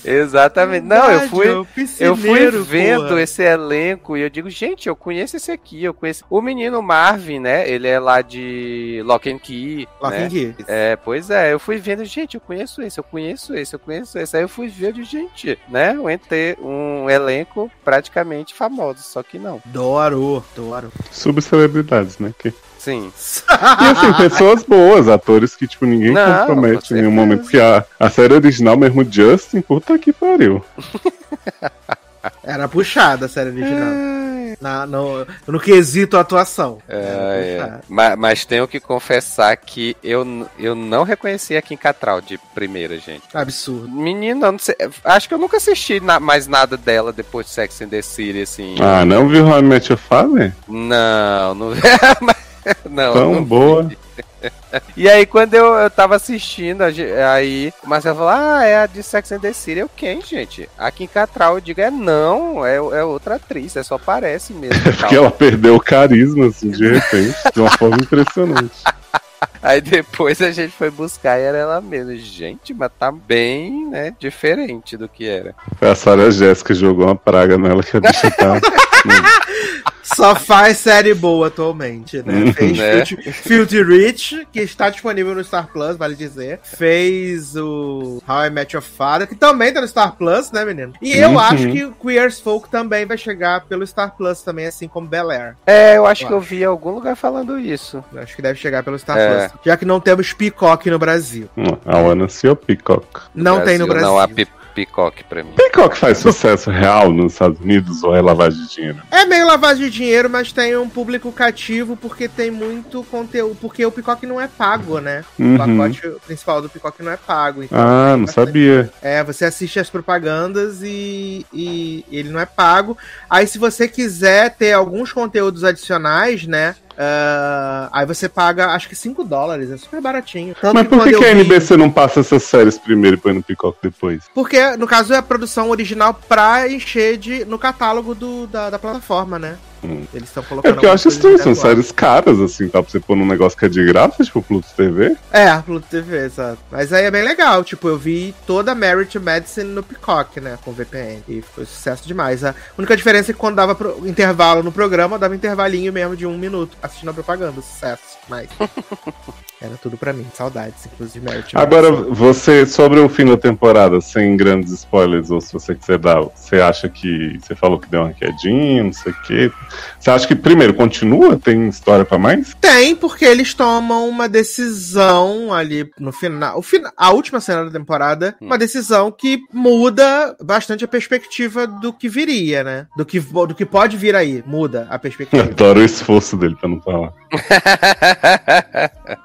Speaker 4: Exatamente! Exatamente. Não, eu
Speaker 3: Verdade,
Speaker 4: fui.
Speaker 3: é o
Speaker 4: Eu fui vendo
Speaker 3: porra.
Speaker 4: esse elenco e eu digo, gente, eu conheço esse aqui, eu conheço. O menino Marvin, né? Ele é lá de Lock and Key.
Speaker 3: Lock
Speaker 4: né?
Speaker 3: and Key.
Speaker 4: É, pois é, eu fui vendo, gente, eu conheço esse, eu conheço esse, eu conheço esse. Aí eu fui ver de gente, né? Um, ente- um elenco praticamente famoso, só que não.
Speaker 3: Adoro, adoro.
Speaker 5: Subcelebridades, né? Que...
Speaker 4: Sim.
Speaker 5: E assim, *laughs* pessoas boas, atores que, tipo, ninguém
Speaker 4: Não,
Speaker 5: compromete
Speaker 4: com
Speaker 5: em nenhum momento. Porque a, a série original mesmo, Justin, puta que pariu. *laughs*
Speaker 3: Era puxada a série original. Na, no, no quesito atuação.
Speaker 4: É, é.
Speaker 3: puxada.
Speaker 4: Ma- Mas, tenho que confessar que eu, eu não reconheci a Kim Cattrall de primeira, gente.
Speaker 3: Absurdo.
Speaker 4: Menina, sei, acho que eu nunca assisti na- mais nada dela depois de Sex and the City, assim.
Speaker 5: Ah, não viu How I Met Your Father?
Speaker 4: Não, não. *laughs* *laughs* não,
Speaker 5: Tão
Speaker 4: não
Speaker 5: boa.
Speaker 4: E aí, quando eu, eu tava assistindo, aí o Marcelo falou: Ah, é a de Sex and the City. Eu, quem, gente? A Kim Cattrall, eu digo: É não, é, é outra atriz, é só parece mesmo. *laughs* tal.
Speaker 5: Porque ela perdeu o carisma, assim, de repente, de uma forma impressionante. *laughs*
Speaker 4: Aí depois a gente foi buscar e era ela mesma. Gente, mas tá bem, né, diferente do que era.
Speaker 5: Foi a Sarah Jéssica que jogou uma praga nela que a bicha tá. *laughs*
Speaker 3: Só faz série boa atualmente, né?
Speaker 5: Uhum.
Speaker 3: Fez
Speaker 4: Né?
Speaker 3: Filthy, Filthy Rich, que está disponível no Star Plus, vale dizer. Fez o How I Met Your Father, que também tá no Star Plus, né, menino? E eu
Speaker 5: Uhum.
Speaker 3: acho que o Queer as Folk também vai chegar pelo Star Plus também, assim como Bel Air.
Speaker 4: É, eu acho
Speaker 3: Eu
Speaker 4: que eu vi em algum lugar falando isso.
Speaker 3: Eu Acho que deve chegar pelo Star
Speaker 4: É.
Speaker 3: Plus. Já que não temos Peacock no Brasil.
Speaker 5: A Ana Seal Peacock.
Speaker 3: Não tem no Brasil.
Speaker 4: Não há pi picoque pra mim.
Speaker 5: Peacock faz sucesso real nos Estados Unidos ou é lavagem de dinheiro?
Speaker 3: É meio lavagem de dinheiro, mas tem um público cativo porque tem muito conteúdo. Porque o Peacock não é pago, né? O
Speaker 5: Uhum.
Speaker 3: pacote principal do Peacock não é pago. Então
Speaker 5: Ah, não
Speaker 3: bastante-
Speaker 5: sabia.
Speaker 3: É, você assiste as propagandas e, e ele não é pago. Aí, se você quiser ter alguns conteúdos adicionais, né? Ah, aí você paga, acho que 5 dólares, é super baratinho. Tanto
Speaker 5: Mas por que, que a
Speaker 3: vi-
Speaker 5: NBC não passa essas séries primeiro e põe no Peacock depois?
Speaker 3: Porque, no caso, é a produção original pra encher de, no catálogo do, da, da plataforma, né?
Speaker 5: Hum.
Speaker 3: Eles estão colocando.
Speaker 5: É porque eu acho
Speaker 3: coisas
Speaker 5: estranho, são séries caras, assim, tá? Pra você pôr num negócio que é de graça, tipo Pluto TV.
Speaker 3: É, Pluto TV, exato. Mas aí é bem legal. Tipo, eu vi toda a Merit Medicine no Peacock, né? Com VPN. E foi sucesso demais. A única diferença é que quando dava pro- intervalo no programa, dava intervalinho mesmo de um minuto assistindo a propaganda. Sucesso. Mas. *laughs* Era tudo pra mim. Saudades, inclusive, Merit
Speaker 5: Agora, você, sobre o fim da temporada, sem grandes spoilers, ou se você quiser dar, você acha que. Você falou que deu uma quedinha, não sei o quê. Você acha que, primeiro, continua? Tem história pra mais?
Speaker 3: Tem, porque eles tomam uma decisão ali no final. O fina, a última cena da temporada, uma decisão que muda bastante a perspectiva do que viria, né? Do que, do que pode vir aí. Muda a
Speaker 5: Eu
Speaker 3: perspectiva. *laughs*
Speaker 5: adoro o esforço dele pra não falar.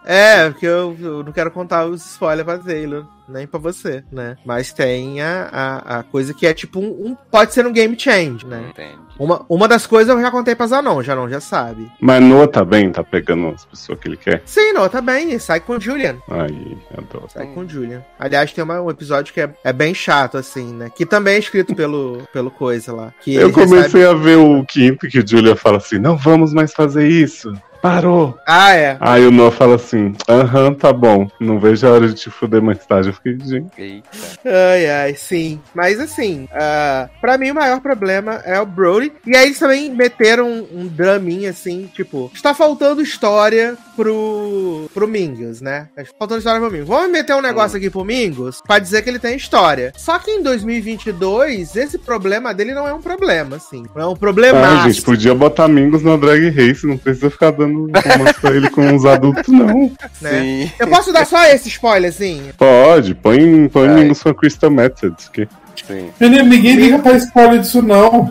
Speaker 3: É, *laughs* porque eu, eu não quero contar os spoilers pra Taylor, nem pra você, né? Mas tem a, a, a coisa que é tipo um, um- Pode ser um game change, né?
Speaker 4: Entendi.
Speaker 3: Uma, uma das coisas eu já contei pra Zanon, Zanon já sabe.
Speaker 5: Mas Noah tá bem, tá pegando as pessoas que ele quer.
Speaker 3: Sim, não, tá bem, sai com o Julian.
Speaker 5: Aí, adoro.
Speaker 3: Sai com o Julian. Aliás, tem uma- um episódio que é, é bem chato, assim, né? Que também é escrito pelo, pelo coisa lá. Que
Speaker 5: Eu comecei
Speaker 3: recebe-
Speaker 5: a ver o quinto que Julia fala assim: não vamos mais fazer isso. Parou.
Speaker 3: Ah, é.
Speaker 5: Aí o Noah fala assim: aham, tá bom. Não vejo a hora de te fuder mais tarde. Eu fiquei, gente.
Speaker 4: Eita.
Speaker 3: Ai, ai, sim. Mas assim, uh, pra mim o maior problema é o Brody. E aí eles também meteram um, um draminha assim, tipo, está faltando história pro, pro Mingus, né? Faltando história pro Mingus. Vamos meter um negócio aqui pro Mingus pra dizer que ele tem história. Só que em 2022, esse problema dele não é um problema, assim. Não é um problema.
Speaker 5: Ah, gente, podia botar Mingos na Drag Race. Não precisa ficar dando romance pra ele com os adultos, não.
Speaker 3: né? *laughs*
Speaker 4: Sim.
Speaker 3: Eu posso dar só esse spoilerzinho?
Speaker 5: Pode, põe, põe
Speaker 4: Vai.
Speaker 5: Mingos com a Crystal Method. Que...
Speaker 4: Sim.
Speaker 2: Menino, ninguém liga pra spoiler disso, não.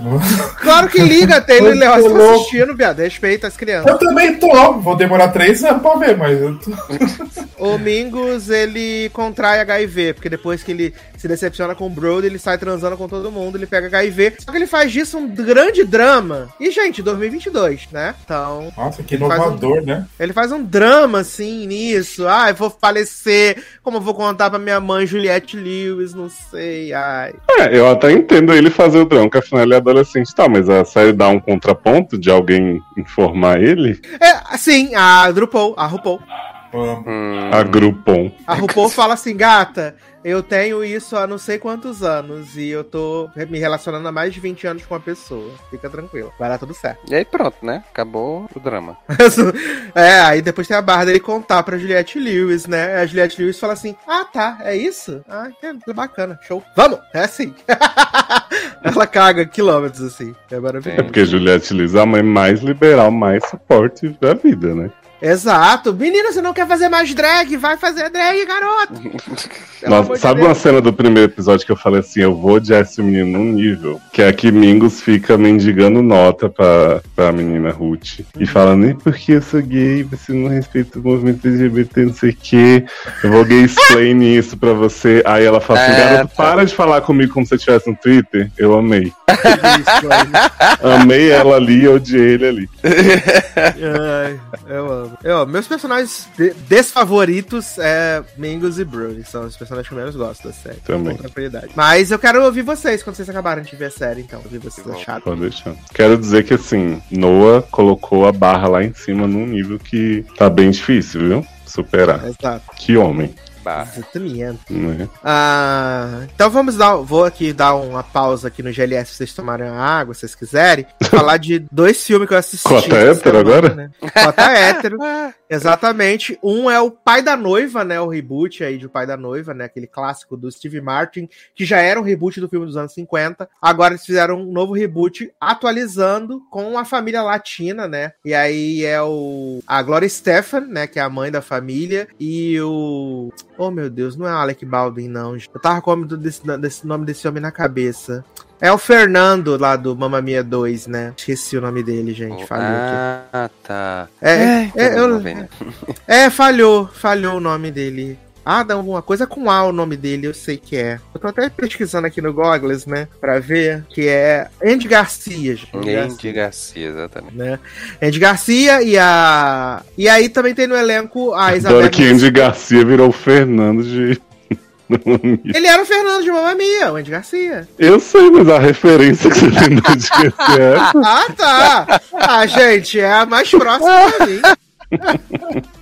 Speaker 3: Claro que liga, *laughs* Taylor você tá assistindo, viado. Respeita as crianças.
Speaker 2: Eu também tô. Vou demorar três anos pra ver, mas eu tô... *laughs*
Speaker 3: O Mingus, ele contrai HIV, porque depois que ele se decepciona com o Brody, ele sai transando com todo mundo, ele pega HIV. Só que ele faz disso um grande drama. E, gente, 2022, né? Então,
Speaker 2: Nossa, que
Speaker 3: Faz um-
Speaker 2: inovador, né?
Speaker 3: ele faz um drama, assim, nisso. Ah, eu vou falecer. Como eu vou contar pra minha mãe, Juliette Lewis, não sei. Ai.
Speaker 5: É, eu até entendo ele fazer o drama, que afinal ele é adolescente, tá, mas a série dá um contraponto de alguém informar ele,
Speaker 3: É, assim, a RuPaul, a RuPaul.
Speaker 4: Hum,
Speaker 5: a Groupon.
Speaker 3: A RuPaul fala assim, gata, eu tenho isso há não sei quantos anos e eu tô me relacionando há mais de 20 anos com uma pessoa. Fica tranquilo, vai dar tudo certo.
Speaker 4: E aí pronto, né? Acabou o drama. *laughs*
Speaker 3: é, aí depois tem a barra dele contar pra Juliette Lewis, né? A Juliette Lewis fala assim, ah, tá, é isso? Ah, é, bacana, show. Vamos, é assim. *laughs* Ela caga quilômetros, assim, é
Speaker 5: É
Speaker 3: maravilhoso.
Speaker 5: porque Juliette Lewis é a mãe mais liberal, mais suporte da vida, né?
Speaker 3: Exato. Menina, você não quer fazer mais drag? Vai fazer drag, garoto. *laughs*
Speaker 5: Nossa,
Speaker 3: de
Speaker 5: sabe
Speaker 3: Deus.
Speaker 5: uma cena do primeiro episódio que eu falei assim, eu vou odiar esse menino num nível, que é que Mingus fica mendigando nota pra, pra menina Ruth, e falando, e porque eu sou gay, você não respeita o movimento LGBT, não sei o quê, eu vou gay explain *laughs* isso pra você. Aí ela fala assim,
Speaker 4: É,
Speaker 5: garoto,
Speaker 4: tá.
Speaker 5: para de falar comigo como se eu estivesse no Twitter. Eu amei. *laughs* Amei ela ali odiei ele ali.
Speaker 3: Ai, eu amo. Eu amo. Meus personagens de- desfavoritos é Mingus e Brody. São os personagens que eu menos gosto da série.
Speaker 5: Também.
Speaker 3: Com tranquilidade. Mas eu quero ouvir vocês quando vocês acabarem de ver a série, então. Ouvir vocês acharam.
Speaker 5: Pode deixar. Quero dizer que assim, Noah colocou a barra lá em cima num nível que tá bem difícil, viu? Superar.
Speaker 3: Exato.
Speaker 5: Que homem,
Speaker 4: Bah.
Speaker 3: Exatamente.
Speaker 5: né?
Speaker 3: Ah, então vamos dar. Vou aqui dar uma pausa aqui no GLS pra vocês tomarem a água, se vocês quiserem. *laughs* falar de dois filmes que eu assisti.
Speaker 5: Cota hétero agora?
Speaker 3: Né? Cota hétero. *laughs* Exatamente. Um é o Pai da Noiva, né? O reboot aí de O Pai da Noiva, né? Aquele clássico do Steve Martin, que já era um reboot do filme dos anos 50. Agora eles fizeram um novo reboot atualizando com a família latina, né? E aí é o a Gloria Stefan, né? Que é a mãe da família, e o. Oh meu Deus, não é Alec Baldwin, não. Eu tava com o nome desse, desse nome desse homem na cabeça. É o Fernando lá do Mamma Mia 2, né? Esqueci o nome dele, gente. Falhou aqui.
Speaker 4: Ah, tá.
Speaker 3: É, é,
Speaker 4: todo
Speaker 3: eu-
Speaker 4: mundo vendo. *laughs*
Speaker 3: é, falhou, falhou o nome dele. Ah, não, uma coisa com A o nome dele, eu sei que é. Eu tô até pesquisando aqui no Googles, né, pra ver, que é Andy Garcia. gente. Andy Garcia,
Speaker 4: Andy Garcia, exatamente.
Speaker 3: né? Andy Garcia e a... E aí também tem no elenco a Isabel...
Speaker 5: Que Andy Garcia virou o Fernando de. *laughs*
Speaker 3: Ele era o Fernando de Mamma Mia, o Andy Garcia.
Speaker 5: Eu sei, mas a referência que você tentou de esquecer é essa.
Speaker 3: Ah, tá! Ah, gente, é a mais próxima pra mim. *laughs*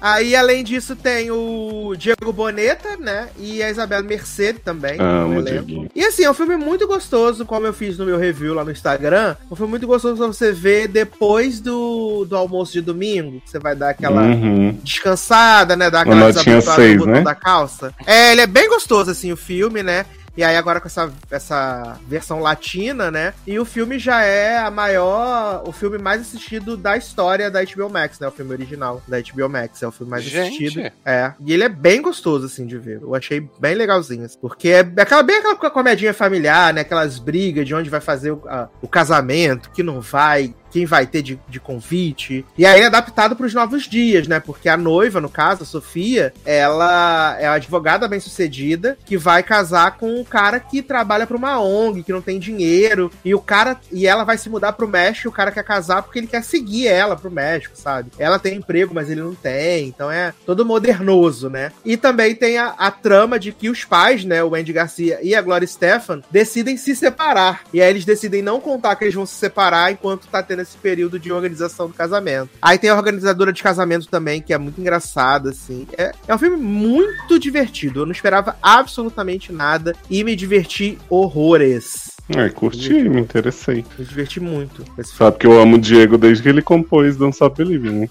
Speaker 3: Aí, além disso, tem o Diego Boneta, né? E a Isabela Mercedes também.
Speaker 5: Amo. Dieguinho.
Speaker 3: E assim, é um filme muito gostoso, como eu fiz no meu review lá no Instagram. Um filme muito gostoso pra você ver depois do, do almoço de domingo. Você vai dar aquela
Speaker 5: Uhum.
Speaker 3: descansada, né? Dar aquela desabotoada no botão
Speaker 5: né?
Speaker 3: da calça. É, ele é bem gostoso, assim, o filme, né? E aí agora com essa, essa versão latina, né? E o filme já é a maior, o filme mais assistido da história da HBO Max, né? O filme original da HBO Max é o filme mais
Speaker 4: Gente.
Speaker 3: assistido. É. E ele é bem gostoso, assim, de ver. Eu achei bem legalzinho. assim, Porque é aquela, bem aquela comedinha familiar, né? Aquelas brigas de onde vai fazer o, a- o casamento, que não vai, quem vai ter de, de convite. E aí é adaptado para os novos dias, né? Porque a noiva, no caso, a Sofia, ela é a advogada bem sucedida que vai casar com um cara que trabalha para uma ONG, que não tem dinheiro. E o cara. E ela vai se mudar pro México e o cara quer casar porque ele quer seguir ela pro México, sabe? Ela tem emprego, mas ele não tem. Então é todo modernoso, né? E também tem a, a trama de que os pais, né? O Andy Garcia e a Gloria Stefan, decidem se separar. E aí eles decidem não contar que eles vão se separar enquanto tá tendo esse período de organização do casamento. Aí tem a organizadora de casamento também, que é muito engraçada, assim. É, é um filme muito divertido. Eu não esperava absolutamente nada e me diverti horrores.
Speaker 5: É, curti, me interessei.
Speaker 3: Me diverti muito.
Speaker 5: Sabe que eu amo o Diego desde que ele compôs Don't Stop Believing, né?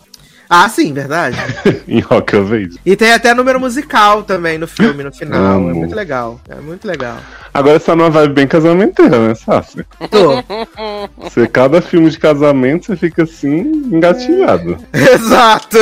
Speaker 3: Ah, sim, verdade. *laughs*
Speaker 5: em Rock of Age.
Speaker 3: E tem até número musical também no filme, no final. É
Speaker 5: Amo.
Speaker 3: muito legal. É muito legal.
Speaker 5: Agora você tá numa vibe bem casamenteira, né, Sassi?
Speaker 3: Tô. *laughs*
Speaker 5: Você, cada filme de casamento, você fica assim, engatilhado. *laughs*
Speaker 3: Exato.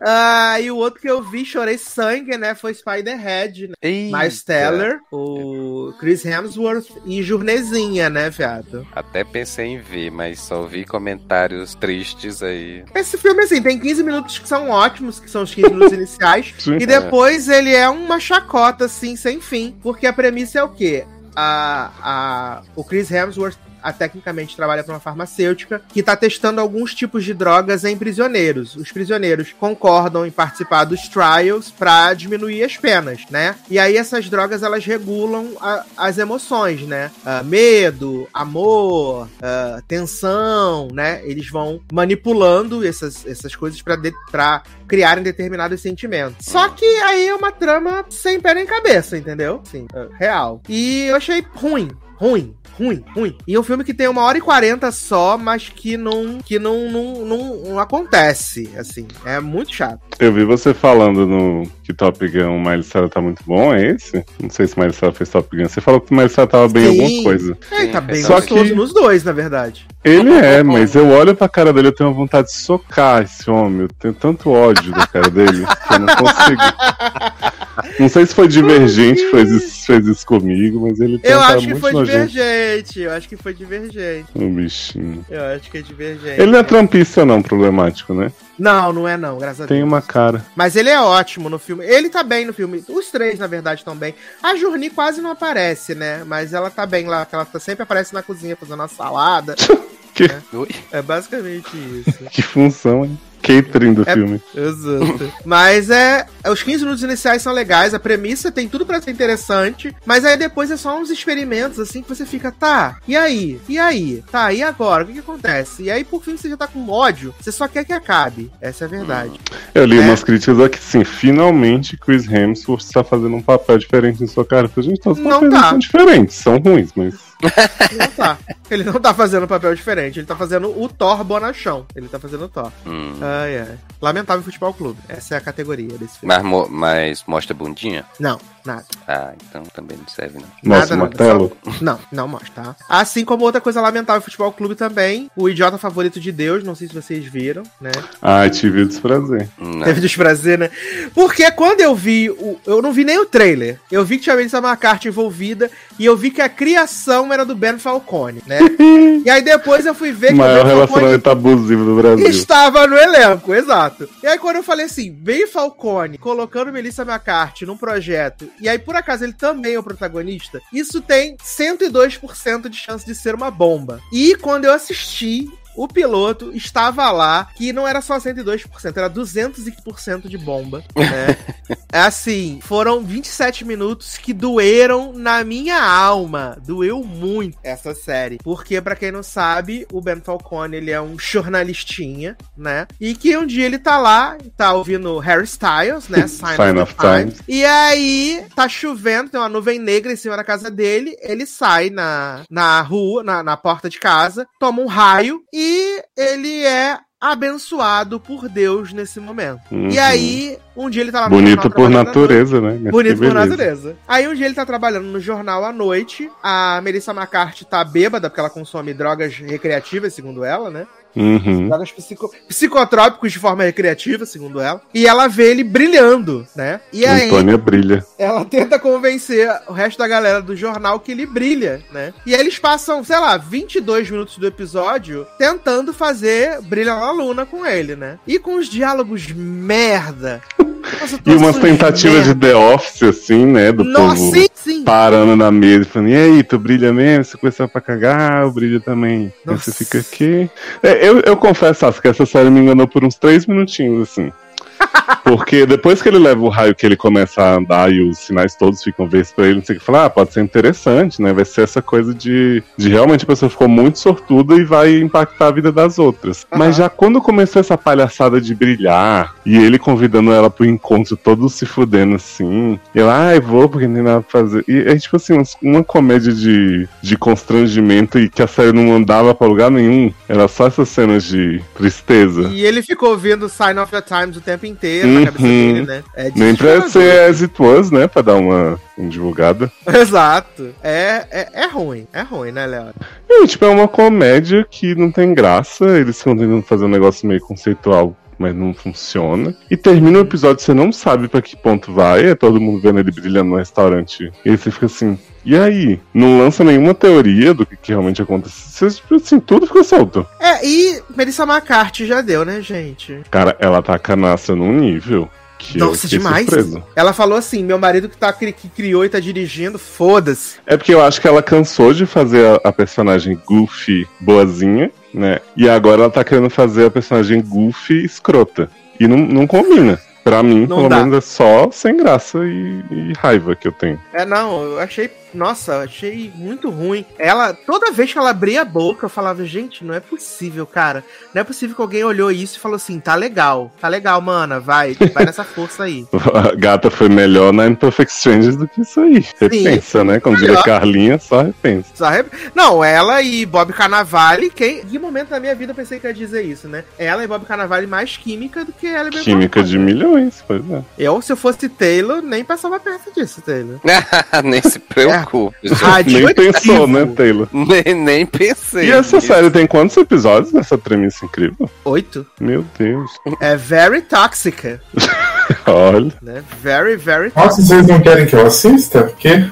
Speaker 3: Ah, e o outro que eu vi, chorei sangue, né? Foi Spider-Head, né? Miles Teller, o Chris Hemsworth e Jurnezinha, né, viado?
Speaker 4: Até pensei em ver, mas só vi comentários tristes aí.
Speaker 3: Esse filme, assim, tem 15 minutos que são ótimos, que são os 15 minutos *laughs* iniciais. E depois ele é uma chacota, assim, sem fim. Porque a premissa é o quê? A, a, o Chris Hemsworth a, tecnicamente trabalha para uma farmacêutica que está testando alguns tipos de drogas em prisioneiros. Os prisioneiros concordam em participar dos trials para diminuir as penas, né? E aí essas drogas elas regulam a- as emoções, né? Ah, medo, amor, ah, tensão, né? Eles vão manipulando essas, essas coisas para para criarem determinados sentimentos. Só que aí é uma trama sem pé nem cabeça, entendeu? Sim, é, real. E eu achei ruim, ruim. Ruim, ruim. E é um filme que tem uma hora e quarenta só, mas que não que não, não, não, não acontece, assim. É muito chato.
Speaker 5: Eu vi você falando no que Top Gun, o Miley Cyrus tá muito bom, é esse? Não sei se o Miley Cyrus fez Top Gun. Você falou que o Miley Cyrus tava bem em alguma coisa.
Speaker 3: É, tá bem
Speaker 5: Só que-
Speaker 3: nos dois, na verdade.
Speaker 5: Ele é, mas eu olho pra cara dele, eu tenho vontade de socar esse homem. Eu tenho tanto ódio da cara dele que eu não consigo. *laughs* Não sei se foi divergente que fez isso, fez isso comigo, mas ele tem
Speaker 3: Eu
Speaker 5: uma cara
Speaker 3: acho que
Speaker 5: muito
Speaker 3: foi
Speaker 5: nojento.
Speaker 3: divergente. Eu acho que foi divergente.
Speaker 5: Um bichinho.
Speaker 3: Eu acho que é divergente.
Speaker 5: Ele não é trampista, não, problemático, né?
Speaker 3: Não, não é não, graças a
Speaker 5: Tem
Speaker 3: Deus.
Speaker 5: uma cara.
Speaker 3: Mas ele é ótimo no filme. Ele tá bem no filme. Os três, na verdade, estão bem. A Journey quase não aparece, né? Mas ela tá bem lá, ela tá- sempre aparece na cozinha fazendo uma salada. *laughs*
Speaker 5: Que,
Speaker 4: Ui.
Speaker 3: É basicamente isso. *laughs*
Speaker 5: que função, hein? Catering do
Speaker 3: É-
Speaker 5: filme.
Speaker 3: Exato. Mas é. Os 15 minutos iniciais são legais, a premissa tem tudo pra ser interessante, mas aí depois é só uns experimentos assim que você fica, tá, e aí? E aí? Tá, e agora? O que, que acontece? E aí, por fim, você já tá com ódio, você só quer que acabe. Essa é a verdade.
Speaker 5: Eu li
Speaker 3: É.
Speaker 5: umas críticas aqui, sim, finalmente Chris Hemsworth está fazendo um papel diferente em sua cara. Falei, gente, todos os papéis
Speaker 3: tá.
Speaker 5: são diferentes, são ruins, mas...
Speaker 3: Não tá. Ele não tá fazendo papel diferente, ele tá fazendo o Thor bonachão. Ele tá fazendo o Thor.
Speaker 4: Hum.
Speaker 3: Ai, ai. Lamentável futebol clube. Essa é a categoria desse filme.
Speaker 4: Mas, mas mostra bundinha?
Speaker 3: Não, nada.
Speaker 4: Ah, então também não serve, não.
Speaker 5: Nossa,
Speaker 3: Nada, nada,
Speaker 5: martelo.
Speaker 3: Não, não mostra, tá? Assim como outra coisa lamentável futebol clube também, o idiota favorito de Deus, não sei se vocês viram, né?
Speaker 5: Ai, tive o desprazer.
Speaker 4: Não.
Speaker 3: Teve desprazer, né? Porque quando eu vi, o, eu não vi nem o trailer, eu vi que tinha Melissa McCarthy envolvida e eu vi que a criação era do Ben Falcone, né? *laughs* e aí depois eu fui ver que
Speaker 5: O maior
Speaker 3: o Ben Falcone
Speaker 5: relacionamento abusivo do Brasil.
Speaker 3: estava no elenco, exato. E aí quando eu falei assim, Ben Falcone colocando Melissa McCarthy num projeto, e aí por acaso ele também é o protagonista, isso tem 102% de chance de ser uma bomba. E quando eu assisti, o piloto estava lá, que não era só 102%, era 200% de bomba, né? *laughs* É assim, foram 27 minutos que doeram na minha alma. Doeu muito essa série. Porque, pra quem não sabe, o Ben Falcone, ele é um jornalistinha, né? E que um dia ele tá lá, tá ouvindo Harry Styles, né? *laughs* Sign,
Speaker 5: Sign of Times.
Speaker 3: E aí, tá chovendo, tem uma nuvem negra em cima da casa dele. Ele sai na, na rua, na, na porta de casa, toma um raio e ele é abençoado por Deus nesse momento.
Speaker 5: Uhum.
Speaker 3: E aí, um dia ele tá lá no
Speaker 5: Bonito
Speaker 3: jornal
Speaker 5: por natureza, né? Mas
Speaker 3: Bonito por natureza. Aí um dia ele tá trabalhando no jornal à noite. A Melissa McCarthy tá bêbada, porque ela consome drogas recreativas, segundo ela, né?
Speaker 5: Uhum.
Speaker 3: Drogas psico- psicotrópicos de forma recreativa, segundo ela. E ela vê ele brilhando, né? E aí
Speaker 5: Antônia brilha.
Speaker 3: ela tenta convencer o resto da galera do jornal que ele brilha, né? E aí eles passam, sei lá, 22 minutos do episódio tentando fazer Brilha na Luna com ele, né? E com os diálogos merda. umas
Speaker 5: E umas tentativas de. The Office, assim, né? Do
Speaker 3: Nossa,
Speaker 5: povo
Speaker 3: sim, sim.
Speaker 5: parando na mesa e falando, e aí, tu brilha mesmo? Você começou pra cagar, eu brilho também. Aí
Speaker 3: Nossa.
Speaker 5: você fica aqui. É, eu, eu confesso, que essa série me enganou por uns três minutinhos, assim. *laughs* Porque depois que ele leva o raio que ele começa a andar e os sinais todos ficam verdes pra ele, não sei o que falar, ah, pode ser interessante, né? Vai ser essa coisa de, de realmente a pessoa ficou muito sortuda e vai impactar a vida das outras.
Speaker 3: Aham.
Speaker 5: Mas já quando começou essa palhaçada de brilhar, e ele convidando ela pro encontro, todo se fudendo assim, e ela, ai, vou porque não tem nada pra fazer. E é tipo assim, uma comédia de, de constrangimento e que a série não andava pra lugar nenhum. Era só essas cenas de tristeza.
Speaker 3: E ele ficou vendo Sign of the Times o tempo inteiro na cabeça
Speaker 5: Uhum.
Speaker 3: dele, né? É
Speaker 5: Nem pra ser as it was, né? Pra dar uma, uma divulgada. *laughs*
Speaker 3: Exato. É, é, é ruim. É ruim, né, Léo?
Speaker 5: E, tipo, é uma comédia que não tem graça. Eles ficam tentando fazer um negócio meio conceitual mas não funciona. E termina o episódio, você não sabe pra que ponto vai, é todo mundo vendo ele brilhando no restaurante. E aí você fica assim, e aí? Não lança nenhuma teoria do que, que realmente aconteceu. Você, Assim, tudo ficou solto.
Speaker 3: É, e Melissa McCarthy já deu, né, gente?
Speaker 5: Cara, ela tá canaça num nível que
Speaker 3: Nossa, demais.
Speaker 5: surpreso.
Speaker 3: Ela falou assim: meu marido que, tá, que criou e tá dirigindo, foda-se.
Speaker 5: É porque eu acho que ela cansou de fazer a, a personagem goofy boazinha, né? E agora ela tá querendo fazer a personagem goofy escrota. E não, não combina. Pra mim,
Speaker 3: Não
Speaker 5: pelo
Speaker 3: dá.
Speaker 5: menos, é só sem graça e, e raiva que eu tenho.
Speaker 3: É, não, eu achei. Nossa, eu achei muito ruim. Ela, toda vez que ela abria a boca, eu falava, gente, não é possível, cara. Não é possível que alguém olhou isso e falou assim: tá legal, tá legal, mana, vai, vai nessa força aí. *laughs*
Speaker 5: A gata foi melhor na Imperfect Strangers do que isso aí. Repensa, né? Como diria
Speaker 3: Melhor.
Speaker 5: Carlinha, só repensa.
Speaker 3: Só rep- Não, ela e Bob Carnavale, quem. Que momento da minha vida eu pensei que ia dizer isso, né? Ela e Bob Carnavale mais química do que ela e
Speaker 5: Química de milhões, pois é.
Speaker 3: Eu, se eu fosse Taylor, nem passava perto disso, Taylor. *laughs*
Speaker 4: Nem se preocupe. Gente.
Speaker 3: Radioativo.
Speaker 5: Nem pensou, né, Taylor? *laughs*
Speaker 4: Nem, nem pensei.
Speaker 5: E essa
Speaker 4: nisso.
Speaker 5: série tem quantos episódios nessa premissa incrível?
Speaker 3: Oito.
Speaker 5: Meu Deus.
Speaker 3: É very toxic, *laughs*
Speaker 5: Olha.
Speaker 3: né? Very, very
Speaker 2: Nossa, vocês não querem que eu assista? O quê?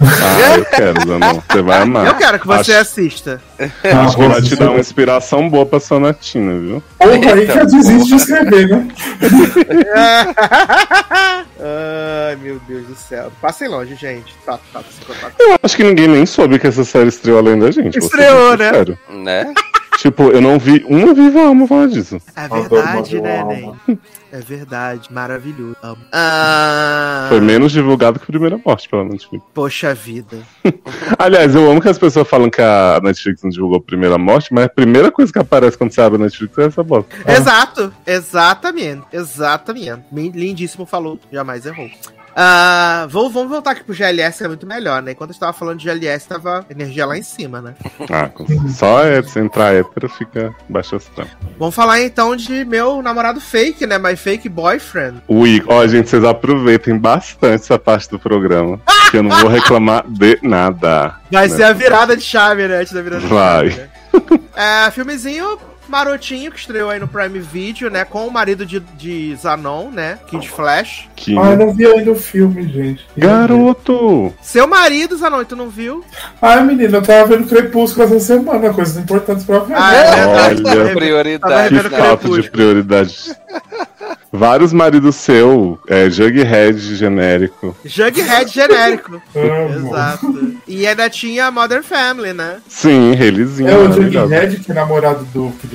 Speaker 5: Ah, eu quero, Zanon. Você vai amar.
Speaker 3: Eu quero que você
Speaker 5: Acho-
Speaker 3: assista.
Speaker 5: Acho que vai te dar uma inspiração boa pra sonatina, viu?
Speaker 2: Porra, aí que eu desisto de escrever, né? *laughs*
Speaker 3: Ai, meu Deus do céu. Passem longe, gente. Tá, tá, psicopata.
Speaker 5: Acho que ninguém nem soube que essa série estreou além da gente.
Speaker 3: Estreou, né?
Speaker 5: sincero.
Speaker 4: Né?
Speaker 5: Tipo, eu não vi uma viva alma falar disso.
Speaker 3: É verdade, né. Ney? É verdade. Maravilhoso. Amo. Ah,
Speaker 5: Foi menos divulgado que Primeira Morte pela Netflix.
Speaker 3: Poxa vida. *laughs*
Speaker 5: Aliás, eu amo que as pessoas falam que a Netflix não divulgou Primeira Morte, mas a primeira coisa que aparece quando você abre a Netflix é essa bosta.
Speaker 3: Exato. Exatamente. Exatamente. Lindíssimo falou. Jamais errou. Ah, vou, vamos voltar aqui pro GLS, que é muito melhor, né? Quando eu estava falando de GLS, tava energia lá em cima, né? *laughs*
Speaker 5: Ah, só é, se entrar hétero fica baixo astral.
Speaker 3: Vamos falar então de meu namorado fake, né? My fake boyfriend.
Speaker 5: Igor, ó, gente, vocês aproveitem bastante essa parte do programa, que eu não vou reclamar de nada.
Speaker 3: Vai
Speaker 5: né?
Speaker 3: ser a virada de chave, né? Virada de
Speaker 5: Vai.
Speaker 3: chave. Né? *laughs* É, filmezinho marotinho que estreou aí no Prime Video, né? Com o marido de, de Zanon, né? Kid Flash.
Speaker 5: Que
Speaker 2: Ah, eu não vi ainda o filme, gente.
Speaker 5: garoto!
Speaker 3: Seu marido, Zanon, tu não viu?
Speaker 2: Ai, menina, eu tava vendo Crepúsculo essa semana, coisas importantes pra ver.
Speaker 3: Ah, é verdade.
Speaker 5: Olha.
Speaker 4: Prioridade.
Speaker 3: Tava
Speaker 5: Que falta de
Speaker 3: Crepúsculo.
Speaker 5: prioridade. Vários maridos seu, é, Jughead genérico.
Speaker 3: Jughead genérico. *laughs* Exato. E ainda tinha a Modern Family, né?
Speaker 5: Sim, Relezinho.
Speaker 2: É o. Jughead, que é namorado do Kid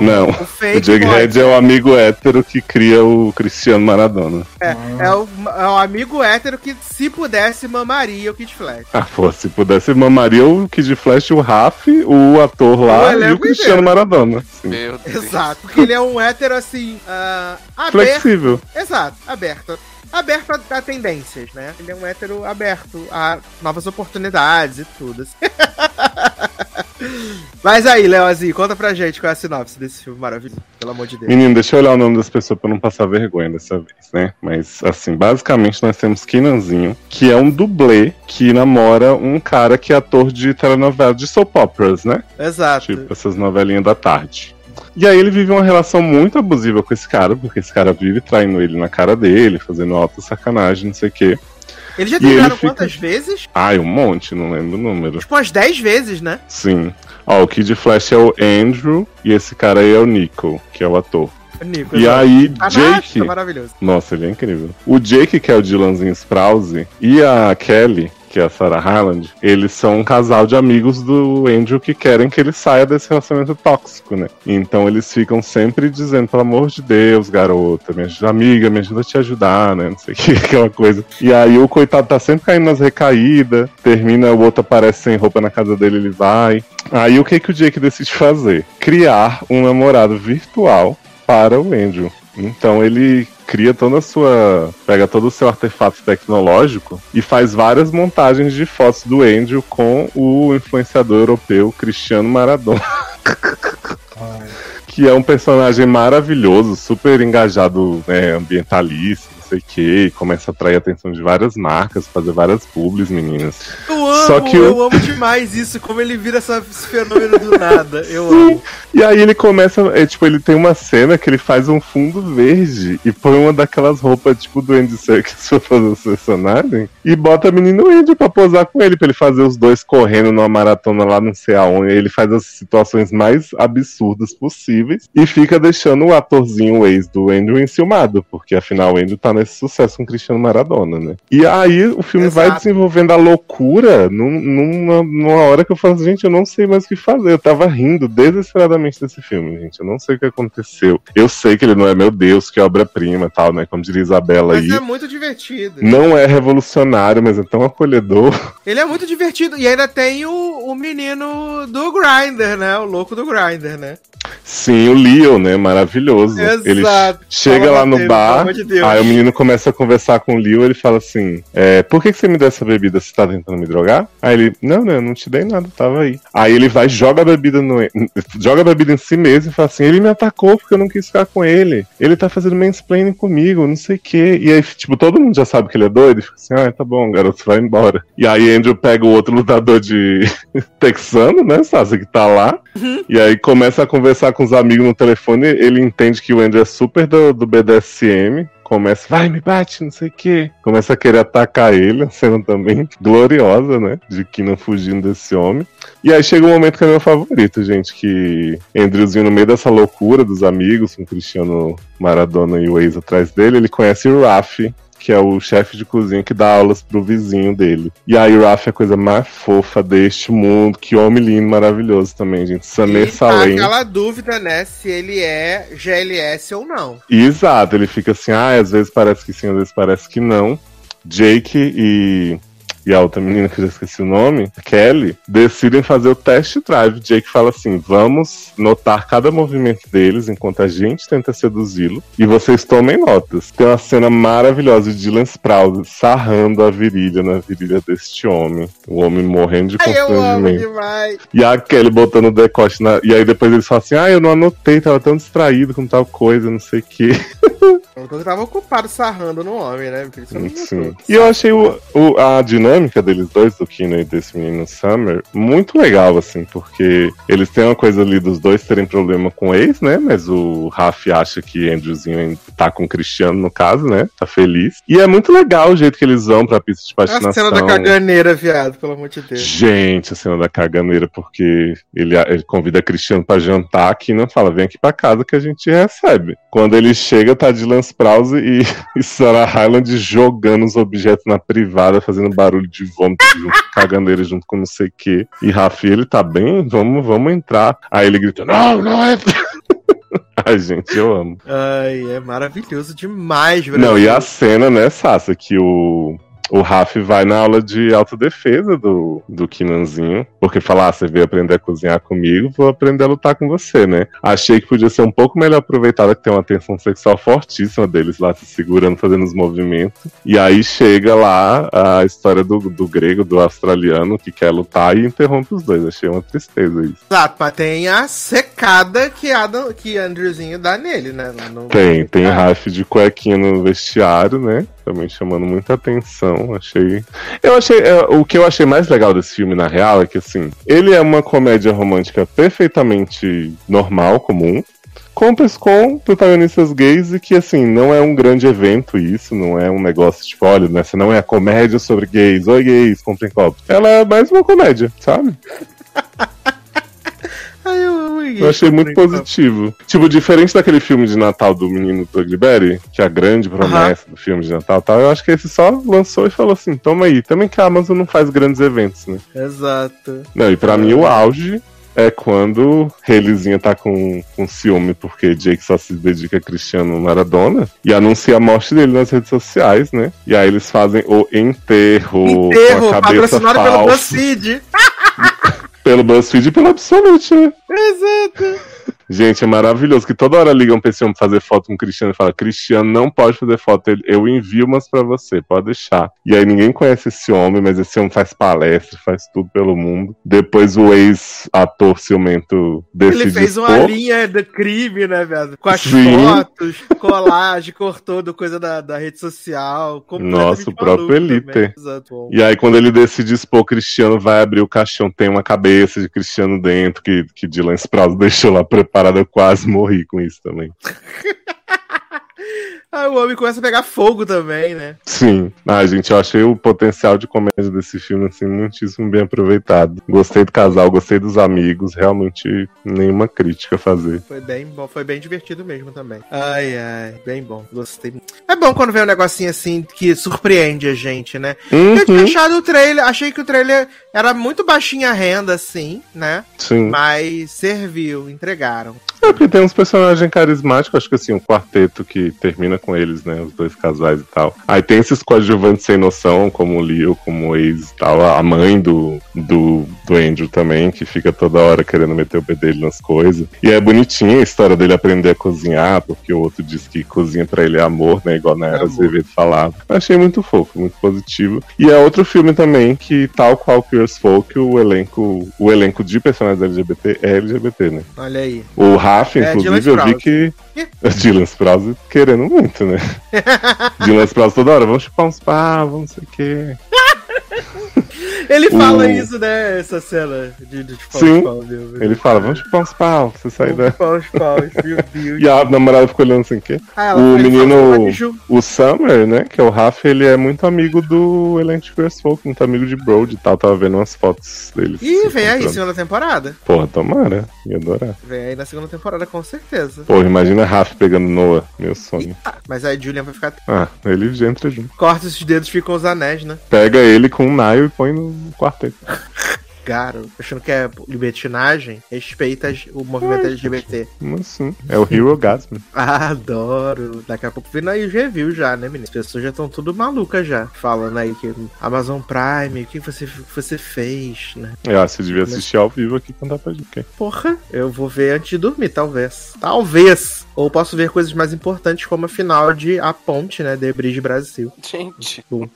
Speaker 5: Não,
Speaker 3: O fake
Speaker 5: o Jughead é o amigo hétero que cria o Cristiano Maradona.
Speaker 3: É, é o, é o amigo hétero que, se pudesse, mamaria o Kid Flash.
Speaker 5: Ah, pô, se pudesse, mamaria o Kid Flash, o Raf, o ator lá
Speaker 3: O
Speaker 5: e o Cristiano
Speaker 3: inteiro.
Speaker 5: Maradona. Sim.
Speaker 4: Meu Deus.
Speaker 3: Exato. Porque ele é um hétero assim. ah, aberto.
Speaker 5: Flexível.
Speaker 3: Exato, aberto. Aberto a, a tendências, né? Ele é um hétero aberto a novas oportunidades e tudo. assim. *laughs* Mas aí, Leozinho, conta pra gente qual é a sinopse desse filme maravilhoso, pelo amor de Deus.
Speaker 5: Menino, deixa eu olhar o nome das pessoas pra não passar vergonha dessa vez, né? Mas, assim, basicamente nós temos Kinanzinho, que é um dublê que namora um cara que é ator de telenovela de soap operas, né?
Speaker 3: Exato.
Speaker 5: Tipo, essas novelinhas da tarde. E aí ele vive uma relação muito abusiva com esse cara, porque esse cara vive traindo ele na cara dele, fazendo alta sacanagem, não sei o quê.
Speaker 3: Eles já
Speaker 5: E ele
Speaker 3: terminaram
Speaker 5: fica-
Speaker 3: quantas vezes?
Speaker 5: Ai, um monte, não lembro o número.
Speaker 3: Tipo umas 10 vezes, né?
Speaker 5: Sim. Ó, o Kid Flash é o Andrew e esse cara aí é o Nico, que é o ator.
Speaker 3: Nico.
Speaker 5: E aí,
Speaker 3: Ah,
Speaker 5: Jake.
Speaker 3: nossa, maravilhoso.
Speaker 5: Nossa, ele é incrível. O Jake, que é o Dylanzinho Sprouse, e a Kelly, que é a Sarah Hyland, eles são um casal de amigos do Andrew que querem que ele saia desse relacionamento tóxico, né? Então eles ficam sempre dizendo, pelo amor de Deus, garota, me ajuda, amiga, me ajuda a te ajudar, né? Não sei o que, *laughs* aquela coisa. E aí o coitado tá sempre caindo nas recaídas, termina, o outro aparece sem roupa na casa dele, ele vai. Aí o que, que o Jake decide fazer? Criar um namorado virtual para o Andrew. Então ele cria toda a sua. pega todo o seu artefato tecnológico e faz várias montagens de fotos do Andrew com o influenciador europeu Cristiano Maradona. Que é um personagem maravilhoso, super engajado, né, ambientalista, sei o que, e começa a atrair a atenção de várias marcas, fazer várias publis, meninas.
Speaker 3: Eu amo,
Speaker 5: Só que
Speaker 3: eu
Speaker 5: o-
Speaker 3: amo demais isso, como ele vira essa- esse fenômeno do nada. Eu amo.
Speaker 5: E aí ele começa, é, tipo, ele tem uma cena que ele faz um fundo verde e põe uma daquelas roupas, tipo, do Andy Serkis *laughs* pra fazer o personagem e bota a menina Andy pra posar com ele, pra ele fazer os dois correndo numa maratona lá não sei aonde. Ele faz as situações mais absurdas possíveis e fica deixando o atorzinho, o ex do Andrew, enciumado, porque afinal o Andrew tá nesse sucesso com Cristiano Maradona, né? E aí o filme vai
Speaker 3: Exato.
Speaker 5: desenvolvendo a loucura num- numa, numa hora que eu falo, gente, eu não sei mais o que fazer. Eu tava rindo desesperadamente desse filme, gente. Eu não sei o que aconteceu. Eu sei que ele não é meu Deus, que é obra-prima e tal, né? Como diria Isabela
Speaker 3: Mas
Speaker 5: aí.
Speaker 3: é muito divertido.
Speaker 5: Não é revolucionário, mas é tão acolhedor. *laughs*
Speaker 3: Ele é muito divertido. E ainda tem o, o menino do Grindr, né? O louco do Grindr, né?
Speaker 5: Sim, o Leo, né? Maravilhoso.
Speaker 3: Exato.
Speaker 5: Ele chega
Speaker 3: Fala,
Speaker 5: lá no
Speaker 3: Matheus,
Speaker 5: bar,
Speaker 3: de
Speaker 5: aí o menino começa a conversar com o Leo, ele fala assim: é, Por que, que você me deu essa bebida? Você tá tentando me drogar? Aí ele, não, não, eu não te dei nada, tava aí. Aí ele vai, joga a bebida no. Joga a bebida em si mesmo e fala assim: ele me atacou porque eu não quis ficar com ele. Ele tá fazendo mansplaining comigo, não sei o quê. E aí, tipo, todo mundo já sabe que ele é doido e fica assim: ah, tá bom, garoto, vai embora. E aí Andrew pega o outro lutador de *laughs* texano, né, Sasa, que tá lá. E aí começa a conversar com os amigos no telefone, ele entende que o Andrew é super do, do BDSM. Começa, vai, me bate, não sei o quê. Começa a querer atacar ele, a cena também *laughs* gloriosa, né? De Kina fugindo desse homem. E aí chega um momento que é meu favorito, gente, que Andrewzinho, no meio dessa loucura dos amigos, com Cristiano Maradona e o ex atrás dele, ele conhece o Rafi, que é o chefe de cozinha que dá aulas pro vizinho dele. E aí o Rafi é a coisa mais fofa deste mundo, que homem lindo, maravilhoso também, gente. Samir
Speaker 3: E tá
Speaker 5: Salem.
Speaker 3: aquela dúvida, né? Se ele é GLS ou não.
Speaker 5: Exato, ele fica assim, ah, às vezes parece que sim, às vezes parece que não. Jake e, e a outra menina que eu já esqueci o nome, Kelly, decidem fazer o test drive. Jake fala assim: vamos notar cada movimento deles enquanto a gente tenta seduzi-lo e vocês tomem notas. Tem uma cena maravilhosa de Dylan Sprouse sarrando a virilha na virilha deste homem. O homem morrendo de constrangimento. E a Kelly botando o decote na. E aí depois eles falam assim: ah, eu não anotei, tava tão distraído com tal coisa, não sei o quê. *laughs*
Speaker 3: Eu tava ocupado sarrando no homem, né?
Speaker 5: Sim. E eu achei o, o- a dinâmica deles dois, do Kino e desse menino Summer, muito legal, assim, porque eles têm uma coisa ali dos dois terem problema com o ex, né? Mas o Raf acha que Andrewzinho tá com o Cristiano, no caso, né? Tá feliz. E é muito legal o jeito que eles vão pra pista de
Speaker 3: A
Speaker 5: patinação.
Speaker 3: cena da caganeira, viado, pelo amor de Deus.
Speaker 5: Gente, a cena da caganeira, porque ele, ele convida Cristiano pra jantar aqui e não fala, vem aqui pra casa que a gente recebe. Quando ele chega, tá Dylan Sprouse e, *laughs* e Sarah Hyland jogando os objetos na privada, fazendo barulho de vômito, junto, *laughs* caganeira junto com não sei o quê. E Rafi, ele tá bem, vamos, vamos entrar. Aí ele grita, não, não é... *laughs* Ai, gente, eu amo.
Speaker 3: Ai, é maravilhoso demais, Brasil.
Speaker 5: Não, e a cena, né, Sassa, que o, o Raf vai na aula de autodefesa do, do Kinanzinho, porque fala, ah, você veio aprender a cozinhar comigo, vou aprender a lutar com você, né? Achei que podia ser um pouco melhor aproveitada, que tem uma tensão sexual fortíssima deles lá se segurando, fazendo os movimentos. E aí chega lá a história do, do grego, do australiano, que quer lutar e interrompe os dois. Achei uma tristeza isso.
Speaker 3: Exato, mas tem a secada que, Adam, que Andrewzinho dá nele, né? No-
Speaker 5: Tem, tem
Speaker 3: Ah,
Speaker 5: Raf de cuequinha no vestiário, né? Também chamando muita atenção. Achei. Eu achei. é, o que eu achei mais legal desse filme, na real, é que assim, ele é uma comédia romântica perfeitamente normal, comum. Com, com protagonistas gays e que, assim, não é um grande evento isso, não é um negócio tipo, olha, nessa não é a comédia sobre gays, oi gays, comprem copos. Ela é mais uma comédia, sabe? *laughs*
Speaker 3: Ai, eu
Speaker 5: Eu achei muito positivo. Tipo, diferente daquele filme de Natal do menino Berry, que é a grande promessa do filme de Natal e tal, eu acho que esse só lançou e falou assim: toma aí. Também que a Amazon não faz grandes eventos, né?
Speaker 3: Exato.
Speaker 5: Não, e pra mim o auge é quando Hayleyzinha tá com, com ciúme porque Jake só se dedica a Cristiano Maradona e anuncia a morte dele nas redes sociais, né? E aí eles fazem o enterro,
Speaker 3: Enterro,
Speaker 5: com a cabeça
Speaker 3: patrocinado pelo. *laughs*
Speaker 5: Pelo BuzzFeed e pelo Absolute, né?
Speaker 3: Exato.
Speaker 5: Gente, é maravilhoso que toda hora ligam pra esse homem fazer foto com o Cristiano e fala: Cristiano não pode fazer foto, eu envio umas pra você, pode deixar. E aí ninguém conhece esse homem, mas esse homem faz palestra, faz tudo pelo mundo. Depois o ex-ator ciumento decide
Speaker 3: Ele fez uma
Speaker 5: expor.
Speaker 3: linha do crime, né, velho? Com as
Speaker 5: Sim.
Speaker 3: fotos, colagem, cortou do coisa da, da rede social.
Speaker 5: Nossa, o próprio Elite.
Speaker 3: Exato.
Speaker 5: E aí, quando ele decide expor, Cristiano vai abrir o caixão, tem uma cabeça de Cristiano dentro, que, que Dylan Sprouse *laughs* deixou lá preparada. Eu quase morri com isso também. *laughs*
Speaker 3: Aí o homem começa a pegar fogo também, né?
Speaker 5: Sim. Ah, gente, eu achei o potencial de comédia desse filme, assim, muitíssimo bem aproveitado. Gostei do casal, gostei dos amigos, realmente nenhuma crítica a fazer.
Speaker 3: Foi bem bom, foi bem divertido mesmo também. Ai, ai, bem bom. Gostei. É bom quando vem um negocinho assim que surpreende a gente, né? Eu tinha
Speaker 5: Uhum,
Speaker 3: achado o trailer, achei que o trailer era muito baixinha renda, assim, né?
Speaker 5: sim.
Speaker 3: Mas serviu, entregaram.
Speaker 5: É porque tem uns personagens carismáticos, acho que assim, o quarteto que termina com eles, né? Os dois casais e tal. Aí tem esses coadjuvantes sem noção, como o Leo, como o ex e tal. A mãe do, do, do Andrew também, que fica toda hora querendo meter o pé dele nas coisas. E é bonitinha a história dele aprender a cozinhar, porque o outro diz que cozinha pra ele é amor, né? Igual na Era. Azevedo falava. Achei muito fofo, muito positivo. E é outro filme também que, tal qual Pierce Folk, o elenco, o elenco de personagens LGBT é LGBT, né?
Speaker 3: Olha aí.
Speaker 5: O Rafa,
Speaker 3: É,
Speaker 5: inclusive, eu vi que. *laughs* Dylan Sprouse querendo muito, né? Dylan Sprouse toda hora, vamos chupar uns pau, vamos não sei o quê. *laughs*
Speaker 3: Ele fala
Speaker 5: O-
Speaker 3: isso, né? Essa cena de, de chupar
Speaker 5: Sim.
Speaker 3: os pau, meu Deus.
Speaker 5: Ele fala, vamos chupar uns pau, você sair da.
Speaker 3: Chupar os paus, meu *laughs* Deus.
Speaker 5: E a namorada ficou olhando assim, o quê?
Speaker 3: Ah,
Speaker 5: O menino-
Speaker 3: "Ah,
Speaker 5: O Summer, né, que é o Rafa, ele é muito amigo do elenco First Folk, muito amigo de Brody e tal. Tava vendo umas fotos dele.
Speaker 3: Ih, vem aí, segunda temporada.
Speaker 5: Porra, tomara, ia adorar.
Speaker 3: Vem aí na segunda temporada, com certeza.
Speaker 5: Porra, imagina Rafa pegando Noah, meu sonho.
Speaker 3: Mas aí Julian vai ficar.
Speaker 5: Ah, ele entra junto.
Speaker 3: Corta esses dedos, ficam os anéis, né?
Speaker 5: Pega ele com um Nile e põe no quarteto.
Speaker 3: Cara, achando que é libertinagem, respeita o movimento LGBT.
Speaker 5: Como assim? É o Hero Gasm.
Speaker 3: Ah, *laughs* adoro. Daqui a pouco vindo aí os reviews já, né, menino? As pessoas já estão tudo malucas já. Falando aí que Amazon Prime, o que você, você fez, né?
Speaker 5: Eu acho que você devia assistir ao vivo aqui quando dá pra gente.
Speaker 3: Porra, eu vou ver antes de dormir, talvez. Talvez. Ou posso ver coisas mais importantes, como a final de A Ponte, né? The Bridge Brasil.
Speaker 4: Gente. *laughs*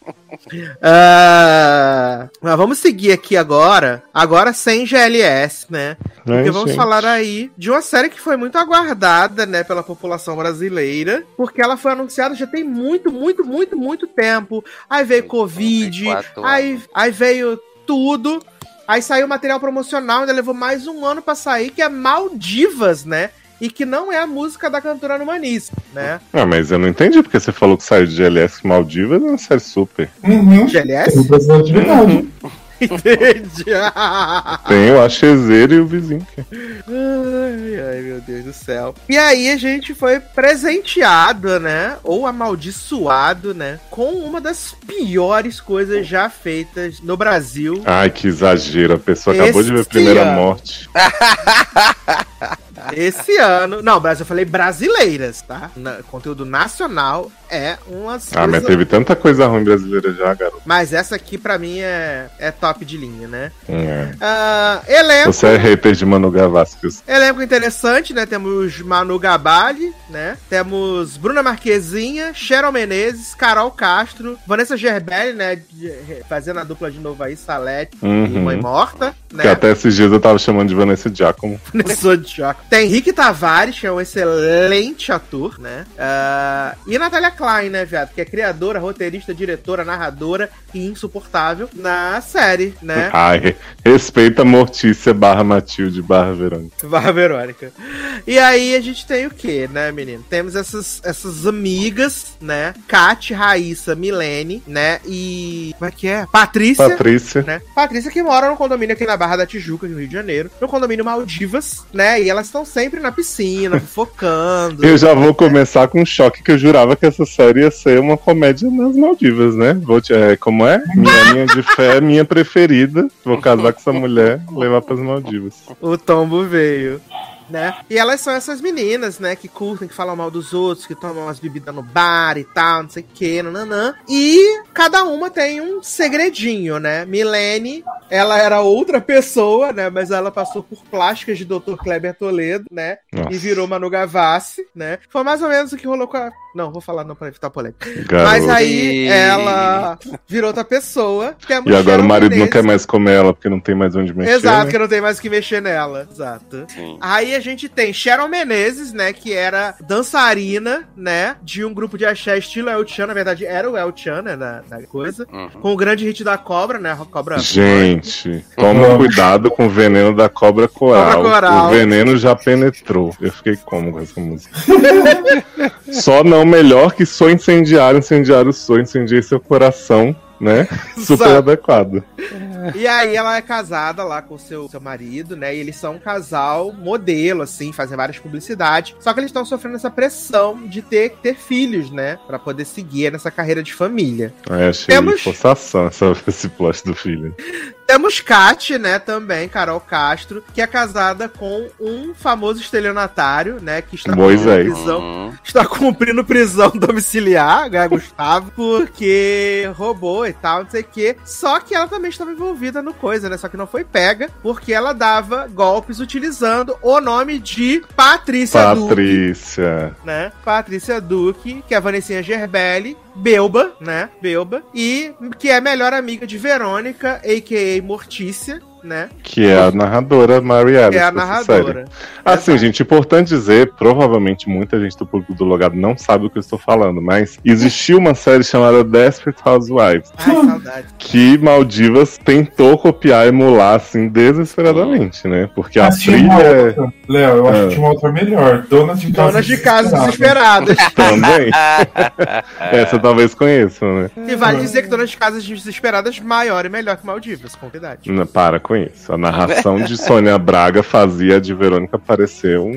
Speaker 3: Ah, mas vamos seguir aqui agora. Agora sem GLS, né? Porque vamos falar aí de uma série que foi muito aguardada, né, pela população brasileira, porque ela foi anunciada já tem muito, muito, muito, muito tempo. Aí veio Covid,
Speaker 4: 34
Speaker 3: aí, aí veio tudo. Aí saiu material promocional, ainda levou mais um ano pra sair, que é Maldivas, né? E que não é a música da cantora Numanice, né?
Speaker 5: Ah, mas eu não entendi porque você falou que saiu de GLS que Maldivas é uma série super.
Speaker 2: Uhum.
Speaker 3: GLS?
Speaker 2: Representatividade. *laughs*
Speaker 3: Entendi. *laughs*
Speaker 5: Tem o Achezeiro e o vizinho.
Speaker 3: Ai, ai, meu Deus do céu. E aí a gente foi presenteado, né? Ou amaldiçoado, né? Com uma das piores coisas já feitas no Brasil.
Speaker 5: Ai, que exagero. A pessoa acabou de ver a
Speaker 3: Esse
Speaker 5: primeira
Speaker 3: ano.
Speaker 5: morte. *laughs*
Speaker 3: Esse ano. Não, Brasil, eu falei brasileiras, tá? Na- conteúdo nacional é umas.
Speaker 5: Ah, mas teve tanta coisa ruim brasileira já, garoto.
Speaker 3: Mas essa aqui, pra mim, é, é top de linha, né?
Speaker 5: É.
Speaker 3: Ah, elenco.
Speaker 5: Você é hater de Manu Gavassi.
Speaker 3: Elenco interessante, né? Temos Manu Gabali, né? Temos Bruna Marquezinha, Cheryl Menezes, Carol Castro, Vanessa Gerbelli, né? fazendo a dupla de novo aí, Salete e
Speaker 5: Uhum.
Speaker 3: Mãe Morta,
Speaker 5: Que
Speaker 3: né?
Speaker 5: até esses dias eu tava chamando de Vanessa Giacomo.
Speaker 3: Vanessa choque. Tem Rick Tavares, que é um excelente ator, né? Ah, e Natália Klein, né, viado? Que é criadora, roteirista, diretora, narradora e insuportável na série, né? *laughs*
Speaker 5: Ai, respeita Mortícia barra Matilde barra Verônica. *laughs*
Speaker 3: Barra Verônica. E aí a gente tem o que, né, menino? Temos essas, essas amigas, né? Kat, Raíssa, Milene, né? E. Como é que é? Patrícia.
Speaker 5: Patrícia.
Speaker 3: Né? Patrícia que mora no condomínio aqui na Barra da Tijuca, no Rio de Janeiro, no condomínio Maldivas, né? E elas estão sempre na piscina, focando.
Speaker 5: Eu já vou começar com um choque que eu jurava que essa série ia ser uma comédia nas Maldivas, né? Vou te, é, como é? Minha linha de fé é minha preferida. Vou casar com essa mulher, levar pras Maldivas.
Speaker 3: O tombo veio. Né? E elas são essas meninas, né, que curtem, que falam mal dos outros, que tomam umas bebidas no bar e tal, não sei o que, nananã. E cada uma tem um segredinho, né? Milene, ela era outra pessoa, né? Mas ela passou por plásticas de Dr. Kleber Toledo, né?
Speaker 5: Nossa.
Speaker 3: E virou Manu Gavassi, né? Foi mais ou menos o que rolou com a. Não, vou falar não pra evitar polêmica.
Speaker 5: Garoto.
Speaker 3: Mas aí ela virou outra pessoa. Temos
Speaker 5: E agora o marido não quer mais comer ela porque não tem mais onde mexer.
Speaker 3: Exato,
Speaker 5: né?
Speaker 3: que não tem mais o que mexer nela. Exato.
Speaker 4: Sim.
Speaker 3: Aí a gente tem Sharon Menezes, né? Que era dançarina, né? De um grupo de axé estilo El Chan. Na verdade, era o El Chan, né? Da, da coisa.
Speaker 4: Uhum.
Speaker 3: Com o grande hit da cobra, né? A cobra.
Speaker 5: Gente, toma cuidado com o veneno da cobra coral.
Speaker 3: Cobra coral.
Speaker 5: O veneno já penetrou. Eu fiquei como com essa música? *laughs* Só não melhor que sou incendiário, incendiário sou, incendiei seu coração, né? *laughs* Super
Speaker 3: Exato.
Speaker 5: adequado.
Speaker 3: E aí ela é casada lá com o seu, seu marido, né? E eles são um casal modelo, assim, fazem várias publicidades. Só que eles estão sofrendo essa pressão de ter ter filhos, né? Pra poder seguir nessa carreira de família.
Speaker 5: Aí achei
Speaker 3: Temos-
Speaker 5: forçação essa, esse plot do filho. *laughs*
Speaker 3: Temos Kat, né, também, Carol Castro, que é casada com um famoso estelionatário, né, que está
Speaker 5: Moisés.
Speaker 3: cumprindo prisão,
Speaker 4: Uhum.
Speaker 3: está cumprindo prisão *laughs* domiciliar, né, Gustavo, porque roubou e tal, não sei o quê. Só que ela também estava envolvida no coisa, né, só que não foi pega, porque ela dava golpes utilizando o nome de Patrícia Duque,
Speaker 5: Patrícia.
Speaker 3: né, Patrícia Duque, que é a Vanessinha Gerbelli, Belba, né, Belba, e que é melhor amiga de Verônica, a.k.a. Mortícia, né,
Speaker 5: Que é a narradora Mary Alice.
Speaker 3: que é a narradora.
Speaker 5: Assim,
Speaker 3: Exato.
Speaker 5: gente, importante dizer, provavelmente muita gente do público do Logado não sabe o que eu estou falando, mas existiu uma série chamada Desperate Housewives,
Speaker 3: Ai, saudade.
Speaker 5: que Maldivas tentou copiar e emular, assim, desesperadamente, né? Porque a trilha é.
Speaker 2: Léo, eu acho
Speaker 5: Ah.
Speaker 2: que tinha uma outra melhor. Donas de casa.
Speaker 3: Donas de casa
Speaker 2: Desesperadas. *laughs*
Speaker 5: também. *laughs* Essa talvez conheçam, né?
Speaker 3: E vale dizer que Donas de Casas Desesperadas maior e melhor que Maldivas, com verdade.
Speaker 5: Não, para com isso. A narração *laughs* de Sônia Braga fazia a de Verônica parecer um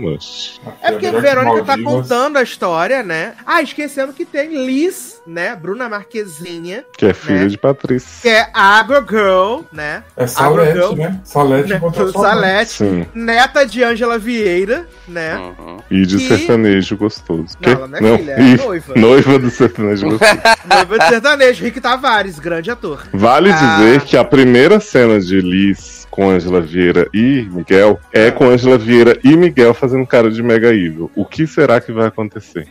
Speaker 5: must.
Speaker 3: É porque Verônica tá contando a história, né? Ah, esquecendo que tem Liz, né? Bruna Marquezinha,
Speaker 5: Que é filha
Speaker 3: Né?
Speaker 5: de Patrícia.
Speaker 3: que é Agro Girl, né?
Speaker 2: É
Speaker 3: Girl,
Speaker 2: Salete, né? Salete
Speaker 3: né? Salete,
Speaker 5: Sim.
Speaker 3: neta de Ângela Vieira, né?
Speaker 4: Uhum.
Speaker 5: E de
Speaker 3: E-
Speaker 5: sertanejo gostoso.
Speaker 3: Não, ela não é filha, é
Speaker 5: ih,
Speaker 3: noiva.
Speaker 5: noiva do sertanejo gostoso. *laughs*
Speaker 3: Noiva de sertanejo, Rick Tavares, grande ator.
Speaker 5: Vale
Speaker 3: Ah.
Speaker 5: dizer que a primeira cena de Liz com Angela Vieira e Miguel é com Angela Vieira e Miguel fazendo cara de mega evil. O que será que vai acontecer?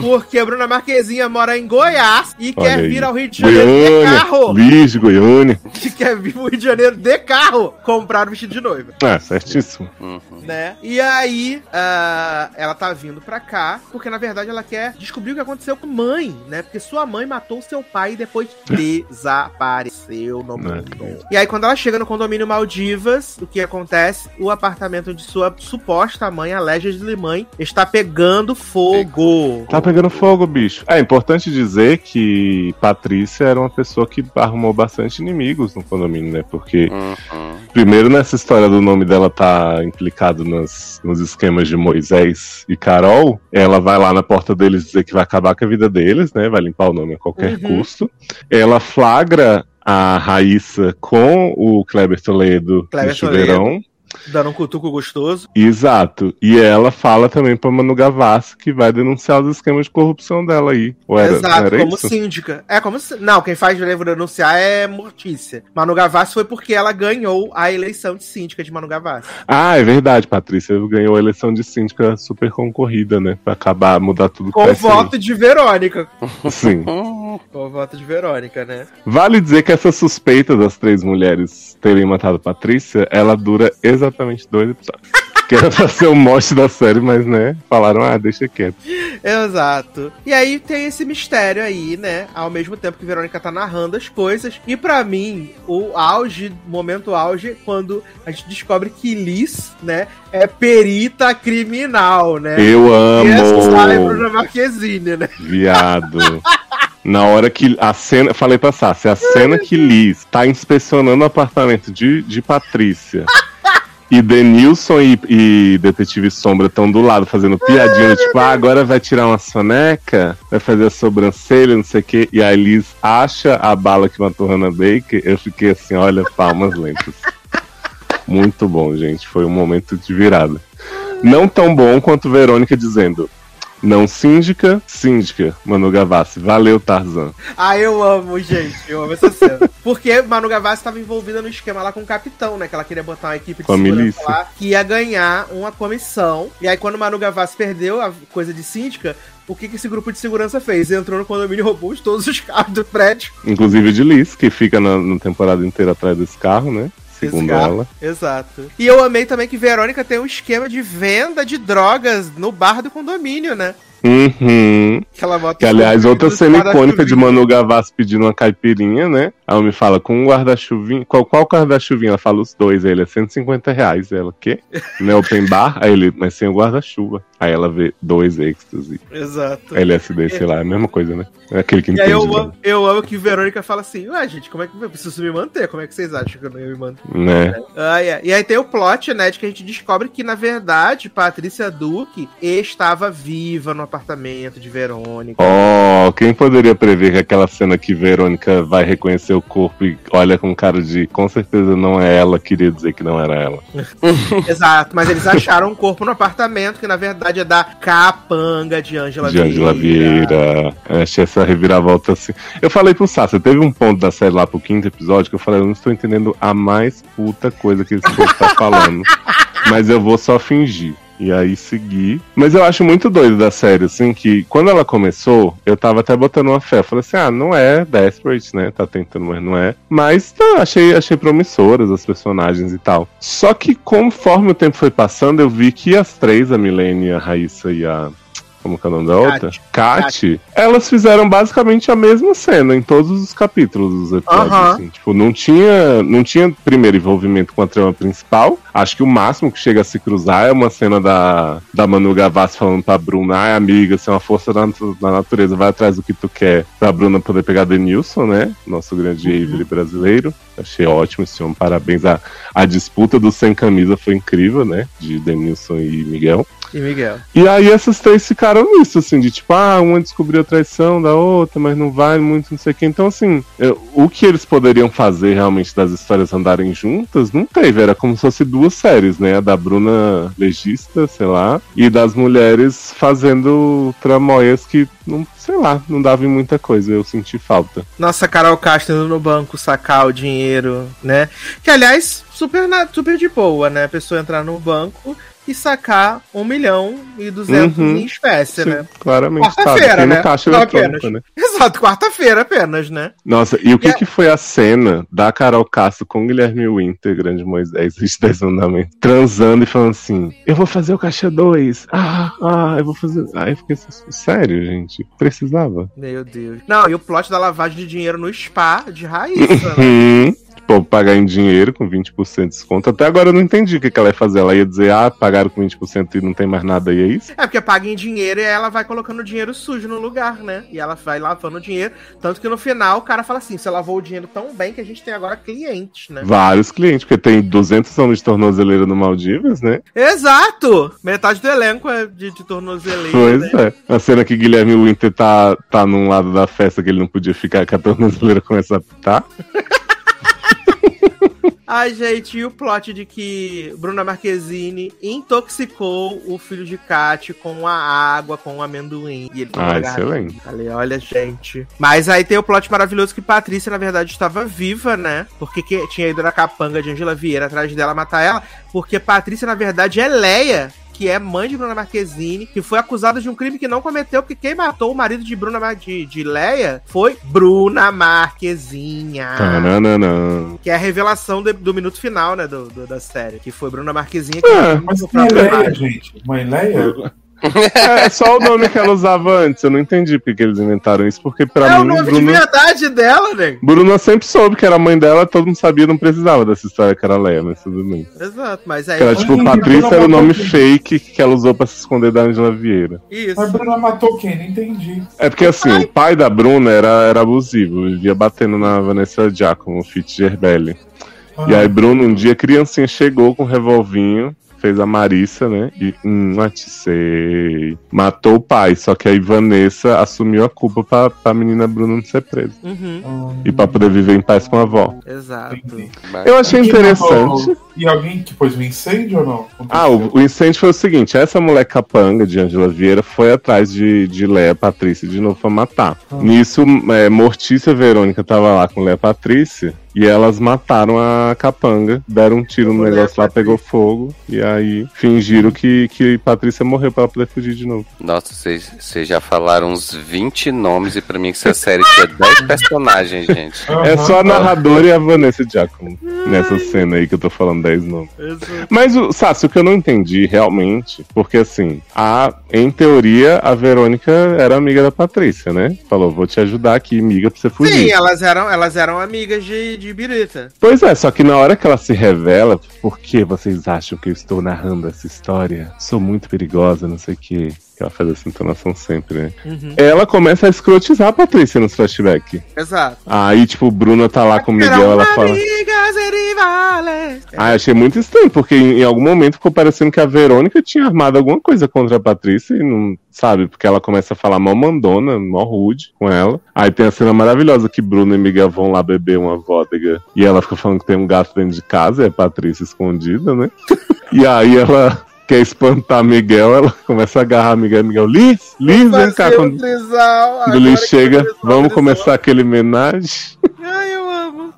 Speaker 3: Porque a Bruna Marquezinha mora em Goiás e
Speaker 5: Olha
Speaker 3: quer
Speaker 5: aí.
Speaker 3: vir ao Rio de Janeiro de
Speaker 5: Goiânia,
Speaker 3: carro.
Speaker 5: Liz de Goiânia.
Speaker 3: Que quer vir pro Rio de Janeiro de carro comprar o vestido de noiva.
Speaker 5: Ah, certíssimo.
Speaker 4: Uhum.
Speaker 3: né? E aí, ah, ela tá vindo pra cá, porque na verdade ela quer descobrir o que aconteceu com mãe, né? Porque sua mãe matou seu pai e depois *laughs* desapareceu no mundo. E aí, quando ela chega no condomínio Maldivas, o que acontece? O apartamento de sua suposta mãe, a Allegedly mãe, está pegando fogo.
Speaker 5: Tá pegando fogo, bicho. É importante dizer que Patrícia era uma pessoa que arrumou bastante inimigos no condomínio, né? Porque,
Speaker 4: Uhum.
Speaker 5: primeiro, nessa história do nome dela tá implicado nas, nos esquemas de Moisés e Carol, ela vai lá na porta deles dizer que vai acabar com a vida deles, né? Vai limpar o nome a qualquer
Speaker 3: Uhum.
Speaker 5: custo. Ela flagra a Raíssa com o Kleber Toledo
Speaker 3: Kleber
Speaker 5: no chuveirão.
Speaker 3: Dando um cutuco gostoso.
Speaker 5: Exato. E ela fala também pra Manu Gavassi que vai denunciar os esquemas de corrupção dela aí. Ou era,
Speaker 3: Exato,
Speaker 5: era
Speaker 3: como
Speaker 5: isso?
Speaker 3: síndica. É como se... Não, quem faz livro denunciar é Mortícia. Manu Gavassi foi porque ela ganhou a eleição de síndica de Manu Gavassi.
Speaker 5: Ah, é verdade, Patrícia ganhou a eleição de síndica super concorrida, né? Pra acabar, mudar tudo
Speaker 3: Com voto de Verônica.
Speaker 5: Sim. *laughs*
Speaker 3: O voto de Verônica, né?
Speaker 5: Vale dizer que essa suspeita das três mulheres terem matado Patrícia, ela dura exatamente dois episódios. *laughs* que era pra ser o mote da série, mas, né, falaram, ah, deixa quieto.
Speaker 3: Exato. E aí tem esse mistério aí, né? Ao mesmo tempo que Verônica tá narrando as coisas. E pra mim, o auge, momento auge, é quando a gente descobre que Liz, né, é perita criminal, né?
Speaker 5: Eu
Speaker 3: E essa
Speaker 5: amo,
Speaker 3: Bruna Marquezine, né?
Speaker 5: viado. *laughs* Na hora que a cena. Falei pra Sassi, a cena que Liz tá inspecionando o apartamento de, de Patrícia. E Denilson e, e Detetive Sombra estão do lado fazendo piadinha, tipo, ah, agora vai tirar uma soneca, vai fazer a sobrancelha, não sei o quê. E a Liz acha a bala que matou Hannah Baker. Eu fiquei assim, olha, palmas lentas. Muito bom, gente. Foi um momento de virada. Não tão bom quanto Verônica dizendo. Não síndica, síndica, Manu Gavassi. Valeu, Tarzan.
Speaker 3: Ah, eu amo, gente. Eu amo essa cena. Porque Manu Gavassi estava envolvida no esquema lá com o capitão, né? Que ela queria botar uma equipe de
Speaker 5: Com
Speaker 3: segurança lá que ia ganhar uma comissão. E aí, quando Manu Gavassi perdeu a coisa de síndica, o que, que esse grupo de segurança fez? Entrou no condomínio e roubou todos os carros do prédio.
Speaker 5: Inclusive de Liz, que fica na, na temporada inteira atrás desse carro, né? Segundo
Speaker 3: carro.
Speaker 5: ela.
Speaker 3: Exato. E eu amei também que Verônica tem um esquema de venda de drogas no bar do condomínio, né?
Speaker 5: Uhum.
Speaker 3: Que
Speaker 5: aliás, outra cena icônica de Manu Gavassi pedindo uma caipirinha, né? Aí ela me fala, com um guarda-chuvinho. Qual, qual guarda-chuvinho? Ela fala os dois. Aí ele é 150 reais. Ela, quê? Não é open bar? Aí ele, mas sem o guarda-chuva. Aí ela vê dois ecstasy.
Speaker 3: Exato.
Speaker 5: LSD, sei lá, é a mesma coisa, né? É aquele que
Speaker 3: E aí eu,
Speaker 5: entende,
Speaker 3: amo- eu amo que Verônica fala assim, ué, gente, como é que eu preciso me manter? Como é que vocês acham que eu não ia me manter?
Speaker 5: né?
Speaker 3: Ah, é. E aí tem o plot, né, de que a gente descobre que, na verdade, Patrícia Duque estava viva no apartamento de Verônica.
Speaker 5: Oh, quem poderia prever que aquela cena que Verônica vai reconhecer o corpo e olha com cara de com certeza não é ela, queria dizer que não era ela. *laughs*
Speaker 3: Exato, mas eles acharam um corpo no apartamento, que na verdade é da capanga de Angela
Speaker 5: de Angela Vieira. Eu Achei essa reviravolta assim. Eu falei pro Sassa, teve um ponto da série lá pro quinto episódio que eu falei, eu não estou entendendo a mais puta coisa que esse povo tá falando. *laughs* Mas eu vou só fingir. E aí segui. Mas eu acho muito doido da série, assim, que quando ela começou, eu tava até botando uma fé. Eu falei assim, ah, não é Desperate, né? Tá tentando, mas não é. Mas tá, achei, achei promissoras as personagens e tal. Só que conforme o tempo foi passando, eu vi que as três, a Milene, a Raíssa e a. Como que é o nome da outra? Kat. Elas fizeram basicamente a mesma cena em todos os capítulos dos episódios.
Speaker 3: Aham.
Speaker 5: assim. Tipo, não tinha, não tinha primeiro envolvimento com a trama principal. Acho que o máximo que chega a se cruzar é uma cena da, da Manu Gavassi falando pra Bruna, ai amiga, você é uma força da, da natureza, vai atrás do que tu quer. Pra Bruna poder pegar Denilson, né? Nosso grande Avery brasileiro. Achei ótimo esse homem, parabéns. A, a disputa do sem camisa foi incrível, né? De Denilson e Miguel.
Speaker 3: E Miguel.
Speaker 5: E aí essas três ficaram nisso, assim, de tipo, ah, uma descobriu a traição da outra, mas não vai muito, não sei o que. Então, assim, eu- o que eles poderiam fazer realmente das histórias andarem juntas, não teve. Era como se fosse duas séries, né? A da Bruna legista, sei lá, e das mulheres fazendo tramóias que, não, sei lá, não dava em muita coisa. Eu senti falta.
Speaker 3: Nossa, Carol Castro no banco sacar o dinheiro, né? Que, aliás, super, na- super de boa, né? A pessoa entrar no banco e sacar um milhão e duzentos
Speaker 5: Uhum.
Speaker 3: em espécie,
Speaker 5: Sim,
Speaker 3: né?
Speaker 5: claramente, tá.
Speaker 3: Quarta-feira,
Speaker 5: no
Speaker 3: né?
Speaker 5: caixa
Speaker 3: Não apenas.
Speaker 5: né?
Speaker 3: Exato, quarta-feira apenas, né?
Speaker 5: Nossa, e o que,
Speaker 3: a-
Speaker 5: que foi a cena da Carol Castro com Guilherme Winter, grande Moisés, *laughs* de 10 mandamentos, transando e falando assim: Eu vou fazer o caixa 2. Ah, ah, eu vou fazer. Aí eu fiquei assim, sério, gente? Precisava?
Speaker 3: Meu Deus. Não, e o plot da lavagem de dinheiro no spa de Raíssa, né?
Speaker 5: Tipo, pagar em dinheiro com 20% de desconto. Até agora eu não entendi o que, que ela ia fazer. Ela ia dizer, ah, pagaram com 20% e não tem mais nada, e é isso?
Speaker 3: É porque paga em dinheiro e ela vai colocando dinheiro sujo no lugar, né? E ela vai lavando o dinheiro. Tanto que no final o cara fala assim: você lavou o dinheiro tão bem que a gente tem agora clientes, né?
Speaker 5: Vários clientes, porque tem 200 anos de tornozeleira no Maldivas, né?
Speaker 3: Exato! Metade do elenco é de, de tornozeleira.
Speaker 5: Pois
Speaker 3: né?
Speaker 5: é. A cena que Guilherme Winter tá, tá num lado da festa que ele não podia ficar, que a tornozeleira começa a pitar. *laughs*
Speaker 3: Ai, gente, e o plot de que Bruna Marquezine intoxicou o filho de Kat com a água, com o amendoim. E ele
Speaker 5: Ah, excelente.
Speaker 3: Falei, olha, gente. Mas aí tem o plot maravilhoso que Patrícia, na verdade, estava viva, né? Porque que- tinha ido na capanga de Angela Vieira atrás dela matar ela. Porque Patrícia, na verdade, é Leia. Que é mãe de Bruna Marquezine, que foi acusada de um crime que não cometeu, porque quem matou o marido de Bruna Mar- de, de Leia foi Bruna Marquezinha.
Speaker 5: Tananana.
Speaker 3: Que é a revelação de- do minuto final, né, do, do- da série. Que foi Bruna Marquezinha que
Speaker 5: É,
Speaker 2: Mas é
Speaker 3: próprio
Speaker 2: Leia, gente? Mãe Leia? *laughs*
Speaker 5: É só o nome que ela usava antes. Eu não entendi porque que eles inventaram isso, porque pra
Speaker 3: É o
Speaker 5: mim,
Speaker 3: nome de verdade dela, né?
Speaker 5: Bruna sempre soube que era a mãe dela, todo mundo sabia, não precisava dessa história que era Leia, mas tudo bem.
Speaker 3: Exato, mas aí.
Speaker 5: Era tipo, Patrícia era o nome fake que ela usou pra se esconder da Angela Vieira.
Speaker 3: Isso.
Speaker 2: Mas Bruna matou quem? Não entendi.
Speaker 5: É porque assim, o pai da Bruna era, era abusivo, vivia batendo na Vanessa Giacomo, Fit Gerbelli.
Speaker 2: Ah,
Speaker 5: E aí Bruno, um dia, criancinha, chegou com um revolvinho, fez a Marissa, né? E, hum, sei. Matou o pai, só que aí Vanessa assumiu a culpa pra, pra menina Bruna não ser presa.
Speaker 3: Uhum,
Speaker 5: E pra poder viver em paz com a avó.
Speaker 3: exato.
Speaker 5: Eu achei
Speaker 2: E
Speaker 5: interessante.
Speaker 2: E alguém que pôs o incêndio ou não?
Speaker 5: Ah, o, o incêndio foi o seguinte: essa mulher capanga de Angela Vieira foi atrás de, de Léa Patrícia de novo pra matar. Nisso, é, Mortícia Verônica tava lá com Léa Patrícia e elas mataram a capanga, deram um tiro no negócio lá, pegou fogo e aí fingiram que, que Patrícia morreu pra ela poder fugir de novo.
Speaker 4: Nossa, vocês vocês já falaram uns 20 nomes e pra mim que essa série tinha 10 *laughs* personagens, gente.
Speaker 5: É só a narradora e a Vanessa Giacomo nessa cena aí que eu tô falando 10 nomes. Mas, o Sassi, o que eu não entendi realmente, porque assim, a, em teoria, a Verônica era amiga da Patrícia, né? Falou, vou te ajudar aqui, amiga, pra você fugir.
Speaker 3: Sim, elas eram, elas eram amigas de, de Birita.
Speaker 5: Pois é, só que na hora que ela se revela, por que vocês acham que eu estou narrando essa história? Sou muito perigosa, não sei o quê. Que ela faz essa entonação sempre, né?
Speaker 3: Uhum.
Speaker 5: Ela começa a escrotizar a Patrícia nos flashbacks.
Speaker 3: Exato.
Speaker 5: Aí, tipo, o Bruno tá lá com o Miguel, ela fala.
Speaker 3: amigas e rivales.
Speaker 5: Ah, achei muito estranho, porque em, em algum momento ficou parecendo que a Verônica tinha armado alguma coisa contra a Patrícia e não sabe, porque ela começa a falar mó mandona, mó rude com ela. Aí tem a cena maravilhosa que Bruno e Miguel vão lá beber uma vodka e ela fica falando que tem um gato dentro de casa, e é a Patrícia escondida, né? *laughs* e aí ela quer espantar Miguel, ela começa a agarrar Miguel, Miguel, Liz, Liz, vem cá.
Speaker 3: Fazer
Speaker 5: Quando, quando Liz chega, vamos começar aquele homenagem.
Speaker 3: Ai,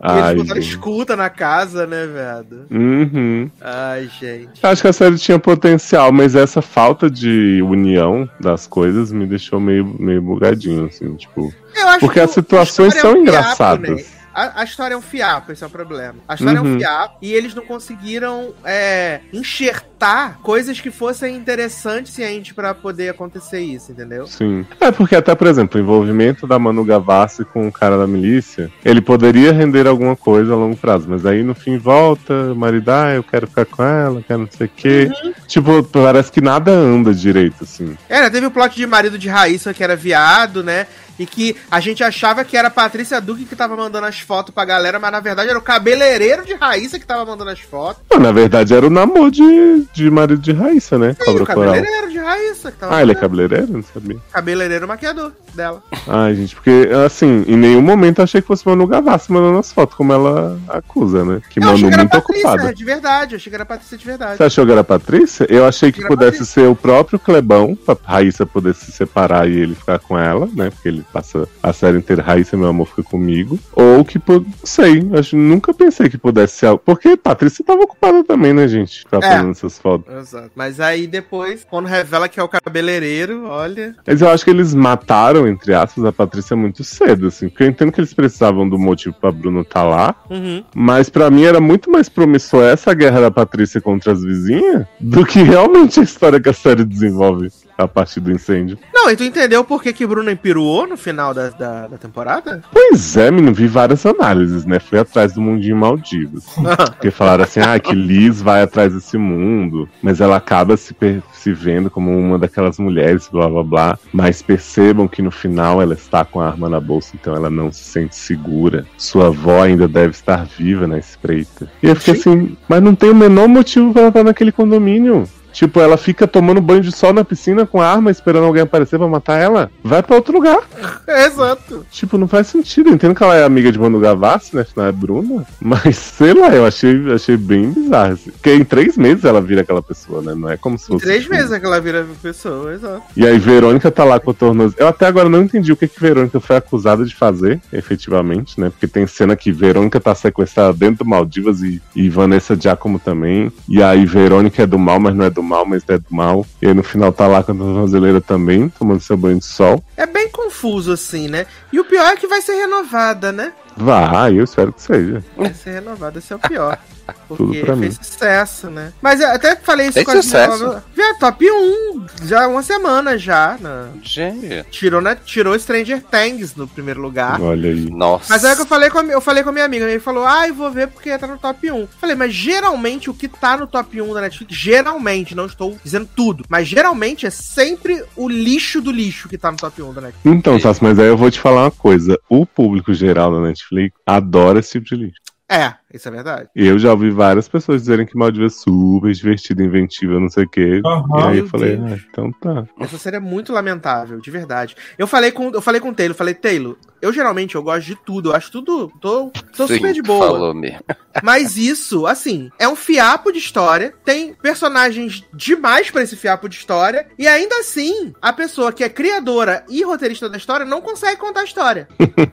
Speaker 5: Ai,
Speaker 3: eles botaram
Speaker 5: gente.
Speaker 3: escuta na casa, né, velho?
Speaker 5: Uhum.
Speaker 3: Ai, gente.
Speaker 5: Acho que a série tinha potencial, mas essa falta de união das coisas me deixou meio, meio bugadinho, assim, tipo. Porque
Speaker 3: que
Speaker 5: as situações
Speaker 3: história
Speaker 5: são
Speaker 3: é um
Speaker 5: engraçadas.
Speaker 3: né? A, a história é um fiapo, esse é o problema. A história é
Speaker 5: Uhum.
Speaker 3: um fiapo e eles não conseguiram é, enxertar coisas que fossem interessantes gente pra poder acontecer isso, entendeu?
Speaker 5: Sim. É porque até, por exemplo, o envolvimento da Manu Gavassi com o cara da milícia, ele poderia render alguma coisa a longo prazo, mas aí no fim volta, o marido, ah, eu quero ficar com ela, quero não sei o quê.
Speaker 3: Uhum.
Speaker 5: Tipo, parece que nada anda direito, assim.
Speaker 3: É, né, teve o plot de marido de Raíssa que era viado, né? E que a gente achava que era a Patrícia Duque que tava mandando as fotos pra galera, mas na verdade era o cabeleireiro de Raíssa que tava mandando as fotos.
Speaker 5: Não, na verdade era o namoro de, de marido de Raíssa, né?
Speaker 3: Sim,
Speaker 5: Cobra
Speaker 3: o
Speaker 5: coral.
Speaker 3: cabeleireiro de Raíssa que tava
Speaker 5: Ah, ele é cabeleireiro? Não sabia.
Speaker 3: cabeleireiro maquiador dela.
Speaker 5: Ai, gente, porque, assim, em nenhum momento eu achei que fosse Manu Gavassi mandando as fotos, como ela acusa, né? Que
Speaker 3: eu achei
Speaker 5: Manu
Speaker 3: que era
Speaker 5: muito
Speaker 3: Patrícia,
Speaker 5: ocupada.
Speaker 3: de verdade. Eu achei que era Patrícia de verdade.
Speaker 5: Você achou que era a Patrícia? Eu achei que pudesse
Speaker 3: Patrícia.
Speaker 5: ser o próprio Clebão, pra Raíssa poder se separar e ele ficar com ela, né? Porque ele passa a série inteira, Raíssa, meu amor, fica comigo. Ou que, sei, acho, nunca pensei que pudesse ser algo. Porque Patrícia tava ocupada também, né, gente? Ficar
Speaker 3: É.
Speaker 5: fazendo essas fotos.
Speaker 3: Exato. Mas aí depois, quando revela que é o cabeleireiro, olha.
Speaker 5: Mas eu acho que eles mataram, entre aspas, a Patrícia muito cedo, assim. Porque eu entendo que eles precisavam do motivo pra Bruno tá lá.
Speaker 3: Uhum.
Speaker 5: Mas pra mim era muito mais promissor essa guerra da Patrícia contra as vizinhas do que realmente a história que a série desenvolve a partir do incêndio.
Speaker 3: Não, e tu entendeu por que, que Bruno empiruou no final da, da, da temporada?
Speaker 5: Pois é, menino, vi várias análises, né? Fui atrás do mundinho Maldivas. *laughs* Porque falaram assim, ah, que Liz vai atrás desse mundo, mas ela acaba se, se vendo como uma daquelas mulheres, blá blá blá. Mas percebam que no final ela está com a arma na bolsa, então ela não se sente segura. Sua avó ainda deve estar viva na espreita. E eu fiquei assim, mas não tem o menor motivo pra ela estar naquele condomínio. Tipo, ela fica tomando banho de sol na piscina com arma, esperando alguém aparecer pra matar ela. Vai pra outro lugar. *laughs*
Speaker 3: Exato.
Speaker 5: Tipo, não faz sentido. Eu entendo que ela é amiga de Manu Gavassi, né? Afinal é Bruna. Mas, *laughs* sei lá, eu achei, achei bem bizarro. Assim. Porque em três meses ela vira aquela pessoa, né? Não é como se
Speaker 3: Em
Speaker 5: fosse.
Speaker 3: três
Speaker 5: tipo,
Speaker 3: meses é que ela vira pessoa, exato.
Speaker 5: E aí Verônica tá lá com o tornozelo. Eu até agora não entendi o que que Verônica foi acusada de fazer, efetivamente, né? Porque tem cena que Verônica tá sequestrada dentro do Maldivas e, e Vanessa Giacomo também. E aí Verônica é do mal, mas não é do mal, mas é do mal. E aí no final tá lá com a tornozeleira também, tomando seu banho de sol.
Speaker 3: É bem confuso assim, né? E o pior é que vai ser renovada, né?
Speaker 5: Vai, eu espero que seja.
Speaker 3: Vai ser renovada, esse é o pior. *laughs*
Speaker 5: Tudo
Speaker 3: Porque fez
Speaker 5: mim.
Speaker 3: sucesso, né? Mas eu até falei isso
Speaker 4: Tem
Speaker 3: com
Speaker 4: sucesso?
Speaker 3: Vê, top 1, já uma semana já. né?
Speaker 4: Gente.
Speaker 3: Tirou, né? Tirou Stranger Things no primeiro lugar.
Speaker 5: Olha aí.
Speaker 4: Nossa.
Speaker 3: Mas aí é que eu falei com a, eu falei com a minha amiga, ele falou, ah, eu vou ver porque tá no top 1. Falei, mas geralmente o que tá no top 1 da Netflix, geralmente, não estou dizendo tudo, mas geralmente é sempre o lixo do lixo que tá no top 1 da Netflix.
Speaker 5: Então, Sassi, mas aí eu vou te falar uma coisa. O público geral da Netflix adora esse tipo de lixo.
Speaker 3: É, Isso é verdade.
Speaker 5: E eu já ouvi várias pessoas dizerem que Maldivas é super divertida, inventiva, não sei o quê.
Speaker 2: Aham.
Speaker 5: e aí eu falei, ah, então tá.
Speaker 3: Essa série é muito lamentável, de verdade. Eu falei com, eu falei com o Taylor, falei, Taylor, eu geralmente eu gosto de tudo, eu acho tudo. Tô, tô super de boa.
Speaker 4: Falou mesmo. *laughs*
Speaker 3: Mas isso, assim, é um fiapo de história, tem personagens demais pra esse fiapo de história, e ainda assim, a pessoa que é criadora e roteirista da história não consegue contar a história. *laughs*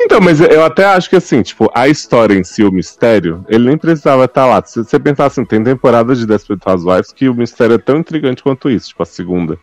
Speaker 5: Então, mas eu até acho que assim, tipo, a história em si, o mistério, ele nem precisava estar lá. Se você pensar assim, tem temporadas de Desperate Housewives que o mistério é tão intrigante quanto isso, tipo a segunda.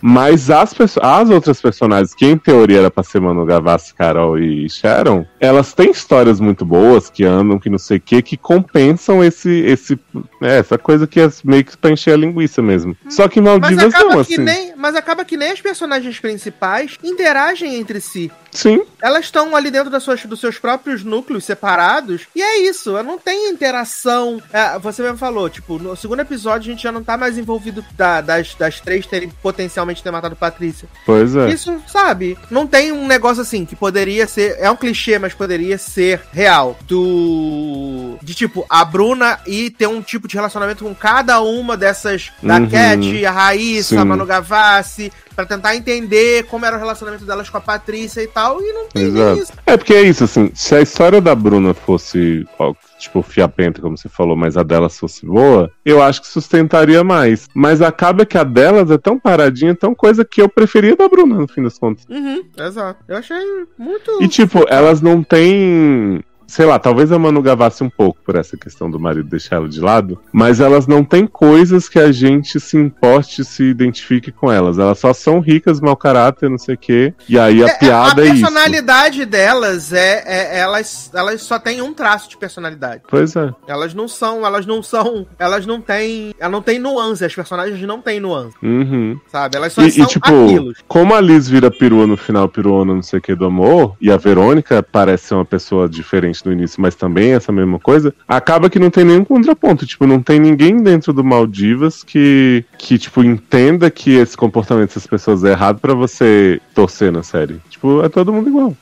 Speaker 5: Mas as, as outras personagens, que em teoria era pra ser Manu Gavassi, Carol e Sharon, elas têm histórias muito boas, que andam, que não sei o que, que compensam esse, esse, é, essa coisa que é meio que pra encher a linguiça mesmo. Só que
Speaker 3: Mas
Speaker 5: Maldivas
Speaker 3: acaba,
Speaker 5: não,
Speaker 3: que
Speaker 5: assim.
Speaker 3: nem, mas acaba que nem as personagens principais interagem entre si.
Speaker 5: Sim,
Speaker 3: Elas estão ali dentro das suas, dos seus próprios núcleos separados. E é isso, não tem interação. É, você mesmo falou, tipo, no segundo episódio a gente já não tá mais envolvido da- das, das três terem potencialmente ter matado Patrícia.
Speaker 5: pois é.
Speaker 3: Isso, sabe? Não tem um negócio assim que poderia ser. É um clichê, mas poderia ser real. Do. De tipo, a Bruna e ter um tipo de relacionamento com cada uma dessas. Da
Speaker 5: Uhum.
Speaker 3: Cat, a Raíssa,
Speaker 5: Sim.
Speaker 3: a Manu Gavassi. Pra tentar entender como era o relacionamento delas com a Patrícia e tal. E não tem
Speaker 5: Exato.
Speaker 3: isso.
Speaker 5: É porque é isso, assim, se a história da Bruna fosse, ó, tipo, fiapenta, como você falou, mas a delas fosse boa, eu acho que sustentaria mais. Mas acaba que a delas é tão paradinha, tão coisa que eu preferia da Bruna, no fim das contas.
Speaker 3: Uhum, exato. Eu achei muito.
Speaker 5: E, tipo, elas não têm. Sei lá, talvez a Manu Gavassi um pouco por essa questão do marido deixar ela de lado, mas elas não têm coisas que a gente se importe, se identifique com elas. Elas só são ricas, mau caráter, não sei o quê. E aí a
Speaker 3: É,
Speaker 5: piada
Speaker 3: a
Speaker 5: é isso.
Speaker 3: personalidade delas é, é- elas, elas só têm um traço de personalidade.
Speaker 5: Pois é.
Speaker 3: Elas não são, elas não são, elas não têm, ela não tem nuance, as personagens não têm nuance,
Speaker 5: Uhum.
Speaker 3: sabe? Elas só
Speaker 5: E,
Speaker 3: são
Speaker 5: e, tipo, como a Liz vira perua no final, peruona, não sei o que do amor, e a Verônica parece ser uma pessoa diferente no início, mas também essa mesma coisa, acaba que não tem nenhum contraponto. Tipo, não tem ninguém dentro do Maldivas que, que tipo, entenda que esse comportamento dessas pessoas é errado pra você torcer na série. Tipo, é todo mundo igual.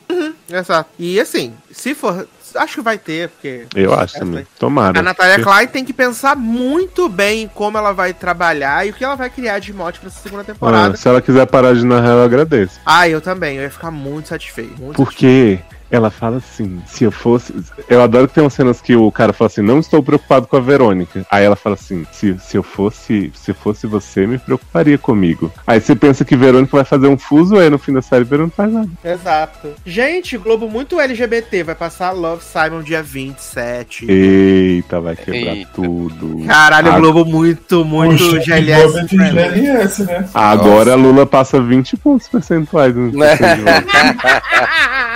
Speaker 3: Exato. E assim, se for, acho que vai ter, porque
Speaker 5: Eu acho também.
Speaker 3: aí.
Speaker 5: Tomara.
Speaker 3: a Natália Klein tem que pensar muito bem em como ela vai trabalhar e o que ela vai criar de mote pra essa segunda
Speaker 5: Ah,
Speaker 3: temporada.
Speaker 5: se ela quiser parar de narrar, eu agradeço.
Speaker 3: Ah, eu também, eu ia ficar muito satisfeito. Muito
Speaker 5: Porque ela fala assim, se eu fosse. Eu adoro que tem umas cenas que o cara fala assim, não estou preocupado com a Verônica. Aí ela fala assim, se, se eu fosse. Se fosse você, me preocuparia comigo. Aí você pensa que Verônica vai fazer um fuso, aí no fim da série Verônica não faz nada.
Speaker 3: Exato. Gente, Globo muito LGBT, vai passar Love Simon dia 27.
Speaker 5: Eita, vai quebrar
Speaker 4: Eita.
Speaker 5: tudo.
Speaker 3: Caralho,
Speaker 5: Ah,
Speaker 3: Globo muito, muito
Speaker 2: Puxa,
Speaker 3: GLS.
Speaker 2: Globo é. GLS, né?
Speaker 5: Agora a Lula passa 20 pontos percentuais no
Speaker 4: Né?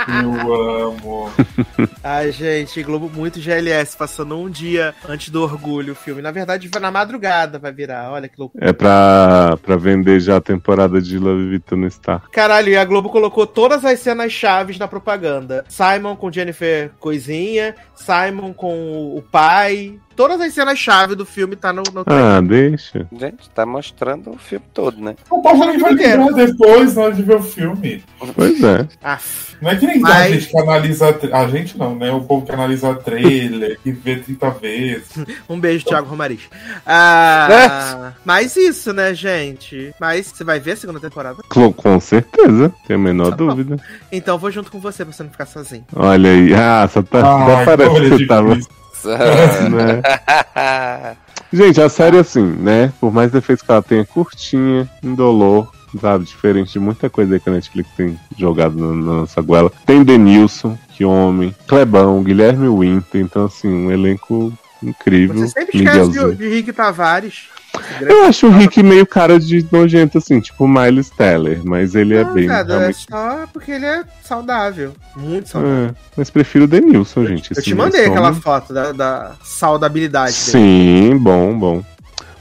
Speaker 2: Eu amo. *laughs*
Speaker 3: Ai, gente, Globo muito GLS, passando um dia antes do orgulho o filme. Na verdade, na madrugada vai virar. Olha que loucura.
Speaker 5: É pra, pra vender já a temporada de Love Vita no Star.
Speaker 3: Caralho, e a Globo colocou todas as cenas chaves na propaganda. Simon com Jennifer Coisinha, Simon com o pai. Todas as cenas chave do filme tá no, no trailer.
Speaker 5: Ah, deixa.
Speaker 4: Gente, tá mostrando o filme todo, né?
Speaker 2: O povo nem lembrar depois na hora de ver o filme.
Speaker 5: Pois é.
Speaker 3: Aff.
Speaker 2: Não é que nem a
Speaker 3: Mas-
Speaker 2: gente que analisa. a A gente não, né? O povo que analisa trailer, que vê 30 vezes. *laughs*
Speaker 3: Um beijo, Thiago Romariz. Ah, mas isso, né, gente? Mas você vai ver a segunda temporada?
Speaker 5: Com, com certeza, tenho a menor
Speaker 3: Tá bom.
Speaker 5: dúvida.
Speaker 3: Então eu vou junto com você pra você não ficar sozinho.
Speaker 5: Olha aí. Ah, só tá.
Speaker 2: Ai,
Speaker 5: até parece
Speaker 2: é
Speaker 5: que você tava. Né? *laughs* Gente, a série, assim, né? Por mais defeitos que ela tenha, curtinha, indolor, sabe? Diferente de muita coisa aí que a Netflix tem jogado na, na nossa goela. Tem Denilson, que homem, Clebão, Guilherme Winter, então, assim, um elenco incrível.
Speaker 3: Você sempre esquece de, de Rick Tavares.
Speaker 5: Eu acho o Rick meio cara de nojento, assim, tipo Miles Teller, mas ele é
Speaker 3: Não,
Speaker 5: bem.
Speaker 3: cara, é
Speaker 5: realmente-
Speaker 3: só porque ele é saudável. Muito saudável.
Speaker 5: É, mas prefiro o Denilson, gente.
Speaker 3: Eu te mandei aquela foto da, da saudabilidade dele.
Speaker 5: Sim, bom, bom.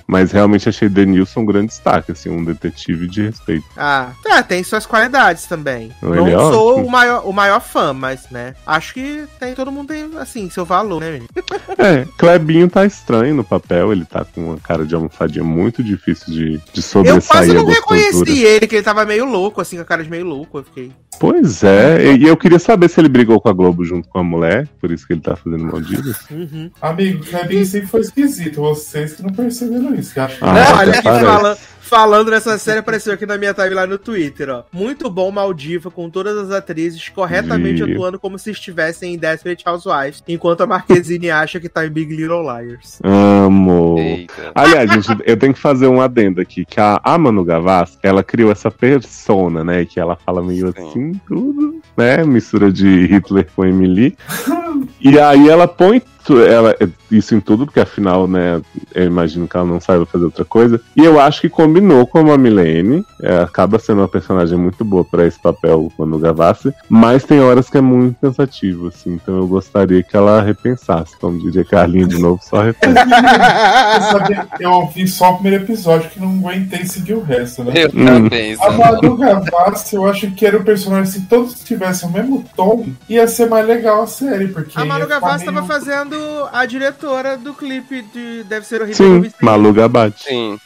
Speaker 5: Mas realmente achei Denilson um grande destaque, assim, um detetive de respeito.
Speaker 3: Ah, é, tem suas qualidades também.
Speaker 5: Ele
Speaker 3: Não
Speaker 5: é
Speaker 3: sou
Speaker 5: ótimo.
Speaker 3: o maior, o maior fã, mas, né, acho que tem, todo mundo tem, assim, seu valor, né, menino? *laughs*
Speaker 5: É, Clebinho tá estranho no papel, ele tá com uma cara de almofadinha muito difícil de, de
Speaker 3: Eu
Speaker 5: sobressair
Speaker 3: quase
Speaker 5: a
Speaker 3: não reconheci ele, que ele tava meio louco, assim, com a cara de meio louco, eu fiquei...
Speaker 5: Pois é, e eu queria saber se ele brigou com a Globo junto com a mulher, por isso que ele tá fazendo Maldivas.
Speaker 3: Uhum.
Speaker 2: Amigo, Kevin sempre foi esquisito. Vocês que não perceberam isso. Que acham
Speaker 5: Ah,
Speaker 3: olha aqui fala- falando dessa série, apareceu aqui na minha timeline no Twitter, ó. Muito bom Maldiva, com todas as atrizes corretamente
Speaker 5: Vi.
Speaker 3: atuando como se estivessem em Desperate Housewives, enquanto a Marquezine acha que tá em Big Little Liars.
Speaker 5: Amo.
Speaker 4: Eita.
Speaker 5: Aliás, gente, eu tenho que fazer um adendo aqui, que a, a Manu Gavassi, ela criou essa persona, né, que ela fala meio
Speaker 4: Sim.
Speaker 5: assim, tudo, né, mistura de Hitler com Emily. E aí ela põe ela, isso em tudo, porque afinal, né, eu imagino que ela não saiba fazer outra coisa. E eu acho que combinou com a Milene, é, acaba sendo uma personagem muito boa pra esse papel, Manu Gavassi, mas tem horas que é muito cansativo, assim, então eu gostaria que ela repensasse, como diria Carlinha de novo, só repensa.
Speaker 2: Eu ouvi só o primeiro episódio que não aguentei seguir o resto, né?
Speaker 4: Eu
Speaker 5: Hum.
Speaker 4: também,
Speaker 2: A
Speaker 4: Zé.
Speaker 2: Manu Gavassi, eu acho que era o personagem, se todos tivessem o mesmo tom, ia ser mais legal a série, porque...
Speaker 3: A Manu
Speaker 2: ia ficar
Speaker 3: Gavassi
Speaker 2: meio-
Speaker 3: tava fazendo a diretora do clipe de Deve Ser Horrível.
Speaker 5: Sim. Malu Gabate.
Speaker 4: Sim.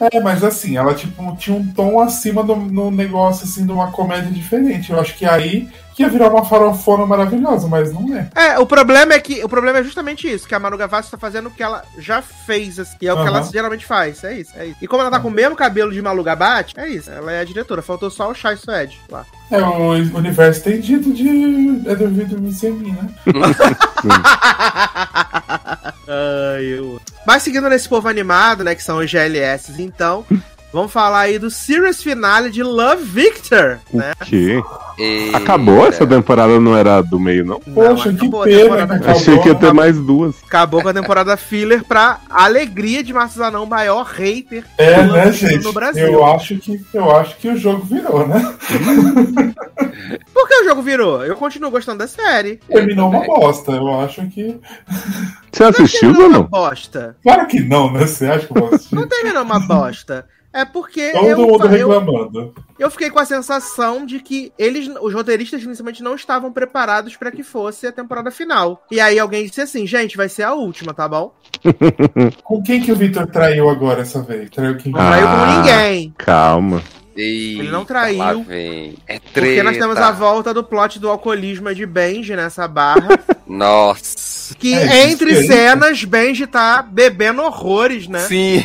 Speaker 2: É, mas assim, ela tipo, tinha um tom acima do no negócio, assim, de uma comédia diferente. Eu acho que aí que ia virar uma farofona maravilhosa, mas não é.
Speaker 3: É, o problema é que o problema é justamente isso, que a Manu Gavassi tá fazendo o que ela já fez, assim, e é o que
Speaker 2: Aham.
Speaker 3: ela geralmente faz, é isso, é isso. E como ela tá com o mesmo cabelo de Malu Gabate, é isso, ela é a diretora, faltou só o Chai Suede lá.
Speaker 2: É, o universo tem dito de é devido a mim, né? *laughs*
Speaker 3: Ai, eu... Mas seguindo nesse povo animado, né, que são os GLS, então, *laughs* vamos falar aí do series finale de Love Victor, né?
Speaker 5: O quê?
Speaker 4: Eita.
Speaker 5: Acabou essa temporada, não era do meio, não?
Speaker 2: Poxa, que pena acabou.
Speaker 5: Achei que ia ter mais duas.
Speaker 3: Acabou com a temporada filler pra alegria de Márcio Zanão, o maior hater
Speaker 2: É,
Speaker 3: do
Speaker 2: né, gente?
Speaker 3: no Brasil.
Speaker 2: Eu acho, que, eu acho que o jogo virou, né? *laughs*
Speaker 3: Por que o jogo virou? Eu continuo gostando da série.
Speaker 2: Terminou uma
Speaker 4: também.
Speaker 2: bosta. Eu acho que.
Speaker 5: Você assistiu
Speaker 3: Terminou
Speaker 5: ou
Speaker 3: uma
Speaker 5: não?
Speaker 3: bosta.
Speaker 2: Claro que não, né? Você acha que eu vou assistir?
Speaker 3: Não terminou uma bosta. É porque
Speaker 2: Todo
Speaker 3: eu,
Speaker 2: mundo
Speaker 3: eu,
Speaker 2: reclamando.
Speaker 3: eu fiquei com a sensação de que eles, os roteiristas, inicialmente não estavam preparados pra que fosse a temporada final. E aí alguém disse assim, gente, vai ser a última, tá bom? *laughs*
Speaker 2: Com quem que o Victor traiu agora essa vez? Traiu quem?
Speaker 3: Não traiu
Speaker 5: Ah.
Speaker 3: com ninguém.
Speaker 5: Calma.
Speaker 4: Eita,
Speaker 3: Ele não traiu.
Speaker 4: É treta.
Speaker 3: Porque nós temos a volta do plot do alcoolismo de Benji nessa barra. *laughs*
Speaker 4: Nossa.
Speaker 3: Que
Speaker 2: É,
Speaker 3: entre cenas, Benji tá bebendo horrores, né?
Speaker 4: Sim.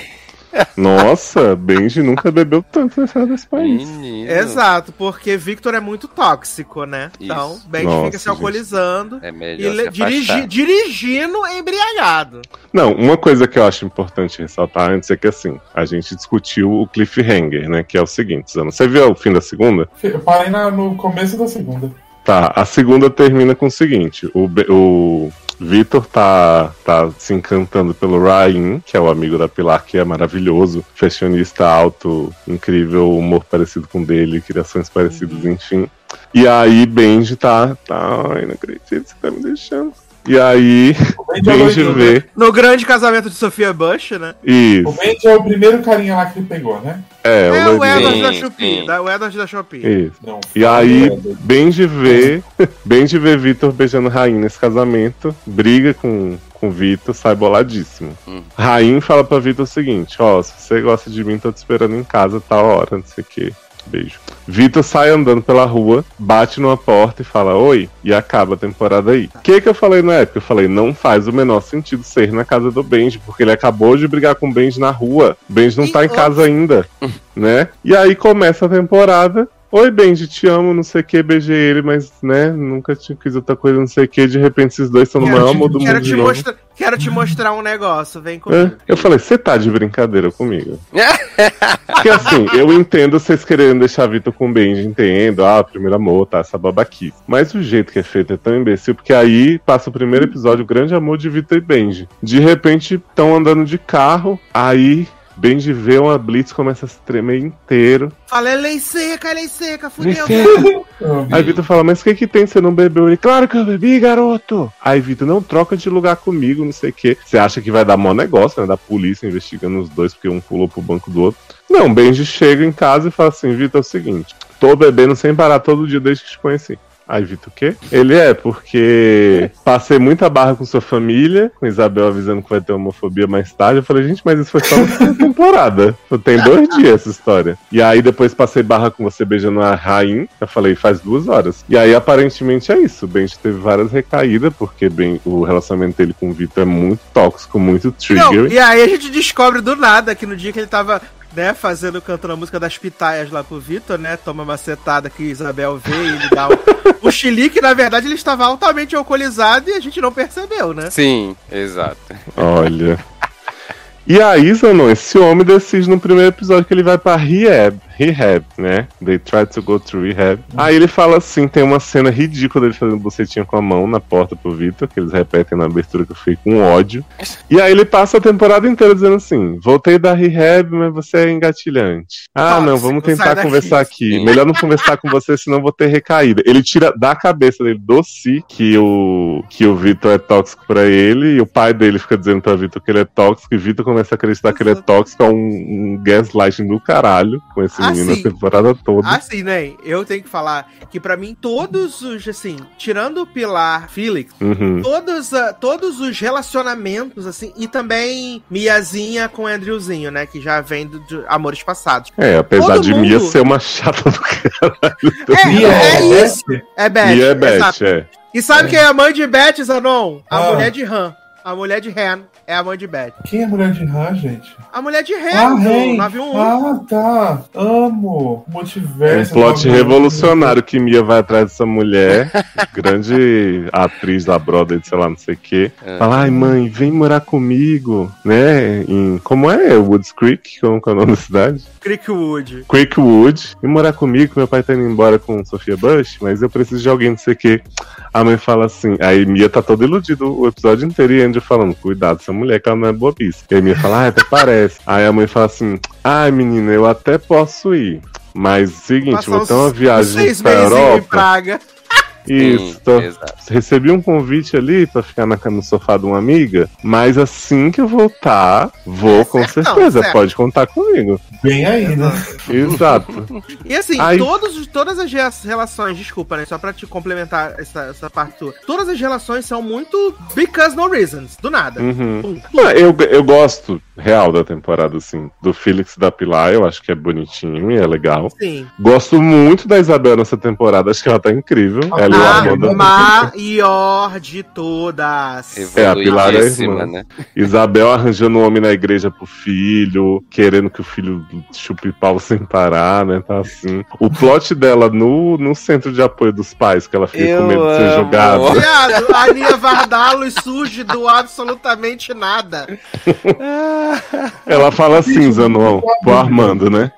Speaker 5: Nossa, Benji nunca bebeu tanto desse país.
Speaker 4: Menino.
Speaker 3: Exato, porque Victor é muito tóxico, né? Então,
Speaker 4: Isso.
Speaker 3: Benji
Speaker 5: Nossa,
Speaker 3: fica se alcoolizando.
Speaker 4: É
Speaker 3: E dirigi- dirigindo embriagado.
Speaker 5: Não, uma coisa que eu acho importante ressaltar antes é que assim, a gente discutiu o cliffhanger, né? Que é o seguinte, Zana. Você viu o fim da segunda?
Speaker 2: Eu parei no começo da segunda.
Speaker 5: Tá, a segunda termina com o seguinte: o, Be- o Vitor tá, tá se encantando pelo Ryan, que é o amigo da Pilar, que é maravilhoso, fashionista alto, incrível, humor parecido com dele, criações parecidas, enfim. E aí Benji tá, tá, ai, não acredito, você tá me deixando. E aí
Speaker 2: O Benji o
Speaker 5: vê
Speaker 3: No grande casamento de Sofia Bush, né?
Speaker 2: O
Speaker 5: isso.
Speaker 2: Benji é o primeiro carinha lá que ele pegou, né?
Speaker 5: É,
Speaker 3: É,
Speaker 5: o
Speaker 3: o Edward da Shopee. Da, o Edward da Shopee.
Speaker 5: Isso.
Speaker 2: Não.
Speaker 5: E aí,
Speaker 2: o
Speaker 5: Benji vê, Benji vê Vitor beijando Rain nesse casamento, briga com, com Vitor, sai boladíssimo.
Speaker 4: Hum.
Speaker 5: Rain fala pra Vitor o seguinte: Ó, se você gosta de mim, tô te esperando em casa, tal hora, não sei o que. Beijo. Vitor sai andando pela rua, bate numa porta e fala oi, e acaba a temporada aí. O que, que eu falei na época? Eu falei, não faz o menor sentido ser na casa do Benji, porque ele acabou de brigar com o Benji na rua. O Benji não
Speaker 3: E
Speaker 5: tá em casa ainda, *laughs* né? E aí começa a temporada. Oi, Benji, te amo, não sei o que, beijei ele, mas, né, nunca te quis outra coisa, não sei o que. De repente, esses dois estão no maior amor do
Speaker 3: Quero
Speaker 5: mundo
Speaker 3: te, mostra... Quero te mostrar um negócio, vem
Speaker 5: É,
Speaker 3: comigo.
Speaker 5: Eu falei, você tá de brincadeira comigo? *laughs* Porque assim, eu entendo vocês querendo deixar Vitor com o Benji, entendo, ah, primeiro amor, tá, essa babaquice. Mas o jeito que é feito é tão imbecil, porque aí passa o primeiro episódio, o grande amor de Vitor e Benji. De repente, estão andando de carro, aí Benji vê uma blitz, começa a se tremer inteiro.
Speaker 3: Fala, é lei seca, é lei seca, fudeu. *laughs*
Speaker 5: Aí Vitor fala, mas o que que tem, você não bebeu? Ele, claro que eu bebi, garoto. Aí Vitor, não troca de lugar comigo, não sei o quê. Você acha que vai dar mó negócio, né, da polícia investigando os dois, porque um pulou pro banco do outro. Não, Benji chega em casa e fala assim, Vitor, é o seguinte, tô bebendo sem parar todo dia desde que te conheci. Aí, Vitor, o quê? Ele é, porque passei muita barra com sua família, com Isabel avisando que vai ter homofobia mais tarde. Eu falei, gente, mas isso foi só primeira *laughs* temporada. Tem dois dias essa história. E aí depois passei barra com você beijando a Rain. Eu falei, faz duas horas. E aí aparentemente é isso. O Benji teve várias recaídas, porque bem, o relacionamento dele com o Vitor é muito tóxico, muito
Speaker 3: Não,
Speaker 5: trigger.
Speaker 3: e aí a gente descobre do nada que no dia que ele tava, né, fazendo, cantando a música das pitaias lá pro Vitor, né, toma uma setada que Isabel vê e ele dá o, o chilique, na verdade ele estava altamente alcoolizado e a gente não percebeu, né?
Speaker 4: Sim, exato.
Speaker 5: Olha. E aí, Zanon, esse homem decide no primeiro episódio que ele vai pra rehab. Rehab, né? They try to go to rehab. Aí ele fala assim: tem uma cena ridícula dele fazendo bocetinha com a mão na porta pro Victor, que eles repetem na abertura que eu fiquei com ódio. E aí ele passa a temporada inteira dizendo assim: voltei da rehab, mas você é engatilhante. Ah,
Speaker 3: Tóxico,
Speaker 5: não, vamos tentar conversar aqui. Melhor não conversar com você, senão vou ter recaída. Ele tira da cabeça dele do si que o, que o Vitor é tóxico pra ele, e o pai dele fica dizendo pra Vitor que ele é tóxico, e Vitor começa a acreditar que ele é tóxico, é um, um gaslighting do caralho com esse
Speaker 3: Ah,
Speaker 5: menino
Speaker 3: sim.
Speaker 5: a temporada toda.
Speaker 3: Assim, né, eu tenho que falar que pra mim todos os, assim, tirando o Pilar Felix,
Speaker 5: Uhum.
Speaker 3: todos, ah, todos os relacionamentos, assim, e também Miazinha com Andrewzinho, né, que já vem do, de amores passados.
Speaker 5: É, apesar
Speaker 3: Todo
Speaker 5: de Mia
Speaker 3: mundo-
Speaker 5: ser uma chata do caralho.
Speaker 3: É,
Speaker 2: Mia
Speaker 3: é,
Speaker 2: é
Speaker 3: isso. É Beth.
Speaker 5: Mia é Beth, é.
Speaker 3: E sabe quem é a mãe de Beth, Zanon? A
Speaker 2: Ah.
Speaker 3: mulher de Han. A mulher de Han é a mãe de Beth.
Speaker 2: Quem é mulher de rã, gente?
Speaker 3: A mulher de
Speaker 2: Ah,
Speaker 3: Han, do
Speaker 2: Ren.
Speaker 3: 911.
Speaker 2: Ah, tá. Amo.
Speaker 5: Um
Speaker 2: Multiverso.
Speaker 5: plot
Speaker 2: Amo.
Speaker 5: revolucionário que Mia vai atrás dessa mulher, *laughs* grande atriz da brother, sei lá, não sei o quê.
Speaker 4: É.
Speaker 5: Fala, ai mãe, vem morar comigo, né? Em, como é? Woods Creek? Como que é o nome da cidade?
Speaker 3: Creekwood.
Speaker 5: Creekwood. E morar comigo, meu pai tá indo embora com Sofia Bush, mas eu preciso de alguém, não sei o quê. A mãe fala assim, aí Mia tá todo iludido o episódio inteiro e Andrew falando, cuidado, essa mulher que ela não é bobice. E aí Mia fala, ah, até parece. Aí a mãe fala assim, ai menina, eu até posso ir. Mas seguinte, vou ter uma viagem pra
Speaker 3: meses em
Speaker 5: Europa.
Speaker 3: Praga.
Speaker 5: Isso, tô- recebi um convite ali pra ficar na, no sofá de uma amiga, mas assim que eu voltar, vou com
Speaker 3: Certão,
Speaker 5: certeza,
Speaker 3: certo.
Speaker 5: pode contar comigo.
Speaker 2: Bem aí, né? *laughs*
Speaker 5: Exato.
Speaker 3: E assim,
Speaker 5: Ai.
Speaker 3: todos, os- todas as relações, desculpa, né? Só pra te complementar essa, essa parte tua. Todas as relações são muito because no reasons, do nada.
Speaker 5: Uhum.
Speaker 3: Pum,
Speaker 5: Ah, eu, eu gosto real da temporada, assim. Do Felix e da Pilar, eu acho que é bonitinho e é legal.
Speaker 3: Sim.
Speaker 5: Gosto muito da Isabel nessa temporada, acho que ela tá incrível. Ela e o
Speaker 3: A maior de todas.
Speaker 5: É, a Pilar é a irmã.
Speaker 4: né?
Speaker 5: Isabel arranjando um homem na igreja pro filho, querendo que o filho chupe pau sem parar, né? Tá assim. O plot dela no, no centro de apoio dos pais, que ela fica
Speaker 4: Eu
Speaker 5: com medo de ser jogada.
Speaker 3: Viado, a Nia Vardalos surge do absolutamente nada.
Speaker 5: Ela fala assim, Zanon, pro Armando, né?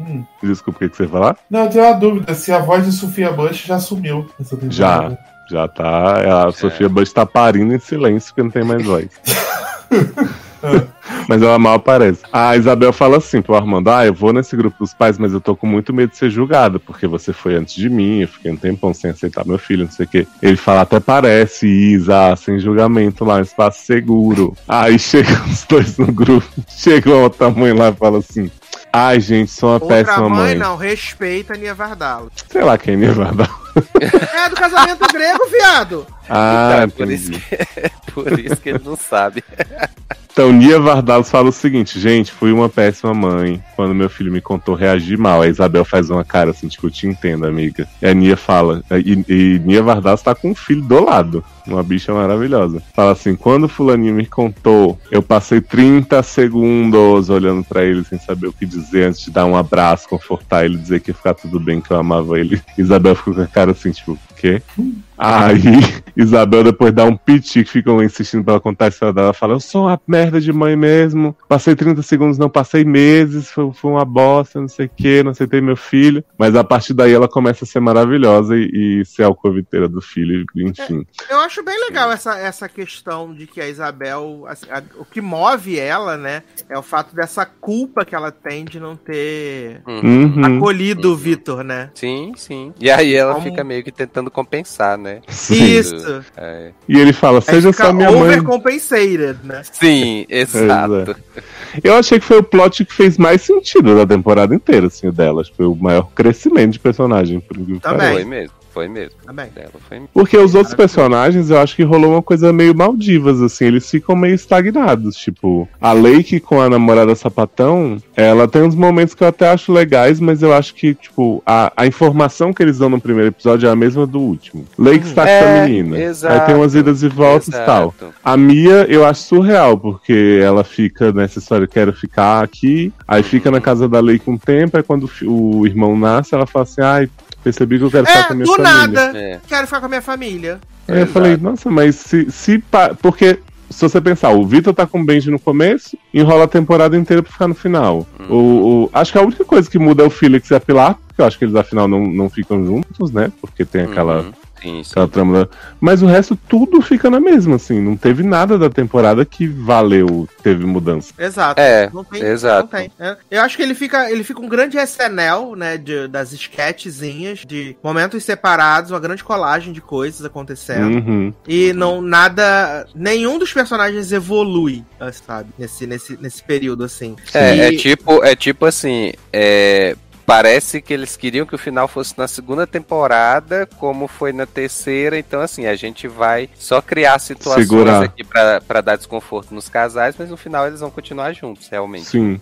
Speaker 5: Desculpa, o que, que você ia falar?
Speaker 2: Não, eu tenho uma dúvida se a voz de Sofia Bush já sumiu nessa temporada.
Speaker 5: Já. Já tá. A Sofia Bush tá parindo em silêncio porque não tem mais voz. *laughs* *laughs* mas ela mal aparece. A Isabel fala assim pro Armando: Ah, eu vou nesse grupo dos pais, mas eu tô com muito medo de ser julgada, porque você foi antes de mim, eu fiquei um tempão sem aceitar meu filho, não sei o quê. Ele fala: Até parece, Isa, sem julgamento lá, um espaço seguro. Aí chegam os dois no grupo, *laughs* chega uma outra mãe lá e fala assim. Ai, gente, sou uma
Speaker 3: Outra
Speaker 5: péssima
Speaker 3: mãe,
Speaker 5: mãe.
Speaker 3: não, respeita a Nia Vardalos.
Speaker 5: Sei lá quem ia vai dar. *laughs*
Speaker 3: É do casamento grego, viado.
Speaker 5: Ah,
Speaker 4: Então, por, isso que, *laughs* por isso que ele não sabe.
Speaker 5: Então, Nia Vardalos fala o seguinte, gente, fui uma péssima mãe. Quando meu filho me contou, reagi mal. A Isabel faz uma cara assim, tipo, eu te entendo, amiga. E a Nia fala, e, e Nia Vardalos tá com um filho do lado. Uma bicha maravilhosa. Fala assim, quando o fulaninho me contou, eu passei 30 segundos olhando pra ele sem saber o que dizer, antes de dar um abraço, confortar ele, dizer que ia ficar tudo bem, que eu amava ele. Isabel ficou com a cara assim, tipo, quê? Aí, *laughs* Isabel depois dá um piti que ficam insistindo pra ela contar a história dela. Ela fala: Eu sou uma merda de mãe mesmo. Passei 30 segundos, não passei meses. Foi, foi uma bosta, não sei o que, não aceitei meu filho. Mas a partir daí ela começa a ser maravilhosa e, e ser a alcoviteira do filho, enfim.
Speaker 3: Eu acho bem legal essa, essa questão de que a Isabel, assim, a- o que move ela, né, é o fato dessa culpa que ela tem de não ter
Speaker 5: Uhum.
Speaker 3: acolhido o Vitor, né?
Speaker 4: Sim, sim. E aí ela
Speaker 3: Como-
Speaker 4: fica meio que tentando compensar, né?
Speaker 5: Sim.
Speaker 3: Isso.
Speaker 4: É.
Speaker 5: E ele fala: Seja só minha mãe.
Speaker 3: overcompensated, né?
Speaker 4: Sim, *laughs* exato.
Speaker 5: Eu achei que foi o plot que fez mais sentido da temporada inteira, assim, o dela. Acho que Foi o maior crescimento de personagem. Por
Speaker 3: Também.
Speaker 4: Foi mesmo. Foi mesmo.
Speaker 3: Também.
Speaker 4: Dela foi mesmo.
Speaker 5: Porque os outros personagens, eu acho que rolou uma coisa meio Maldivas, assim, eles ficam meio estagnados. Tipo, a Lake com a namorada sapatão, ela tem uns momentos que eu até acho legais, mas eu acho que, tipo, a, a informação que eles dão no primeiro episódio é a mesma do último. Lake está com
Speaker 4: É,
Speaker 5: essa menina.
Speaker 4: exato,
Speaker 5: Aí tem umas idas e voltas e tal. A Mia, eu acho surreal, porque ela fica nessa história, quero ficar aqui, aí fica na casa da Lei com um tempo, aí quando o irmão nasce, ela fala assim, ai, percebi que eu quero ficar com a
Speaker 3: É,
Speaker 5: minha
Speaker 3: do
Speaker 5: família.
Speaker 3: nada.
Speaker 4: É.
Speaker 3: Quero ficar com a minha família.
Speaker 5: Aí eu
Speaker 4: Exato.
Speaker 5: falei, nossa, mas se, se pa- porque se você pensar, o Vitor tá com o Benji no começo, enrola a temporada inteira pra ficar no final.
Speaker 4: Uhum.
Speaker 5: O, o- acho que a única coisa que muda é o Felix e a Pilar, porque eu acho que eles afinal não, não ficam juntos, né? Porque tem aquela,
Speaker 4: Uhum. Sim, sim.
Speaker 5: trama. Mas o resto tudo fica na mesma, assim. Não teve nada da temporada que valeu, teve mudança.
Speaker 3: Exato.
Speaker 4: É,
Speaker 3: não tem,
Speaker 4: exato.
Speaker 3: Não tem. É, Eu acho que ele fica, ele fica um grande SNL, né, de- das sketchzinhas, de momentos separados, uma grande colagem de coisas acontecendo.
Speaker 5: Uhum.
Speaker 3: E não nada, nenhum dos personagens evolui, sabe, nesse nesse nesse período assim.
Speaker 4: É,
Speaker 3: E-
Speaker 4: é tipo, é tipo assim, é, parece que eles queriam que o final fosse na segunda temporada, como foi na terceira, então assim, a gente vai só criar situações
Speaker 5: Segurar.
Speaker 4: aqui pra, pra dar desconforto nos casais, mas no final eles vão continuar juntos, realmente.
Speaker 5: Sim.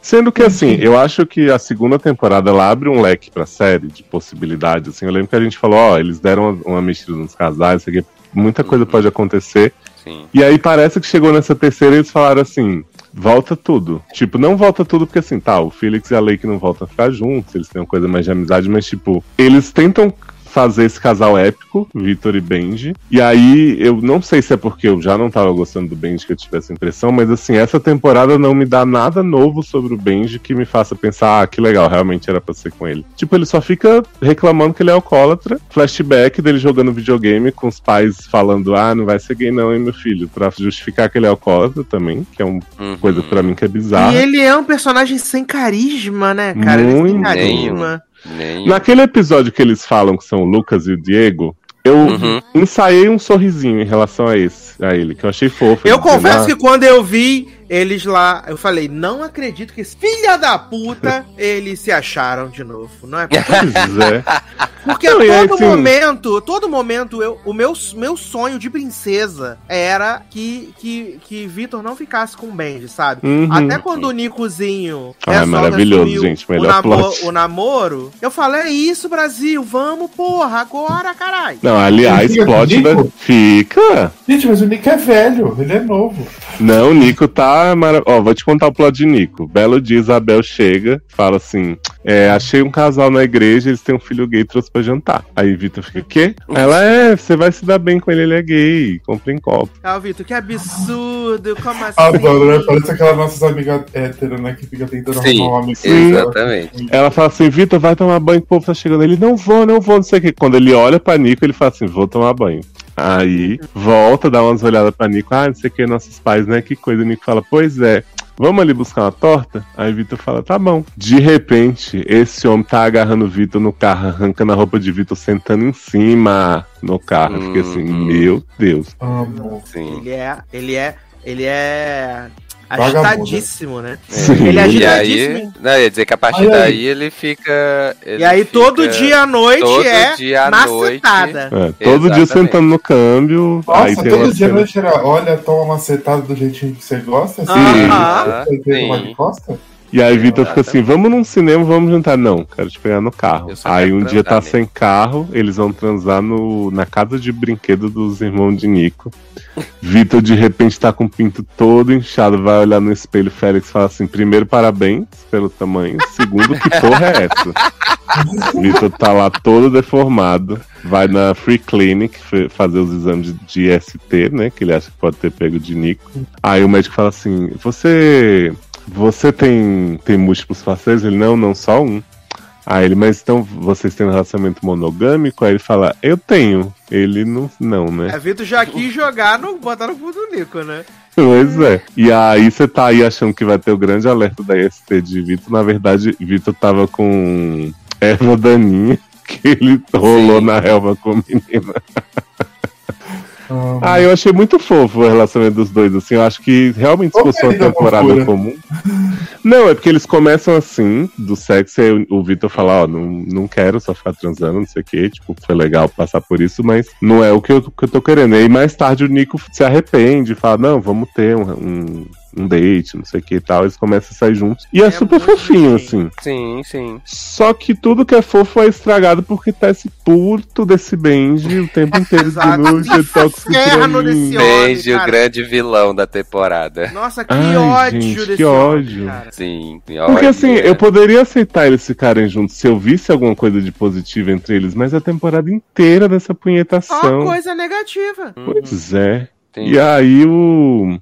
Speaker 5: Sendo que assim, eu acho que a segunda temporada ela abre um leque pra série de possibilidades. Assim, eu lembro que a gente falou, ó, eles deram uma, mexida nos casais, isso aqui, muita coisa
Speaker 4: Uhum.
Speaker 5: pode acontecer.
Speaker 4: Sim.
Speaker 5: E aí parece que chegou nessa terceira e eles falaram assim. Volta tudo. Tipo, não volta tudo porque assim, tá, o Felix e a Lake não voltam a ficar juntos, eles têm uma coisa mais de amizade, mas tipo, eles tentam fazer esse casal épico, Vitor e Benji. E aí, eu não sei se é porque eu já não tava gostando do Benji que eu tive essa impressão, mas assim, essa temporada não me dá nada novo sobre o Benji que me faça pensar, ah, que legal, realmente era pra ser com ele. Tipo, ele só fica reclamando que ele é alcoólatra, flashback dele jogando videogame com os pais falando, ah, não vai ser gay não, hein, meu filho, pra justificar que ele é alcoólatra também, que é uma
Speaker 4: Uhum.
Speaker 5: coisa pra mim que é bizarra.
Speaker 3: E ele é um personagem sem carisma, né, cara? Ele
Speaker 5: Muito.
Speaker 3: sem carisma.
Speaker 4: Nem...
Speaker 5: Naquele episódio que eles falam que são o Lucas e o Diego, eu
Speaker 4: Uhum.
Speaker 5: ensaiei um sorrisinho em relação a esse, a ele, que eu achei fofo.
Speaker 3: Eu confesso
Speaker 5: "Ah,
Speaker 3: que quando eu vi eles lá, eu falei, não acredito que esse filha da puta, *laughs* eles se acharam de novo. Não é *laughs*
Speaker 5: é.
Speaker 3: Porque
Speaker 5: aí,
Speaker 3: todo
Speaker 5: assim-
Speaker 3: momento, todo momento, eu, o meu, meu sonho de princesa era que, que, que Vitor não ficasse com o Benji, sabe?
Speaker 5: Uhum.
Speaker 3: Até quando o Nicozinho
Speaker 5: Ah, é
Speaker 3: resolve
Speaker 5: maravilhoso,
Speaker 3: o-
Speaker 5: gente,
Speaker 3: o,
Speaker 5: melhor
Speaker 3: namo-
Speaker 5: plot.
Speaker 3: o namoro, eu falei, é isso, Brasil, vamos, porra, agora, caralho.
Speaker 5: Não, aliás, plot da... Fica.
Speaker 2: Gente, mas o Nick é velho, ele é novo.
Speaker 5: Não, o Nico tá maravilhoso. Ó, vou te contar o plot de Nico. Belo dia, Isabel chega, fala assim: é, achei um casal na igreja, eles têm um filho gay, trouxe pra jantar. Aí Vitor fica, quê? Ela é, você vai se dar bem com ele, ele é gay, compra em copo.
Speaker 3: Ah, Vitor, que absurdo, como assim?
Speaker 2: Adoro, né? Parece aquelas nossas amigas héteras, né? Que fica tentando
Speaker 4: Sim,
Speaker 2: arrumar um amigo.
Speaker 4: Exatamente.
Speaker 5: Ela fala assim: Vitor, vai tomar banho, o povo tá chegando. Ele, não vou, não vou, não sei o quê. Quando ele olha pra Nico, ele fala assim: vou tomar banho. Aí volta, dá umas olhadas pra Nico, ah, não sei o que, nossos pais, né? Que coisa. O Nico fala, pois é. Vamos ali buscar uma torta? Aí Vitor fala, tá bom. De repente, esse homem tá agarrando o Vitor no carro, arrancando a roupa de Vitor, sentando em cima no carro. Eu fiquei assim,
Speaker 4: Uhum.
Speaker 5: meu Deus.
Speaker 2: Amo.
Speaker 4: Sim.
Speaker 3: Ele é, ele é, ele é. Agitadíssimo, né?
Speaker 5: Sim.
Speaker 3: Ele é
Speaker 4: E
Speaker 3: agitadíssimo.
Speaker 4: aí, não, ia dizer que a partir
Speaker 2: aí.
Speaker 4: daí ele fica. ele
Speaker 3: E aí todo dia à noite
Speaker 4: todo
Speaker 3: é
Speaker 4: dia à noite.
Speaker 3: macetada.
Speaker 5: É, todo dia
Speaker 4: Exatamente.
Speaker 5: sentando no câmbio.
Speaker 2: Nossa, todo dia
Speaker 5: cena-
Speaker 2: vai tirar. Olha, toma uma setada do jeitinho que você gosta. Assim,
Speaker 3: Aham.
Speaker 2: Você tem uma
Speaker 4: Sim.
Speaker 2: de costa?
Speaker 5: E aí Vitor fica assim, vamos num cinema, vamos jantar. Não, quero te pegar no carro. Aí um dia tá
Speaker 4: transar
Speaker 5: sem carro, eles vão transar no, na casa de brinquedo dos irmãos de Nico. Vitor de repente tá com o pinto todo inchado, vai olhar no espelho, Félix fala assim, primeiro parabéns pelo tamanho, segundo que porra é essa? *laughs* Vitor tá lá todo deformado, vai na Free Clinic fazer os exames de, de ST, né, que ele acha que pode ter pego de Nico. Aí o médico fala assim, você... Você tem, tem múltiplos parceiros? Ele, não, não, só um. Aí ele, mas então vocês têm um relacionamento monogâmico? Aí ele fala, eu tenho. Ele não, não, né?
Speaker 3: É, Vitor já quis jogar no botar no cu do Nico, né?
Speaker 5: Pois é. E aí você tá aí achando que vai ter o grande alerta da IST de Vitor. Na verdade, Vitor tava com erva daninha *laughs* que ele rolou
Speaker 4: Sim.
Speaker 5: na relva com a menina. *laughs* Ah, eu achei muito fofo o relacionamento dos dois, assim. Eu acho que realmente se fosse uma temporada comum. Não, é porque eles começam assim, do sexo, e aí o Vitor fala, ó, não, não quero só ficar transando, não sei o quê, tipo, foi legal passar por isso, mas não é o que eu, que eu tô querendo. E aí mais tarde o Nico se arrepende, fala, não, vamos ter um, um, um date, não sei o que e tal. Eles começam a sair juntos. E é,
Speaker 3: É
Speaker 5: super fofinho, assim.
Speaker 4: Sim, sim.
Speaker 5: Só que tudo que é fofo é estragado porque tá esse puto desse Benji o tempo inteiro "Você é tóxico pra
Speaker 3: Inferno
Speaker 5: mim."
Speaker 3: homem.
Speaker 4: Beijo, o
Speaker 3: cara.
Speaker 4: grande vilão da temporada.
Speaker 3: Nossa, que
Speaker 5: Ai,
Speaker 3: ódio
Speaker 5: gente,
Speaker 3: desse
Speaker 5: que ódio.
Speaker 3: Cara.
Speaker 4: Sim.
Speaker 5: Porque assim, eu poderia aceitar eles ficarem juntos se eu visse alguma coisa de positivo entre eles, mas a temporada inteira dessa
Speaker 3: Só
Speaker 5: punhetação.
Speaker 3: coisa negativa.
Speaker 5: Pois é.
Speaker 4: Sim.
Speaker 5: E aí o.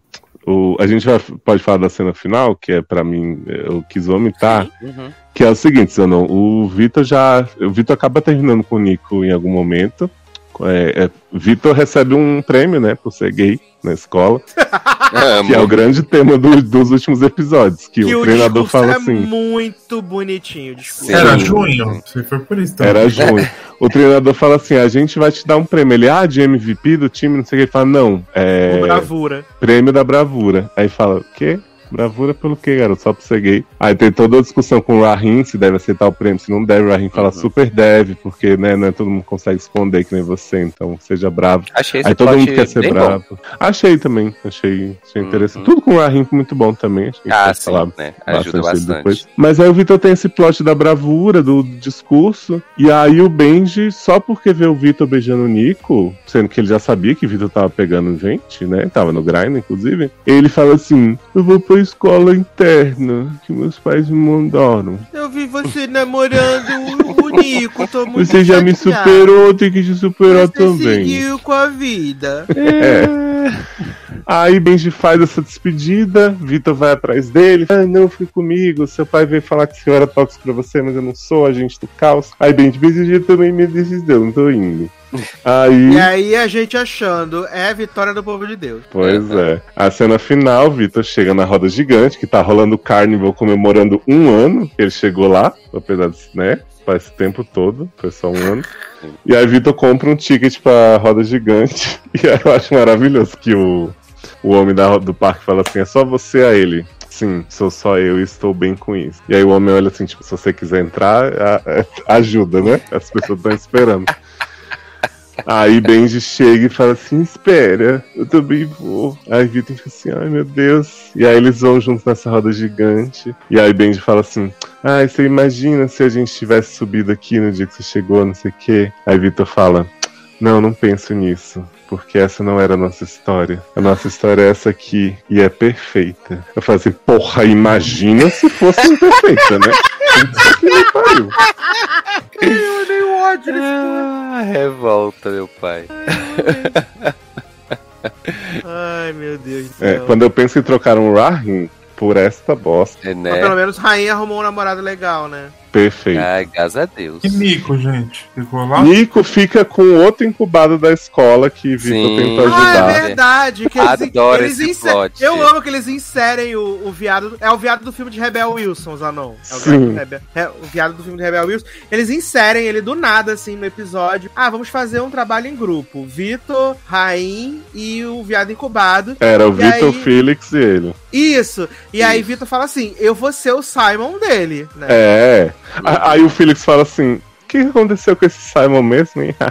Speaker 5: o a gente vai, pode falar da cena final, que é pra mim, eu quis vomitar.
Speaker 4: Uhum.
Speaker 5: Que é o seguinte, Zanon, o Vitor já. O Vitor acaba terminando com o Nico em algum momento. É, é, Vitor recebe um prêmio, né, por ser gay na escola,
Speaker 4: Amo. *laughs*
Speaker 5: que é o grande tema do- dos últimos episódios. Que,
Speaker 3: Que
Speaker 5: o
Speaker 3: o
Speaker 5: treinador fala
Speaker 3: é
Speaker 5: assim.
Speaker 3: muito bonitinho, desculpa.
Speaker 2: Era junho? Se for por isso também.
Speaker 5: Era junho. *laughs* O treinador fala assim: a gente vai te dar um prêmio. Ele, ah, de MVP do time, não sei o que. Ele fala, não, é.
Speaker 3: Com bravura.
Speaker 5: Prêmio da bravura. Aí fala, o quê? Bravura pelo quê, garoto? Só pra ser gay. Aí tem toda a discussão com o Rahim, se deve aceitar o prêmio, se não deve. O Rahim fala,
Speaker 4: Uhum.
Speaker 5: super deve, porque, né, não é todo mundo consegue esconder que nem você, então seja bravo.
Speaker 4: Achei
Speaker 5: Aí todo mundo quer ser
Speaker 4: bem bom.
Speaker 5: bravo. Achei também, achei, achei
Speaker 4: Uhum.
Speaker 5: interessante. Tudo com o Rahim muito bom também. Acho que a gente
Speaker 4: Ah, sim,
Speaker 5: falar
Speaker 4: né? Ajuda
Speaker 5: bastante. Mas aí o Vitor tem esse plot da bravura, do discurso. E aí o Benji, só porque vê o Vitor beijando o Nico, sendo que ele já sabia que o Vitor tava pegando gente, né? Tava no grind, inclusive. Ele fala assim: Eu vou escola interna, que meus pais me mandaram.
Speaker 3: Eu vi você namorando o, Nico, tô muito
Speaker 5: Você já me superou, tem que te superar
Speaker 3: Você
Speaker 5: também.
Speaker 3: seguiu com a vida.
Speaker 5: É. Aí Benji faz essa despedida, Vitor vai atrás dele. Ah, não, fique comigo. Seu pai veio falar que eu era tóxico pra você, mas eu não sou agente do caos. Aí Benji, Benji eu também me decisão, tô indo. Aí.
Speaker 3: E aí a gente achando, é a vitória do povo de Deus.
Speaker 5: Pois é. A cena final, Vitor chega na roda gigante, que tá rolando o Carnival comemorando um ano que ele chegou lá, apesar de, né? Faz esse tempo todo, foi só um ano. E aí Vitor compra um ticket pra roda gigante. *laughs* E aí eu acho maravilhoso que o, o homem da, do parque fala assim: é só você a ele. Sim, sou só eu e estou bem com isso. E aí o homem olha assim, tipo, se você quiser entrar, a- a- *laughs* ajuda, né? As pessoas estão esperando. Aí Benji chega e fala assim: Espera, eu também vou. Aí Vitor fica assim: Ai meu Deus. E aí eles vão juntos nessa roda gigante. E aí Benji fala assim: Ai, você imagina se a gente tivesse subido aqui no dia que você chegou, não sei o quê. Aí Vitor fala: Não, não penso nisso. Porque essa não era a nossa história. A nossa história é essa aqui. E é perfeita. Eu falo assim, porra, imagina se fosse imperfeita, né? *laughs* Puta que me pariu.
Speaker 3: Ódio nesse
Speaker 4: Ah, revolta, meu pai.
Speaker 3: Ai, meu Deus do
Speaker 5: É,
Speaker 3: céu.
Speaker 5: quando eu penso em trocar um Rahim por esta bosta,
Speaker 4: É,
Speaker 3: Mas pelo
Speaker 4: né?
Speaker 3: menos Rainha arrumou um namorado legal, né?
Speaker 5: Perfeito.
Speaker 4: Ai, graças a Deus.
Speaker 2: E Nico, gente? Ficou lá?
Speaker 5: Nico fica com outro incubado da escola que Vitor tentou
Speaker 3: Ah,
Speaker 5: ajudar.
Speaker 3: é verdade. Que eles,
Speaker 4: Adoro
Speaker 3: eles
Speaker 4: esse
Speaker 3: inse-
Speaker 4: plot.
Speaker 3: Eu amo que eles inserem o, o viado. É o viado do filme de Rebel Wilson, Zanon. É o
Speaker 5: Sim.
Speaker 3: viado, do Rebel, é o viado do filme de Rebel Wilson. Eles inserem ele do nada, assim, no episódio. Ah, vamos fazer um trabalho em grupo. Vitor, Rain e o viado incubado.
Speaker 5: Era o Vitor,
Speaker 3: aí-
Speaker 5: Felix e ele.
Speaker 3: Isso. E aí
Speaker 4: Isso.
Speaker 3: Vitor fala assim: eu vou ser o Simon dele, né?
Speaker 5: É. Aí o Felix fala assim: o que aconteceu com esse Simon mesmo, hein? *laughs*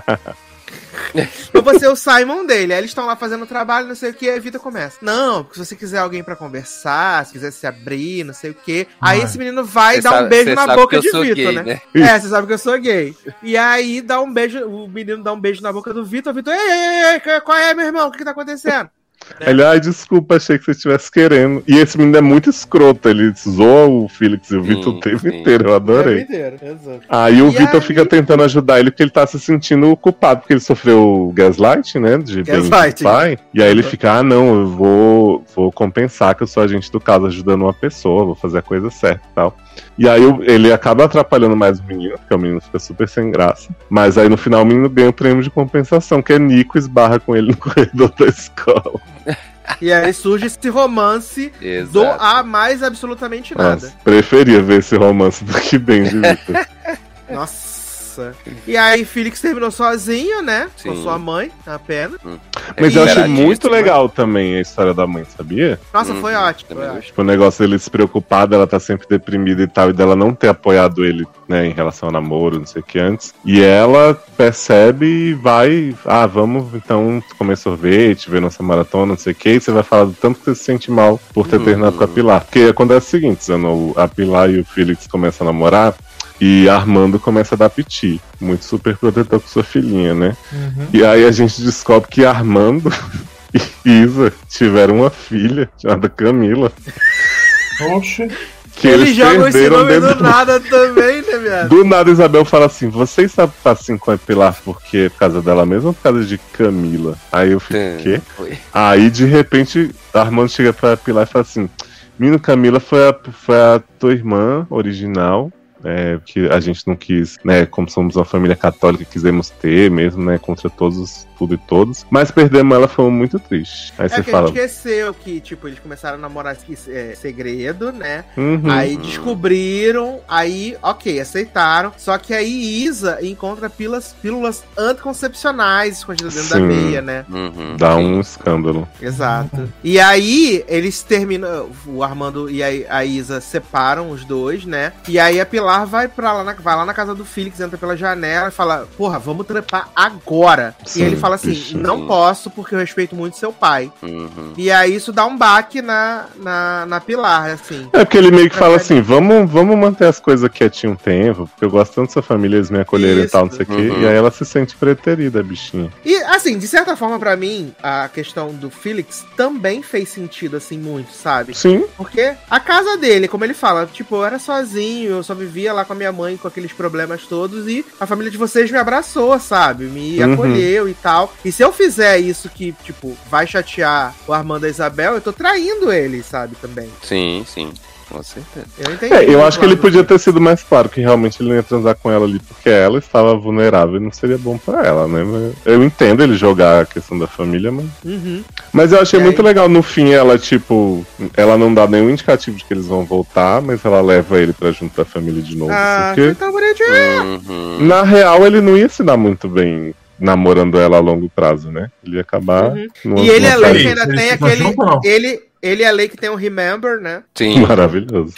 Speaker 3: Eu vou ser o Simon dele. Aí eles estão lá fazendo trabalho, não sei o que, aí a vida começa. Não, porque se você quiser alguém pra conversar, se quiser se abrir, não sei o que. Aí
Speaker 2: Ai.
Speaker 3: esse menino vai
Speaker 4: Cê
Speaker 3: dar
Speaker 4: sabe-
Speaker 3: um beijo na boca de Vitor,
Speaker 4: gay,
Speaker 3: né?
Speaker 4: né?
Speaker 3: É, você sabe que eu sou gay. E aí dá um beijo, o menino dá um beijo na boca do Vitor, Vitor, ei, ei, ei, ei, qual é, meu irmão? O que, que tá acontecendo?
Speaker 5: Ele, ai, desculpa, achei que você estivesse querendo. E esse menino é muito escroto, ele zoa o Felix e o Vitor o tempo
Speaker 4: sim.
Speaker 5: inteiro, eu adorei.
Speaker 3: inteiro, exato.
Speaker 5: Aí o Vitor fica tentando ajudar ele porque ele tá se sentindo culpado, porque ele sofreu gaslight, né? De
Speaker 3: Gaslighting.
Speaker 5: pai. E aí ele
Speaker 3: Uhum.
Speaker 5: fica, ah, não, eu vou, vou compensar que eu sou agente do caso ajudando uma pessoa, vou fazer a coisa certa e tal. E aí ele acaba atrapalhando mais o menino, porque o menino fica super sem graça. Mas aí no final o menino ganha o prêmio de compensação, que é Nico esbarra com ele no *laughs* corredor da escola.
Speaker 3: E aí surge esse romance do
Speaker 4: Exato.
Speaker 3: A mais absolutamente nada.
Speaker 5: Nossa, preferia ver esse romance do que bem de Vitor. *laughs*
Speaker 3: Nossa Nossa. E aí, Felix terminou sozinho, né? Com
Speaker 4: Sim.
Speaker 3: sua mãe, apenas.
Speaker 5: Mas eu achei muito legal também a história da mãe, sabia?
Speaker 3: Nossa,
Speaker 4: Hum,
Speaker 3: foi ótimo.
Speaker 4: também
Speaker 3: Foi ótimo.
Speaker 5: Tipo, o negócio dele se preocupar, dela tá sempre deprimida e tal, e dela não ter apoiado ele, né, em relação ao namoro, não sei o que antes. E ela percebe e vai, ah, vamos então comer sorvete, ver nossa maratona, não sei o que, e você vai falar do tanto que você se sente mal por ter
Speaker 4: Uhum.
Speaker 5: terminado com a Pilar. Porque acontece o seguinte, Zano, a Pilar e o Felix começam a namorar. E Armando começa a dar piti. Muito super protetor com sua filhinha, né? E aí a gente descobre que Armando *laughs* e Isa tiveram uma filha chamada Camila.
Speaker 2: Oxe.
Speaker 5: Que
Speaker 3: Eles
Speaker 5: eles,
Speaker 3: jogam esse
Speaker 5: perderam
Speaker 3: nome
Speaker 5: dentro
Speaker 3: do nada também, né, viado?
Speaker 5: do nada, Isabel fala assim: vocês sabem assim com a Pilar porque é por causa dela mesma ou por causa de Camila? Aí eu fico, o quê?
Speaker 4: Foi.
Speaker 5: Aí de repente, Armando chega pra Pilar e fala assim: Menino Camila foi a, foi a tua irmã original. É, que a gente não quis, né? Como somos uma família católica, quisemos ter mesmo, né? Contra todos, tudo e todos. Mas perdemos ela, foi muito triste. Aí
Speaker 3: É
Speaker 5: você
Speaker 3: que a
Speaker 5: fala.
Speaker 3: gente esqueceu que, tipo, eles começaram a namorar em é, segredo, né?
Speaker 5: "Uhum."
Speaker 3: Aí descobriram, aí, ok, aceitaram. Só que aí Isa encontra pílulas, pílulas anticoncepcionais escondidas dentro da
Speaker 5: Sim.
Speaker 3: meia, né?
Speaker 4: Uhum.
Speaker 5: Dá um escândalo.
Speaker 3: Exato. E aí, eles terminam. O Armando e a, a Isa separam os dois, né? E aí a Pilar vai para lá na, vai lá na casa do Felix, entra pela janela e fala: Porra, vamos trepar agora.
Speaker 5: Sim,
Speaker 3: e ele fala assim. Não posso, porque eu respeito muito seu pai.
Speaker 4: Uhum.
Speaker 3: E aí isso dá um baque na, na, na Pilar, assim.
Speaker 5: É porque ele meio que fala
Speaker 3: Mas-
Speaker 5: assim: vamos, vamos manter as coisas quietinho um tempo, porque eu gosto tanto dessa família, eles me acolheram e
Speaker 3: Isso.
Speaker 5: tal, não sei o quê.
Speaker 4: Uhum.
Speaker 5: E aí ela se sente preterida, bichinha.
Speaker 3: E, assim, de certa forma, pra mim, a questão do Felix também fez sentido, assim, muito, sabe?
Speaker 5: Sim,
Speaker 3: Porque a casa dele, como ele fala, tipo, eu era sozinho, eu só vivia lá com a minha mãe com aqueles problemas todos e a família de vocês me abraçou, sabe? Me
Speaker 5: Uhum.
Speaker 3: acolheu e tal. E se eu fizer isso que, tipo, vai chatear o Armando e a Isabel, eu tô traindo ele, sabe? Também.
Speaker 4: Sim, sim. Com certeza.
Speaker 3: Eu entendi.
Speaker 5: É, eu acho que ele
Speaker 3: lado
Speaker 5: podia ter sido mais claro que realmente ele não ia transar com ela ali porque ela estava vulnerável e não seria bom pra ela, né? Mas Eu entendo ele jogar a questão da família, mas.
Speaker 3: Uhum.
Speaker 5: Mas eu achei
Speaker 3: E
Speaker 5: muito
Speaker 3: aí?
Speaker 5: legal no fim, ela, tipo, ela não dá nenhum indicativo de que eles vão voltar, mas ela leva ele pra junto da família de novo.
Speaker 3: Ah,
Speaker 5: porque,
Speaker 3: bonitinho.
Speaker 4: Uhum.
Speaker 5: na real, ele não ia se dar muito bem namorando ela a longo prazo, né? Ele ia acabar.
Speaker 3: Uhum.
Speaker 5: numa-
Speaker 3: E ele é que ainda tem aquele. Ele, ele é lei que tem um Remember, né?
Speaker 4: Sim. *laughs*
Speaker 5: Maravilhoso.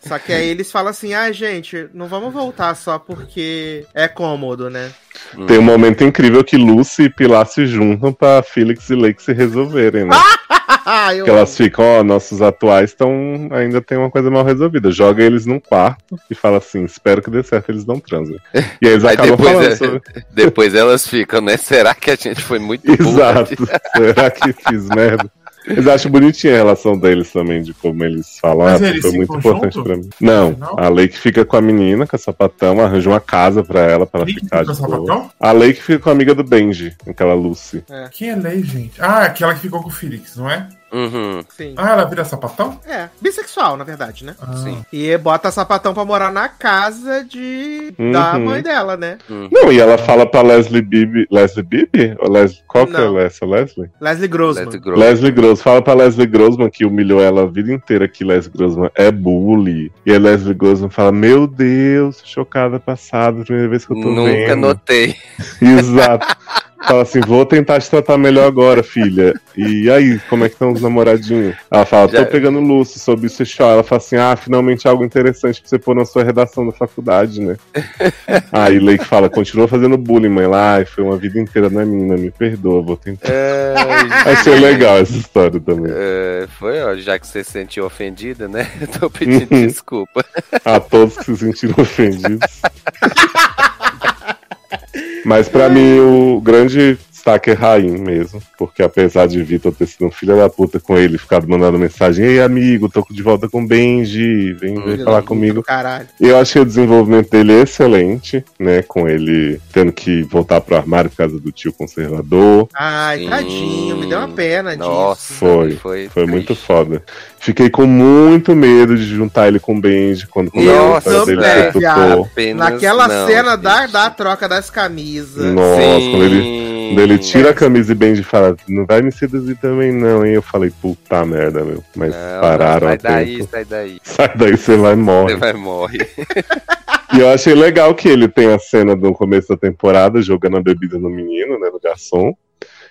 Speaker 3: Só que aí eles falam assim: ah, gente, não vamos voltar só porque é cômodo, né?
Speaker 5: Tem um momento incrível que Lucy e Pilar se juntam pra Felix e Lake se resolverem, né? *laughs*
Speaker 3: Ah,
Speaker 5: Que elas ficam, ó, nossos atuais estão ainda tem uma coisa mal resolvida. Joga eles num quarto e fala assim: espero que dê certo, eles não transam. E aí eles
Speaker 4: Aí
Speaker 5: acabam
Speaker 4: depois,
Speaker 5: falando
Speaker 4: é-
Speaker 5: sobre.
Speaker 4: depois elas ficam, né? Será que a gente foi muito? *laughs*
Speaker 5: Exato. Será que fiz merda? Eles acham bonitinha a relação deles também, de como eles falam.
Speaker 2: Mas
Speaker 5: ah,
Speaker 2: eles
Speaker 5: foi muito importante
Speaker 2: juntos?
Speaker 5: pra mim. Não, a Lake fica com a menina, com a sapatão, arranja uma casa pra ela, pra ela
Speaker 2: que
Speaker 5: ficar
Speaker 2: fica
Speaker 5: de
Speaker 2: com
Speaker 5: boa. A Lake fica com a amiga do Benji, aquela Lucy.
Speaker 2: Quem é lei, gente? Ah, aquela que ficou com o Felix, não é?
Speaker 4: Uhum.
Speaker 3: Sim.
Speaker 2: Ah, ela vira sapatão?
Speaker 3: É, bissexual, na verdade, né?
Speaker 2: Ah.
Speaker 4: Sim.
Speaker 3: E bota sapatão pra morar na casa de
Speaker 5: Uhum.
Speaker 3: da mãe dela, né?
Speaker 5: Não, e ela fala pra Leslie Bibi. Leslie Bibi? Ou Leslie... Qual que
Speaker 3: Não.
Speaker 5: é essa Leslie?
Speaker 3: Leslie Grossman.
Speaker 4: Let's grow.
Speaker 5: Leslie Grossman. Fala pra Leslie Grossman que humilhou ela a vida inteira que Leslie Grossman é bully. E a Leslie Grossman fala: Meu Deus, chocada passada, primeira vez que eu tô
Speaker 4: Nunca
Speaker 5: vendo.
Speaker 4: notei. *laughs*
Speaker 5: Exato. *laughs* Fala assim, vou tentar te tratar melhor agora, filha. E aí, como é que estão os namoradinhos? Ela fala, tô pegando Lúcio sobre isso e chora. Ela fala assim, ah, finalmente algo interessante pra você pôr na sua redação da faculdade, né? *laughs* aí Lake fala, continua fazendo bullying, mãe. Lá, foi uma vida inteira, não é menina, me perdoa, vou tentar.
Speaker 4: É, *laughs*
Speaker 5: Achei legal essa história também.
Speaker 4: é, foi, ó, já que você se sentiu ofendida, né? *laughs* Tô pedindo
Speaker 5: Uhum.
Speaker 4: desculpa.
Speaker 5: A todos que se sentiram ofendidos. Mas pra mim o grande destaque é Raim mesmo. Porque apesar de Vitor ter sido um filho da puta com ele, ficado mandando mensagem, ei amigo, tô de volta com o Benji, vem, vem
Speaker 3: Filho
Speaker 5: falar comigo.
Speaker 3: Caralho.
Speaker 5: Eu achei o desenvolvimento dele excelente, né? Com ele tendo que voltar pro armário por causa do tio conservador.
Speaker 3: Ai,
Speaker 4: Sim.
Speaker 3: tadinho, me deu uma pena
Speaker 4: Nossa,
Speaker 3: disso.
Speaker 5: Foi,
Speaker 4: foi,
Speaker 5: Foi muito foda. Fiquei com muito medo de juntar ele com o Benji quando começou a dele ser tutor.
Speaker 3: Naquela
Speaker 4: não,
Speaker 3: cena da, da troca das camisas.
Speaker 5: Nossa,
Speaker 4: Sim.
Speaker 5: quando ele
Speaker 4: Sim.
Speaker 5: Ele tira a camisa e Benji fala, não vai me seduzir também não, hein? Eu falei, puta merda, meu. Mas
Speaker 4: Não,
Speaker 5: pararam
Speaker 4: Sai
Speaker 5: a
Speaker 4: daí,
Speaker 5: tempo.
Speaker 4: sai daí.
Speaker 5: Sai daí, você vai e morre.
Speaker 4: Você vai morrer. *laughs*
Speaker 5: E eu achei legal que ele tem a cena do começo da temporada jogando a bebida no menino, né, no garçom.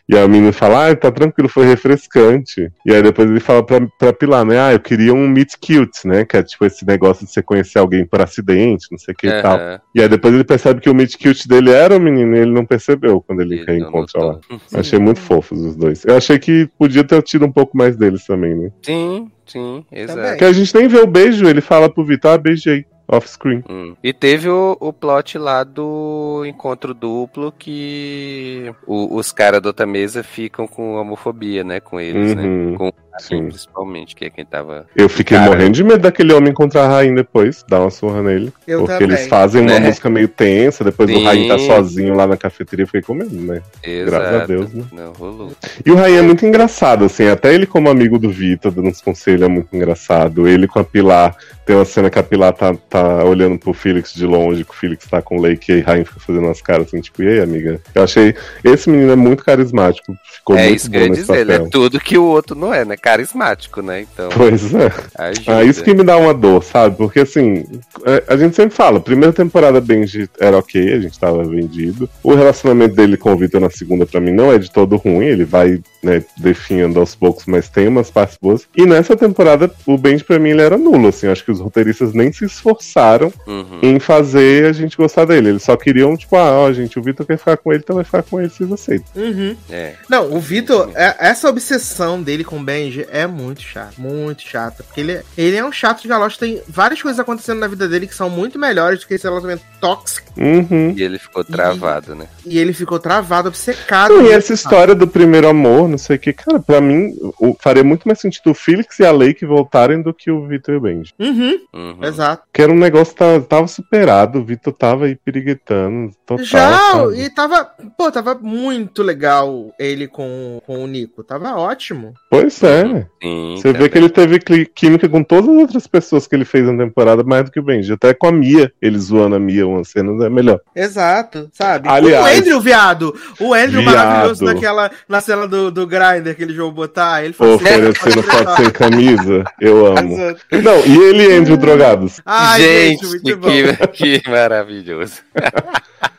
Speaker 5: E aí o menino fala, ah, tá tranquilo, foi refrescante. E aí depois ele fala pra, pra Pilar, né, ah, eu queria um meet cute, né, que é tipo esse negócio de você conhecer alguém por acidente, não sei o que e tal. E aí depois ele percebe que o meet cute dele era o menino e ele não percebeu quando ele
Speaker 4: Ele
Speaker 5: reencontra lá.
Speaker 4: notou.
Speaker 5: Achei muito fofos os dois. Eu achei que podia ter tido um pouco mais deles também, né?
Speaker 4: Sim, sim, exato.
Speaker 5: Porque a gente nem vê o beijo, ele fala pro Vitor, ah, beijei, off-screen.
Speaker 4: Hum. E teve o, o plot lá do encontro duplo que o- os caras da outra mesa ficam com homofobia, né? Com eles, né?
Speaker 5: Uhum,
Speaker 4: Com o
Speaker 5: sim.
Speaker 4: Principalmente, que é quem tava.
Speaker 5: Eu fiquei
Speaker 4: Cara.
Speaker 5: morrendo de medo daquele homem contra a Rain depois, dar uma surra nele.
Speaker 3: Eu
Speaker 5: porque
Speaker 3: também.
Speaker 5: eles fazem uma
Speaker 4: Né?
Speaker 5: música meio tensa, depois
Speaker 4: Sim.
Speaker 5: o Rain tá sozinho lá na cafeteria, eu fiquei com medo, né?
Speaker 4: Exato.
Speaker 5: Graças a Deus, né?
Speaker 4: Não, rolou.
Speaker 5: E o Rain é muito engraçado, assim, até ele como amigo do Vitor, dando uns conselhos, é muito engraçado. Ele com a Pilar, tem uma cena que a Pilar tá, tá olhando pro Felix de longe, que o Felix tá com o Lake, e aí Rain fica fazendo umas caras assim, tipo, e aí, amiga? Eu achei, esse menino é muito carismático, ficou
Speaker 4: é
Speaker 5: muito
Speaker 4: isso que
Speaker 5: bom
Speaker 4: eu ia
Speaker 5: nesse
Speaker 4: dizer, ele
Speaker 5: papel.
Speaker 4: é tudo que o outro não é, né? Carismático, né? Então,
Speaker 5: Pois é.
Speaker 4: ajuda.
Speaker 5: Ah, isso que me dá uma dor, sabe? Porque assim, é, a gente sempre fala, primeira temporada Benji era ok, a gente tava vendido. O relacionamento dele com o Victor na segunda, pra mim, não é de todo ruim, ele vai, né, definhando aos poucos, mas tem umas partes boas. E nessa temporada, o Benji, pra mim, ele era nulo, assim, acho que os roteiristas nem se esforçaram
Speaker 4: Uhum.
Speaker 5: em fazer a gente gostar dele. Eles só queriam, tipo, ah, ó, gente, o Victor quer ficar com ele, então vai ficar com ele se vocês.
Speaker 3: Uhum.
Speaker 4: É.
Speaker 3: Não, o Vitor, é- essa obsessão dele com o Benji é muito chata. Muito chata. Porque ele, é- ele é um chato de galocha. Tem várias coisas acontecendo na vida dele que são muito melhores do que esse relacionamento tóxico.
Speaker 5: Uhum.
Speaker 4: E ele ficou travado, né?
Speaker 3: E ele ficou travado, obcecado.
Speaker 5: Não, e essa história do primeiro amor, não sei o que, cara, pra mim, o- faria muito mais sentido o Felix e a Lake voltarem do que o Vitor e o Benji.
Speaker 3: Uhum,
Speaker 4: Uhum.
Speaker 3: exato.
Speaker 5: Que era um negócio que tava, tava superado, o Vitor tava aí piriguetando, total.
Speaker 3: Já,
Speaker 5: sabe?
Speaker 3: e tava, pô, tava muito legal ele com, com o Nico. Tava ótimo.
Speaker 5: Pois é,
Speaker 4: Sim,
Speaker 5: Você vê
Speaker 4: também.
Speaker 5: que ele teve química com todas as outras pessoas que ele fez na temporada, mais do que o Benji. Até com a Mia, ele zoando a Mia umas cenas, é melhor.
Speaker 3: Exato, sabe?
Speaker 5: Aliás-
Speaker 3: o Andrew, viado. O Andrew
Speaker 5: Viado.
Speaker 3: maravilhoso naquela, na cena do, do Grinder que ele jogou botar. Ele falou assim,
Speaker 5: Oferecendo foto sem camisa, eu *laughs* amo.
Speaker 3: Exato.
Speaker 5: Não, e ele e Andrew drogados.
Speaker 3: Ai, gente,
Speaker 4: gente,
Speaker 3: muito bom.
Speaker 4: que, *laughs* que maravilhoso. *laughs*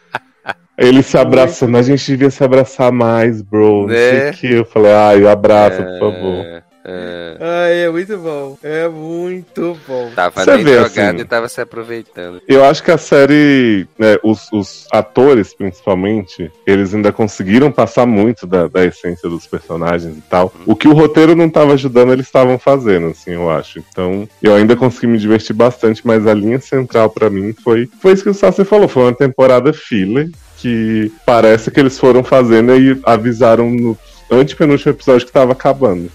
Speaker 5: Ele se abraçando, a gente devia se abraçar mais, bro. Não sei
Speaker 4: Né?
Speaker 5: o que. Eu falei, ai, abraça, por favor.
Speaker 4: É, é.
Speaker 3: Ai, é muito bom. É muito bom.
Speaker 4: Tava
Speaker 5: Você vê,
Speaker 4: drogado
Speaker 5: assim,
Speaker 4: e tava se aproveitando.
Speaker 5: Eu acho que a série, né, os, os atores principalmente, eles ainda conseguiram passar muito da, da essência dos personagens e tal. O que o roteiro não tava ajudando, eles estavam fazendo, assim, eu acho. Então, eu ainda consegui me divertir bastante, mas a linha central pra mim foi, foi isso que o Sassi falou, foi uma temporada filler que parece que eles foram fazendo e avisaram no antepenúltimo episódio que tava acabando.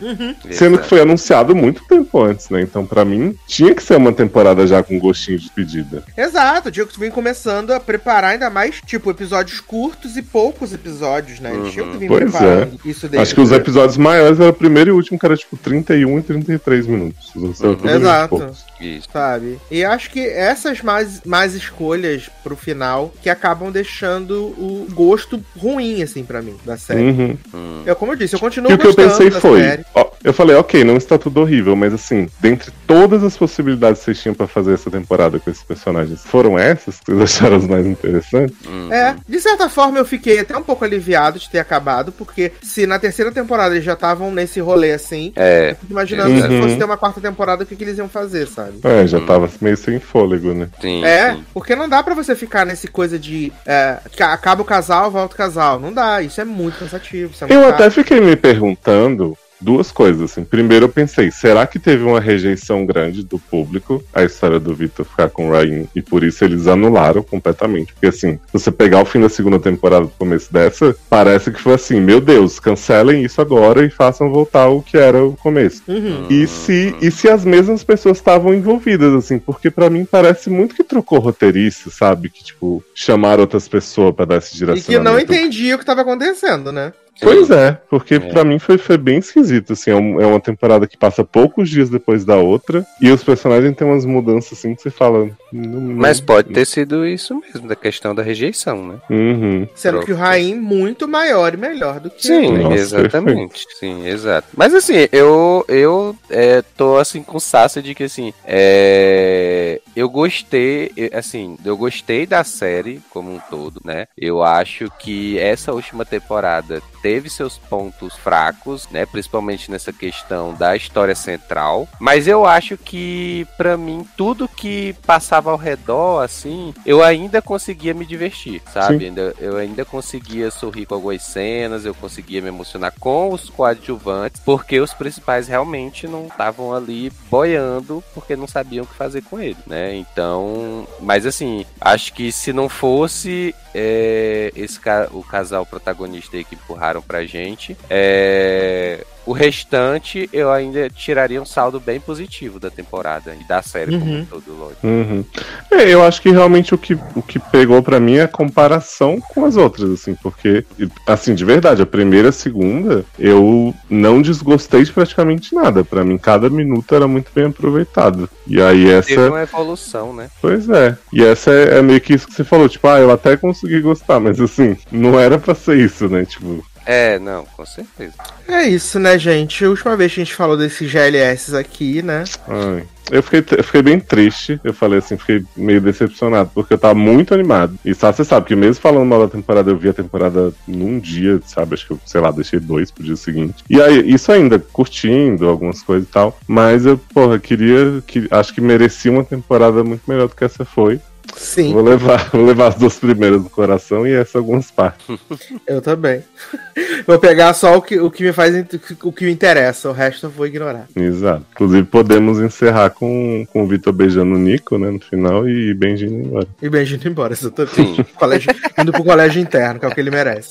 Speaker 4: Uhum.
Speaker 5: Sendo que foi anunciado muito tempo antes, né? Então, pra mim, tinha que ser uma temporada já com gostinho de despedida.
Speaker 3: Exato, o Diego vem começando a preparar ainda mais, tipo, episódios curtos e poucos episódios, né? Eles tinham que vir
Speaker 5: Pois é.
Speaker 3: preparando isso desde
Speaker 5: Acho que os episódios maiores era o primeiro e o último, que era tipo 31 e 33 minutos. E
Speaker 3: Exato.
Speaker 4: Isso.
Speaker 3: sabe? E acho que essas mais, mais escolhas pro final que acabam deixando o gosto ruim, assim, pra mim, da série.
Speaker 5: Uhum.
Speaker 4: Hum.
Speaker 3: Eu, como eu disse, eu continuo
Speaker 5: E o que eu pensei foi: ó, eu falei, ok, não está tudo horrível, mas assim, dentre todas as possibilidades que vocês tinham pra fazer essa temporada com esses personagens, foram essas que vocês *laughs* acharam as mais interessantes?
Speaker 4: Uhum.
Speaker 3: É, de certa forma eu fiquei até um pouco aliviado de ter acabado, porque se na terceira temporada eles já estavam nesse rolê assim,
Speaker 4: É.
Speaker 3: eu fico imaginando se
Speaker 5: Uhum.
Speaker 3: fosse ter uma quarta temporada, o que, que eles iam fazer, sabe?
Speaker 5: É, já tava meio sem fôlego, né?
Speaker 4: Sim,
Speaker 3: É,
Speaker 4: sim.
Speaker 3: porque não dá pra você ficar nesse coisa de é, acaba o casal, volta o casal. Não dá, isso é muito cansativo. É
Speaker 5: Eu até fiquei me perguntando duas coisas, assim. Primeiro eu pensei, será que teve uma rejeição grande do público a história do Victor ficar com o Ryan e por isso eles anularam completamente? Porque assim, você pegar o fim da segunda temporada do começo dessa, parece que foi assim, meu Deus, cancelem isso agora e façam voltar o que era o começo.
Speaker 3: Uhum.
Speaker 5: E se, e se as mesmas pessoas estavam envolvidas, assim, porque pra mim parece muito que trocou roteirista, sabe? Que, tipo, chamaram outras pessoas pra dar esse
Speaker 3: E
Speaker 5: direcionamento.
Speaker 3: que não entendia o que tava acontecendo, né?
Speaker 5: Pois é, porque
Speaker 4: É.
Speaker 5: pra mim foi, foi bem esquisito, assim, é, um- é uma temporada que passa poucos dias depois da outra, e os personagens têm umas mudanças assim que você fala, Não-
Speaker 4: Mas pode ter sido isso mesmo, da questão da rejeição, né?
Speaker 5: Uhum.
Speaker 3: Sendo que o Raim muito maior e melhor do que
Speaker 4: Sim.
Speaker 5: Nossa,
Speaker 4: exatamente. Sim, exato. Mas assim, eu, eu é, tô assim com saça de que assim, é, eu gostei, eu- assim, eu gostei da série como um todo, né? Eu acho que essa última temporada teve seus pontos fracos, né? Principalmente nessa questão da história central. Mas eu acho que, pra mim, tudo que passava ao redor, assim, eu ainda conseguia me divertir, sabe? Ainda- eu ainda conseguia sorrir com algumas cenas, eu conseguia me emocionar com os coadjuvantes, porque os principais realmente não estavam ali boiando, porque não sabiam o que fazer com ele, né? Então, mas assim, acho que se não fosse é, esse ca- o casal protagonista aí que empurraram pra gente, é, o restante eu ainda tiraria um saldo bem positivo da temporada e da série como
Speaker 3: Uhum.
Speaker 4: um todo, lógico.
Speaker 5: Uhum. É, eu acho que realmente o que, o que pegou pra mim é a comparação com as outras, assim, porque, assim, de verdade, a primeira e a segunda, eu não desgostei de praticamente nada. Pra mim, cada minuto era muito bem aproveitado. E aí essa.
Speaker 4: Teve uma evolução, né?
Speaker 5: Pois é. E essa é, é meio que isso que você falou, tipo, ah, eu até consegui gostar, mas assim, não era pra ser isso, né? Tipo,
Speaker 4: É, não, com certeza.
Speaker 3: É isso, né, gente? A última vez que a gente falou desses GLS aqui, né?
Speaker 5: ai. Eu fiquei, eu fiquei bem triste, eu falei assim, fiquei meio decepcionado, porque eu tava muito animado. E só você sabe que mesmo falando mal da temporada, eu vi a temporada num dia, sabe? Acho que eu, sei lá, deixei dois pro dia seguinte. E aí, isso ainda, curtindo algumas coisas e tal. Mas eu, porra, queria. Que, acho que merecia uma temporada muito melhor do que essa foi.
Speaker 3: Sim,
Speaker 5: Vou levar, vou levar as duas primeiras no coração e essa algumas partes. *laughs*
Speaker 3: eu também. Vou pegar só o que, o que me faz o que me interessa, o resto eu vou ignorar.
Speaker 5: Exato. Inclusive, podemos encerrar com, com o Vitor beijando o Nico, né, no final, e Benji indo embora.
Speaker 3: E Benji indo embora, exatamente. *laughs* Colégio, indo pro colégio interno, que é o que ele merece.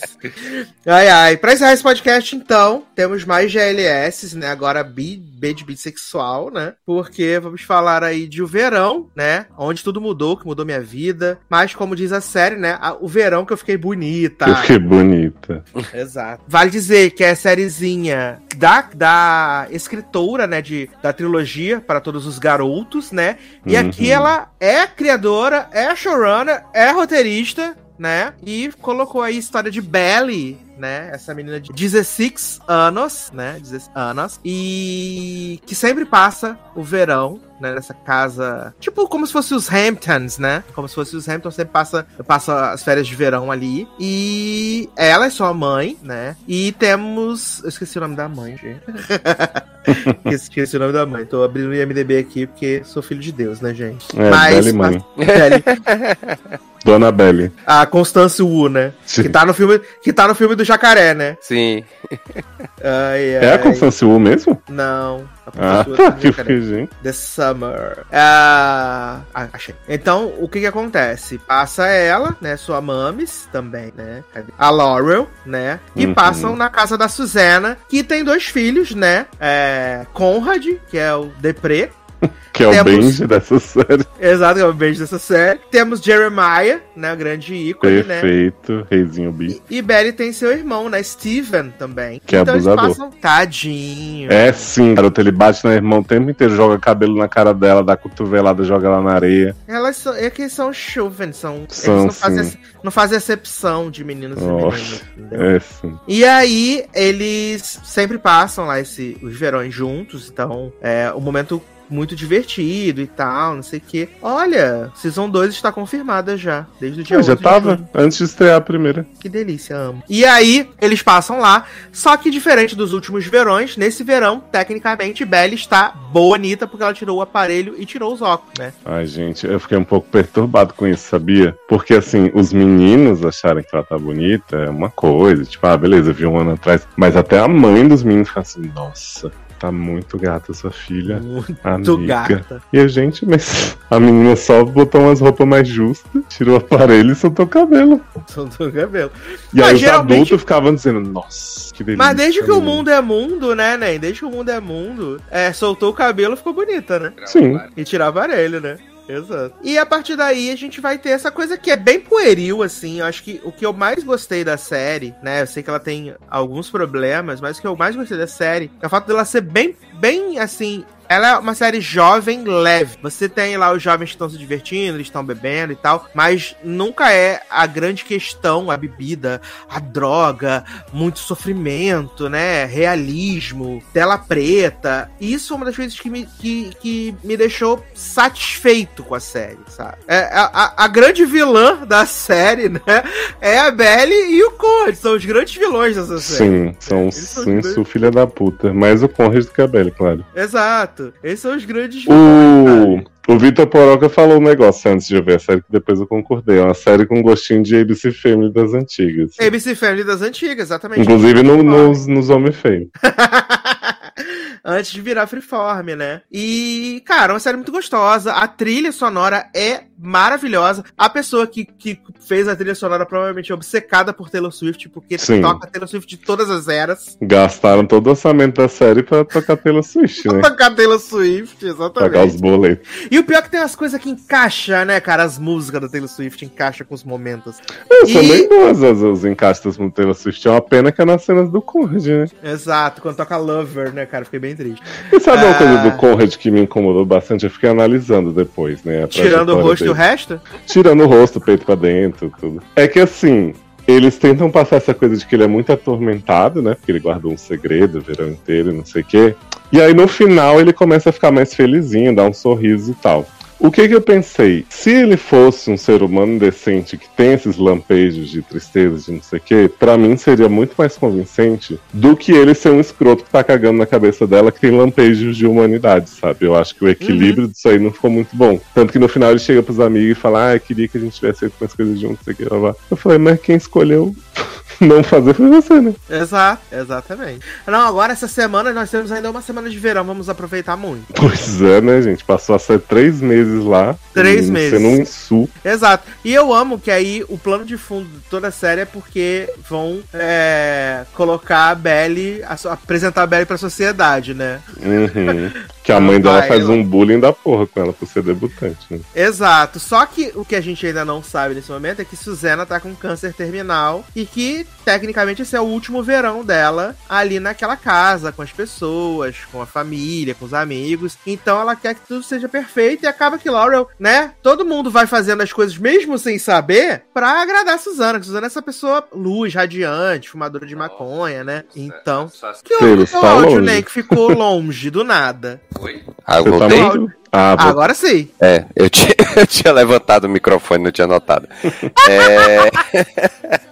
Speaker 3: Ai, ai. Pra encerrar esse podcast, então, temos mais GLS, né? Agora bi, B de bissexual, né? Porque vamos falar aí de o verão, né? Onde tudo mudou, que mudou minha vida. Mas, como diz a série, né? o verão que eu fiquei bonita.
Speaker 5: Eu fiquei bonita. *laughs*
Speaker 3: Exato. Vale dizer que é a sériezinha da, da escritora, né, de, da trilogia para todos os garotos, né? E
Speaker 5: Uhum.
Speaker 3: aqui ela é criadora, é showrunner, é roteirista, né? E colocou aí a história de Belly, né? Essa menina de 16 anos, né? 16 anos. E que sempre passa o verão, né? Nessa casa. Tipo, como se fosse os Hamptons, né? Como se fosse os Hamptons, sempre passa, passa as férias de verão ali. E ela é sua mãe, né? E temos. Eu esqueci o nome da mãe, gente. *laughs* esqueci o nome da mãe. Tô abrindo o IMDB aqui porque sou filho de Deus, né, gente?
Speaker 5: É, Mãe.
Speaker 3: Belly. *laughs*
Speaker 5: Dona Belly.
Speaker 3: A Constance Wu, né? Que tá no filme, que tá no filme do Jacaré, né?
Speaker 4: Sim.
Speaker 3: Ai,
Speaker 5: É a
Speaker 3: ai.
Speaker 5: Constance Wu mesmo?
Speaker 3: Não. A
Speaker 5: Ah. *laughs*
Speaker 3: The Summer. Ah, ah, achei. Então, o que que acontece? Passa ela, né? Sua mames também, né? A Laurel, né? E
Speaker 5: Uhum.
Speaker 3: passam na casa da Susana, que tem dois filhos, né? É, Conrad, que é o Depré. *laughs*
Speaker 5: Que é o
Speaker 3: Temos-
Speaker 5: Benji dessa série.
Speaker 3: Exato, que é o beijo dessa série. Temos Jeremiah, né? O grande ícone, né?
Speaker 5: Perfeito. Reizinho bi.
Speaker 3: E Belly tem seu irmão, né? Steven também.
Speaker 5: Que é abusador.
Speaker 3: eles passam. Tadinho.
Speaker 5: É sim, garoto. Ele bate na irmã o tempo inteiro, joga cabelo na cara dela, dá cotovelada, joga lá na areia.
Speaker 3: Elas são, é que são chuven, são,
Speaker 5: São,
Speaker 3: eles não fazem,
Speaker 5: sim.
Speaker 3: não fazem acepção de meninos
Speaker 5: Nossa,
Speaker 3: e meninas.
Speaker 5: É sim.
Speaker 3: E aí, eles sempre passam lá esse, os verões juntos, então é um momento muito divertido e tal, não sei o que. Olha, Season 2 está confirmada já, desde o dia
Speaker 5: Ah, já
Speaker 3: 8 de
Speaker 5: tava,
Speaker 3: junho.
Speaker 5: antes de estrear a primeira.
Speaker 3: Que delícia, amo. E aí, eles passam lá, só que diferente dos últimos verões, nesse verão, tecnicamente, Belle está bonita porque ela tirou o aparelho e tirou os óculos, né?
Speaker 5: Ai, gente, eu fiquei um pouco perturbado com isso, sabia? Porque, assim, os meninos acharem que ela tá bonita é uma coisa. Tipo, ah, beleza, vi um ano atrás. Mas até a mãe dos meninos fica assim, nossa, tá muito gata sua filha.
Speaker 3: Muito
Speaker 5: Amiga.
Speaker 3: gata.
Speaker 5: E a gente, mas a menina só botou umas roupas mais justas, tirou o aparelho e soltou o cabelo.
Speaker 3: Soltou o cabelo.
Speaker 5: E
Speaker 3: Mas
Speaker 5: aí os
Speaker 3: geralmente-
Speaker 5: adultos ficavam dizendo, nossa, que delícia.
Speaker 3: Mas desde que o
Speaker 5: menina."
Speaker 3: mundo é mundo, né, Nen? Desde que o mundo é mundo, é, soltou o cabelo ficou bonita, né?
Speaker 5: Sim.
Speaker 3: E tirar aparelho, né? Exato. E a partir daí a gente vai ter essa coisa que é bem pueril, assim. Eu acho que o que eu mais gostei da série, né? Eu sei que ela tem alguns problemas, mas o que eu mais gostei da série é o fato dela ser bem, bem assim. Ela é uma série jovem, leve. Você tem lá os jovens que estão se divertindo, eles estão bebendo e tal, mas nunca é a grande questão a bebida, a droga, muito sofrimento, né? Realismo, tela preta. Isso é uma das coisas que me, que, que me deixou satisfeito com a série, sabe? É, a, a, grande vilã da série, *laughs* né? É a Belly e o Conrad, são os grandes vilões dessa série.
Speaker 5: Sim, são
Speaker 3: são
Speaker 5: sim,
Speaker 3: os
Speaker 5: su filha da puta. Mais o Conrad do que a Belly, claro.
Speaker 3: Exato. Esses são os grandes.
Speaker 5: O, o Vitor Poroca falou um negócio antes de eu ver a série que depois eu concordei. É uma série com gostinho de ABC Family das antigas.
Speaker 3: ABC Family das antigas, exatamente.
Speaker 5: Inclusive no- nos, nos Homem Feio. *laughs*
Speaker 3: Antes de virar Freeform, né? E, cara, uma série muito gostosa. A trilha sonora é maravilhosa. A pessoa que, que fez a trilha sonora provavelmente é obcecada por Taylor Swift, porque
Speaker 5: Sim.
Speaker 3: toca Taylor Swift de todas as eras.
Speaker 5: Gastaram todo o orçamento da série pra tocar pela Switch, né?
Speaker 3: Tocar Taylor Swift,
Speaker 5: Pagar os
Speaker 3: exatamente.
Speaker 5: boletos.
Speaker 3: E o pior é que tem umas coisas que encaixa, né, cara? As músicas da Taylor Swift encaixa com os momentos.
Speaker 5: É, são
Speaker 3: E-
Speaker 5: bem boas as, os encaixes no Taylor Swift. É uma pena que é nas cenas do Conrad, né?
Speaker 3: Exato, quando toca Lover, né, cara? Fiquei bem triste.
Speaker 5: E sabe uma
Speaker 3: Ah.
Speaker 5: coisa do Conrad que me incomodou bastante? Eu fiquei analisando depois, né?
Speaker 3: Tirando o rosto e o resto?
Speaker 5: Tirando o rosto, o peito pra dentro, tudo. É que assim, eles tentam passar essa coisa de que ele é muito atormentado, né? Porque ele guardou um segredo o verão inteiro, e não sei o quê. E aí no final ele começa a ficar mais felizinho, dá um sorriso e tal. O que que eu pensei? Se ele fosse um ser humano decente que tem esses lampejos de tristeza, de não sei o quê, pra mim seria muito mais convincente do que ele ser um escroto que tá cagando na cabeça dela que tem lampejos de humanidade, sabe? Eu acho que o equilíbrio disso aí não ficou muito bom. Tanto que no final ele chega pros amigos e fala, ah, eu queria que a gente tivesse feito mais coisas juntos, não sei o que, blá, blá. Eu falei, mas quem escolheu *laughs* não fazer foi você, né?
Speaker 3: Exato, exatamente. Não, agora essa semana nós temos ainda uma semana de verão, vamos aproveitar muito.
Speaker 5: Pois é, né, gente? Passou a ser três meses lá.
Speaker 3: Três meses.
Speaker 5: Sendo um insulto.
Speaker 3: Exato. E eu amo que aí o plano de fundo de toda a série é porque vão é, colocar a Belly, a apresentar a Belly pra sociedade, né?
Speaker 5: Uhum. *laughs* Que a mãe dela faz um bullying da porra com ela por ser debutante, né?
Speaker 3: Exato. Só que o que a gente ainda não sabe nesse momento é que Suzana tá com câncer terminal e que, tecnicamente, esse é o último verão dela ali naquela casa, com as pessoas, com a família, com os amigos. Então ela quer que tudo seja perfeito e acaba que Laurel, né? Todo mundo vai fazendo as coisas mesmo sem saber pra agradar a Suzana. que Suzana é essa pessoa luz, radiante, fumadora de maconha, né? Então. Que o
Speaker 5: tá
Speaker 3: áudio,
Speaker 5: longe.
Speaker 3: né? Que ficou longe do nada.
Speaker 4: Ah, eu
Speaker 5: Você tá
Speaker 4: voltei?
Speaker 5: Ah, vou-
Speaker 3: Agora sim.
Speaker 4: É, eu tinha, *laughs* eu tinha levantado o microfone, não tinha notado. É... *laughs*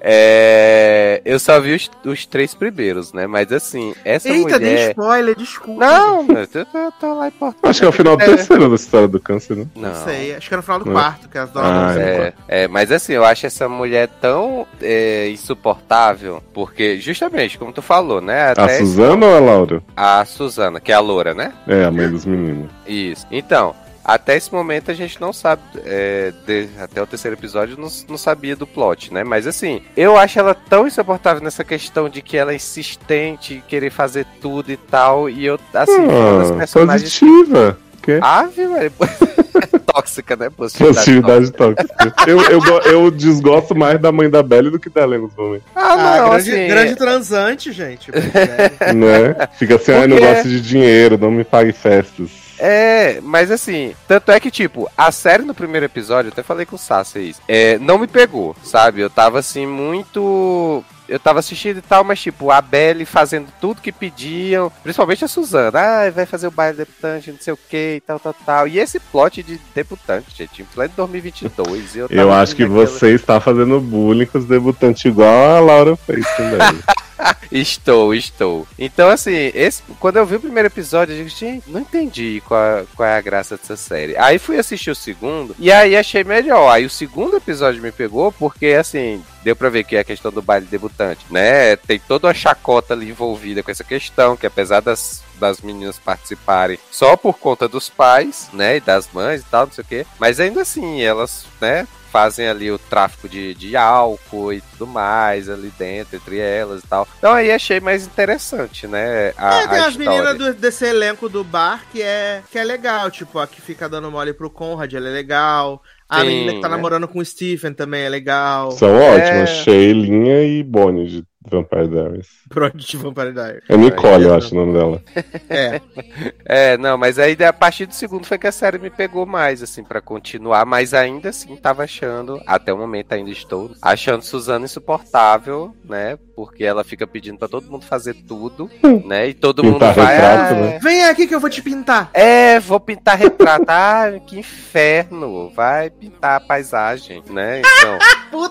Speaker 4: É, eu só vi os, os três primeiros, né? Mas assim, essa
Speaker 3: Eita, dei
Speaker 4: mulher.
Speaker 3: spoiler, desculpa.
Speaker 4: Não, eu tô, tô lá importante.
Speaker 5: Acho que é o final do terceiro da história do câncer, né?
Speaker 3: Não,
Speaker 4: Não.
Speaker 3: sei, acho que era no final do
Speaker 5: Não.
Speaker 3: quarto, que as donas
Speaker 5: Ah,
Speaker 4: É, é, mas assim, eu acho essa mulher tão é, insuportável, porque justamente, como tu falou, né?
Speaker 5: A
Speaker 4: Até
Speaker 5: Suzana ou a Laura?
Speaker 4: a Suzana, que é a loura, né?
Speaker 5: É, a mãe dos meninos.
Speaker 4: Isso. Então, até esse momento a gente não sabe, é, de- até o terceiro episódio não, não sabia do plot, né? Mas assim, eu acho ela tão insuportável nessa questão de que ela é insistente em querer fazer tudo e tal, e eu, assim, das
Speaker 5: Ah,
Speaker 4: personagens...
Speaker 5: positiva. Que?
Speaker 4: Ave, velho. *laughs* tóxica, né? Positividade
Speaker 5: Positividade tóxica. eu, eu, go- eu desgosto mais da mãe da Belly do que da Lena também.
Speaker 4: Ah, não,
Speaker 3: Ah, grande,
Speaker 4: assim...
Speaker 3: grande transante, gente. *laughs* É.
Speaker 5: Né? Fica assim, ai, não
Speaker 4: Porque-
Speaker 5: gosto de dinheiro, não me pague festas.
Speaker 4: É, mas assim, tanto é que, tipo, a série no primeiro episódio, eu até falei com o Sassi isso, é, não me pegou, sabe? Eu tava assim, muito. Eu tava assistindo e tal, mas tipo, a Belly fazendo tudo que pediam, principalmente a Suzana, ah, vai fazer o baile debutante, não sei o que e tal, tal, tal. E esse plot de debutante, gente, em pleno 2022. e Eu,
Speaker 5: Eu acho que
Speaker 4: aquilo-
Speaker 5: você está fazendo bullying com os debutantes igual a Laura fez também. *laughs* *laughs*
Speaker 4: Estou, estou. Então, assim, esse, quando eu vi o primeiro episódio, eu gente, não entendi qual, qual é a graça dessa série. Aí fui assistir o segundo, e aí achei melhor. Aí o segundo episódio me pegou, porque, assim, deu pra ver que é a questão do baile debutante, né? Tem toda uma chacota ali envolvida com essa questão, que apesar das, das meninas participarem só por conta dos pais, né, e das mães e tal, não sei o quê, mas ainda assim, elas, né, fazem ali o tráfico de, de álcool e tudo mais ali dentro, entre elas e tal. Então aí achei mais interessante, né? A,
Speaker 3: É, tem
Speaker 4: a
Speaker 3: as meninas do- desse elenco do bar que é, que é legal, tipo, a que fica dando mole pro Conrad, ela é legal. A
Speaker 4: Sim,
Speaker 3: menina que tá
Speaker 4: né?
Speaker 3: namorando com o Stephen também é legal.
Speaker 5: São
Speaker 4: É.
Speaker 5: ótimas, Sheilinha e Bonnie Vampire Diaries. *laughs*
Speaker 3: Prodigy Vampire Diaries.
Speaker 5: É Nicole, eu
Speaker 3: Aí,
Speaker 5: acho o nome dela.
Speaker 3: É. *laughs*
Speaker 4: É, não, mas aí a partir do segundo foi que a série me pegou mais, assim, pra continuar, mas ainda assim tava achando, até o momento ainda estou, achando Suzana insuportável, né? Porque ela fica pedindo pra todo mundo fazer tudo, né? E todo mundo
Speaker 5: Pintar
Speaker 4: vai.
Speaker 5: retrato,
Speaker 4: "Ah,
Speaker 5: né?
Speaker 3: Vem aqui que eu vou te pintar.
Speaker 4: É, vou pintar retrato. *laughs* ah, que inferno. Vai pintar a paisagem, né? Então.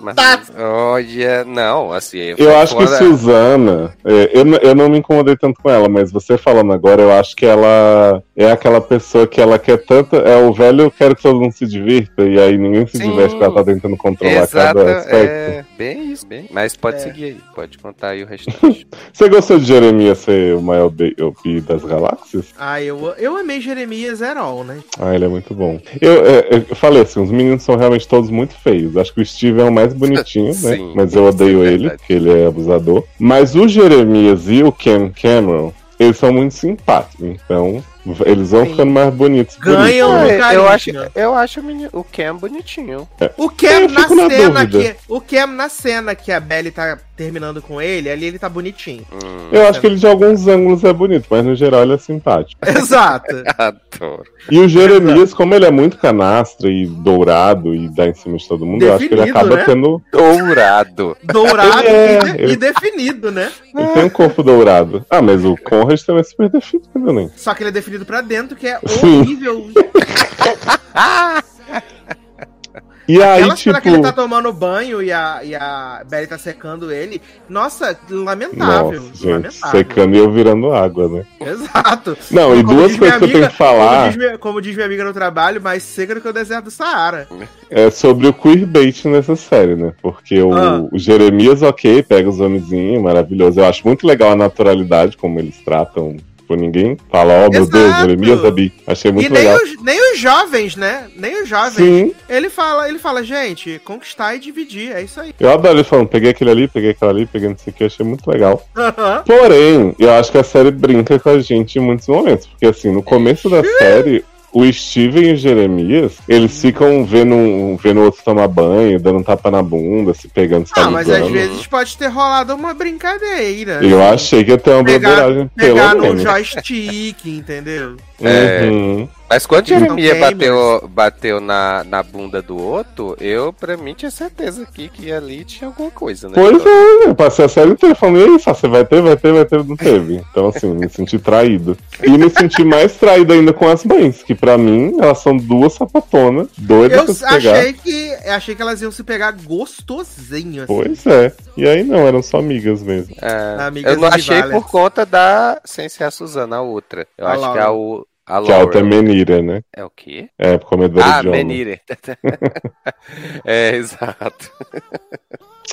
Speaker 4: mas- olha, não, assim.
Speaker 5: Eu acho que
Speaker 4: fora-
Speaker 5: Suzana, é, eu, eu não me incomodei tanto com ela, mas você falando agora, eu acho que ela é aquela pessoa que ela quer tanto. É o velho, eu quero que todo mundo se divirta, e aí ninguém se
Speaker 4: Sim.
Speaker 5: diverte porque ela tá tentando controlar
Speaker 4: Exato,
Speaker 5: cada aspecto.
Speaker 4: é, bem isso, bem. Mas pode
Speaker 3: É.
Speaker 4: seguir aí, pode contar aí o restante. *laughs*
Speaker 5: Você gostou de Jeremias ser o maior B.O.P. das galáxias?
Speaker 3: Ah, eu, eu amei Jeremias Herol, né?
Speaker 5: Ah, ele é muito bom. Eu, é, eu falei assim, os meninos são realmente todos muito feios. Acho que o Steve é o mais bonitinho, *laughs* né? Mas eu
Speaker 4: isso é
Speaker 5: odeio ele, porque ele é abusador. Mas o Jeremias e o Ken Cameron, eles são muito simpáticos. Então, eles vão
Speaker 3: Sim.
Speaker 5: ficando mais bonitos.
Speaker 3: Ganham
Speaker 5: isso,
Speaker 3: no
Speaker 5: né?
Speaker 4: eu acho, eu acho o Cam bonitinho.
Speaker 3: O Cam na
Speaker 5: na
Speaker 3: cena
Speaker 5: dúvida.
Speaker 3: que. O Cam na cena que a Belly tá terminando com ele, ali ele tá bonitinho.
Speaker 4: Hum,
Speaker 5: Eu acho que ele de alguns ângulos é bonito, mas no geral ele é simpático. *laughs*
Speaker 3: Exato. *laughs*
Speaker 4: adoro.
Speaker 5: E o Jeremias, como ele é muito canastra e dourado e dá em cima de todo mundo, eu acho que ele
Speaker 3: Definido,
Speaker 5: acaba
Speaker 3: né?
Speaker 5: tendo.
Speaker 4: Dourado.
Speaker 3: Dourado
Speaker 5: é,
Speaker 3: e, de-
Speaker 5: ele-
Speaker 3: e definido, né?
Speaker 5: Ele tem um corpo dourado. Ah, mas o Conrad também é super definido, né?
Speaker 3: Só que ele é definido pra dentro, que é horrível. *laughs*
Speaker 5: E aí,
Speaker 3: Aquela
Speaker 5: tipo.
Speaker 3: que ele tá tomando banho e a, e a Belly tá secando ele. Nossa, lamentável.
Speaker 5: Nossa, gente,
Speaker 3: lamentável.
Speaker 5: secando e eu virando água, né?
Speaker 3: Exato.
Speaker 5: Não, e
Speaker 3: Como
Speaker 5: duas coisas que eu tenho que falar
Speaker 3: Como diz, minha, como diz minha amiga no trabalho, mais seca do que o deserto do Saara.
Speaker 5: é sobre o queerbait nessa série, né? Porque o,
Speaker 3: Ah.
Speaker 5: o Jeremias, ok, pega os homenzinhos, maravilhoso. Eu acho muito legal a naturalidade, como eles tratam. Tipo, ninguém fala, ó, meu
Speaker 3: Exato.
Speaker 5: Deus, Jeremias Abi. Achei muito
Speaker 3: e nem
Speaker 5: legal.
Speaker 3: os, nem os jovens, né? Nem os jovens.
Speaker 5: Sim,
Speaker 3: Ele fala, ele fala, gente, conquistar e dividir, é isso aí.
Speaker 5: eu adoro ele falando, peguei aquele ali, peguei aquele ali, peguei não sei o que, achei muito legal. Porém, eu acho que a série brinca com a gente em muitos momentos. Porque assim, no começo da série, o Steven e o Jeremias, eles ficam vendo, um- vendo o outro tomar banho, dando um tapa na bunda, se pegando, se
Speaker 3: ah, mas às vezes pode ter rolado uma brincadeira.
Speaker 5: Eu
Speaker 3: assim.
Speaker 5: achei que ia ter uma
Speaker 3: Pegar-
Speaker 5: broderagem
Speaker 3: Pegar
Speaker 5: pelo
Speaker 3: no
Speaker 5: menos.
Speaker 3: joystick, entendeu?
Speaker 4: É.
Speaker 5: Uhum.
Speaker 4: Mas quando Jeremias bateu, bateu na, na bunda do outro, eu, pra mim, tinha certeza aqui que ali tinha alguma coisa, né?
Speaker 5: Pois é, eu passei a série inteira falando, e aí, Sá, você vai ter, vai ter, vai ter, não teve. Então, assim, me senti traído. E me senti mais traído ainda com as mães, que pra mim, elas são duas sapatonas, doidas
Speaker 3: Eu
Speaker 5: pra se pegar.
Speaker 3: achei que, achei que elas iam se pegar gostosinho, assim.
Speaker 5: Pois é. E aí não, eram só amigas mesmo.
Speaker 4: É,
Speaker 3: Amigas
Speaker 4: eu não achei por conta da. Sem ser a Suzana, a outra. Eu
Speaker 3: A
Speaker 4: acho que
Speaker 3: Laura.
Speaker 4: é o. A
Speaker 5: Que é
Speaker 4: Laura.
Speaker 5: Menira, né?
Speaker 4: É o quê?
Speaker 5: É, comedora
Speaker 4: Ah,
Speaker 5: de homem.
Speaker 4: Menire. é, exato.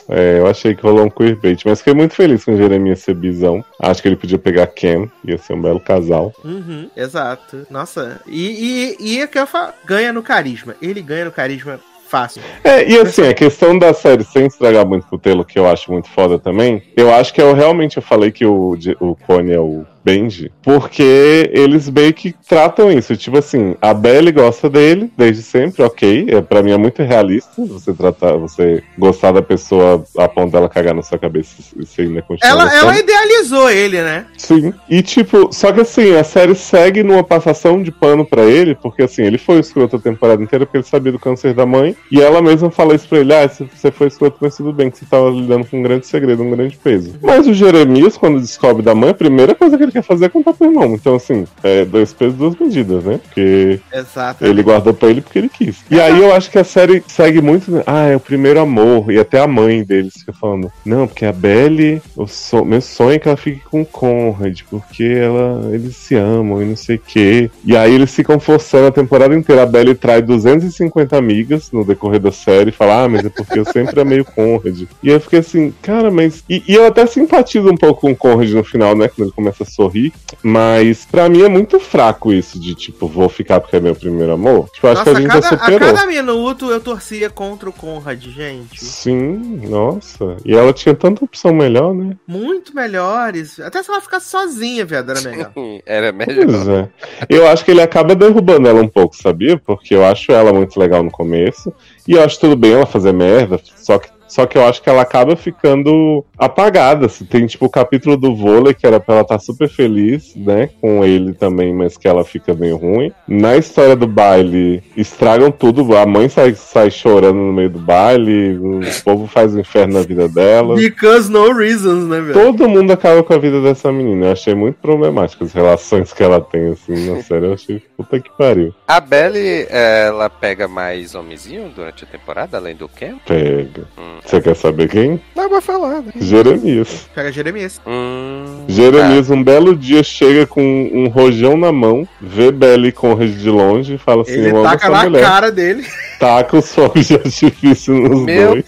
Speaker 5: É, eu achei que rolou um queerbait, mas fiquei muito feliz com o Jeremias ser bisão. Acho que ele podia pegar Ken, ia ser um belo casal.
Speaker 3: Uhum, exato. Nossa. E, e, e é que eu falo, ganha no carisma. Ele ganha no carisma fácil.
Speaker 5: É, e assim, a questão da série, sem estragar muito o telo, que eu acho muito foda também, eu acho que eu realmente eu falei que o, o Cone é o Benji, porque eles meio que tratam isso. Tipo assim, a Belly gosta dele desde sempre, ok. É, pra mim é muito realista você tratar, você gostar da pessoa a ponto dela cagar na sua cabeça e você ainda continuar
Speaker 3: Ela,
Speaker 5: gostando.
Speaker 3: ela idealizou ele, né?
Speaker 5: Sim. E tipo, só que assim, a série segue numa passação de pano pra ele, porque assim, ele foi escroto a temporada inteira porque ele sabia do câncer da mãe, e ela mesma fala isso pra ele, ah, você foi escroto, mas tudo bem, que você tava lidando com um grande segredo, um grande peso. Mas o Jeremias, quando descobre da mãe, a primeira coisa que ele quer fazer é contar pro irmão. Então assim, é dois pesos, duas medidas, né? Porque
Speaker 3: Exato.
Speaker 5: ele guardou pra ele porque ele quis. E aí eu acho que a série segue muito. né? Ah, é o primeiro amor. E até a mãe deles fica falando: Não, porque a Belly, o so- meu sonho é que ela fique com o Conrad, porque ela, eles se amam e não sei o quê. E aí eles ficam forçando a temporada inteira. A Belly trai 250 amigas no decorrer da série e fala: Ah, mas é porque eu sempre amei o Conrad. E eu fiquei assim, cara, mas. E, e eu até simpatizo um pouco com o Conrad no final, né? Quando ele começa a sorrir. Mas pra mim é muito fraco isso de tipo, vou ficar porque é meu primeiro amor. Tipo, acho
Speaker 3: Nossa,
Speaker 5: que a
Speaker 3: a
Speaker 5: gente
Speaker 3: cada,
Speaker 5: já
Speaker 3: a
Speaker 5: superou.
Speaker 3: cada minuto eu torcia contra o Conrad, gente.
Speaker 5: Sim, nossa. E ela tinha tanta opção melhor, né?
Speaker 3: Muito melhores. Até se ela ficasse sozinha, viado, era melhor.
Speaker 4: Era melhor.
Speaker 5: Pois é. Eu acho que ele acaba derrubando ela um pouco, sabia? Porque eu acho ela muito legal no começo. E eu acho tudo bem ela fazer merda, só que Só que eu acho que ela acaba ficando apagada. Assim. Tem, tipo, o capítulo do vôlei, que era pra ela estar super feliz, né? Com ele também, mas que ela fica bem ruim. Na história do baile, estragam tudo. A mãe sai, sai chorando no meio do baile, o povo faz o inferno na vida dela.
Speaker 3: Because no reasons, né, velho?
Speaker 5: Todo mundo acaba com a vida dessa menina. Eu achei muito problemático as relações que ela tem, assim, na série. Eu achei puta que pariu.
Speaker 4: A Belly, ela pega mais homenzinho durante a temporada, além do Ken?
Speaker 5: Pega.
Speaker 4: Hum.
Speaker 5: Você quer saber quem?
Speaker 4: Não, vai falar, né?
Speaker 5: Jeremias.
Speaker 3: Pega Jeremias.
Speaker 4: Hum,
Speaker 5: Jeremias, um belo dia, chega com um rojão na mão, vê Belly Conrad de longe e fala assim:
Speaker 3: Ele taca na
Speaker 5: mulher.
Speaker 3: cara dele.
Speaker 5: Taca os fogos de artifício nos
Speaker 4: Meu
Speaker 5: dois.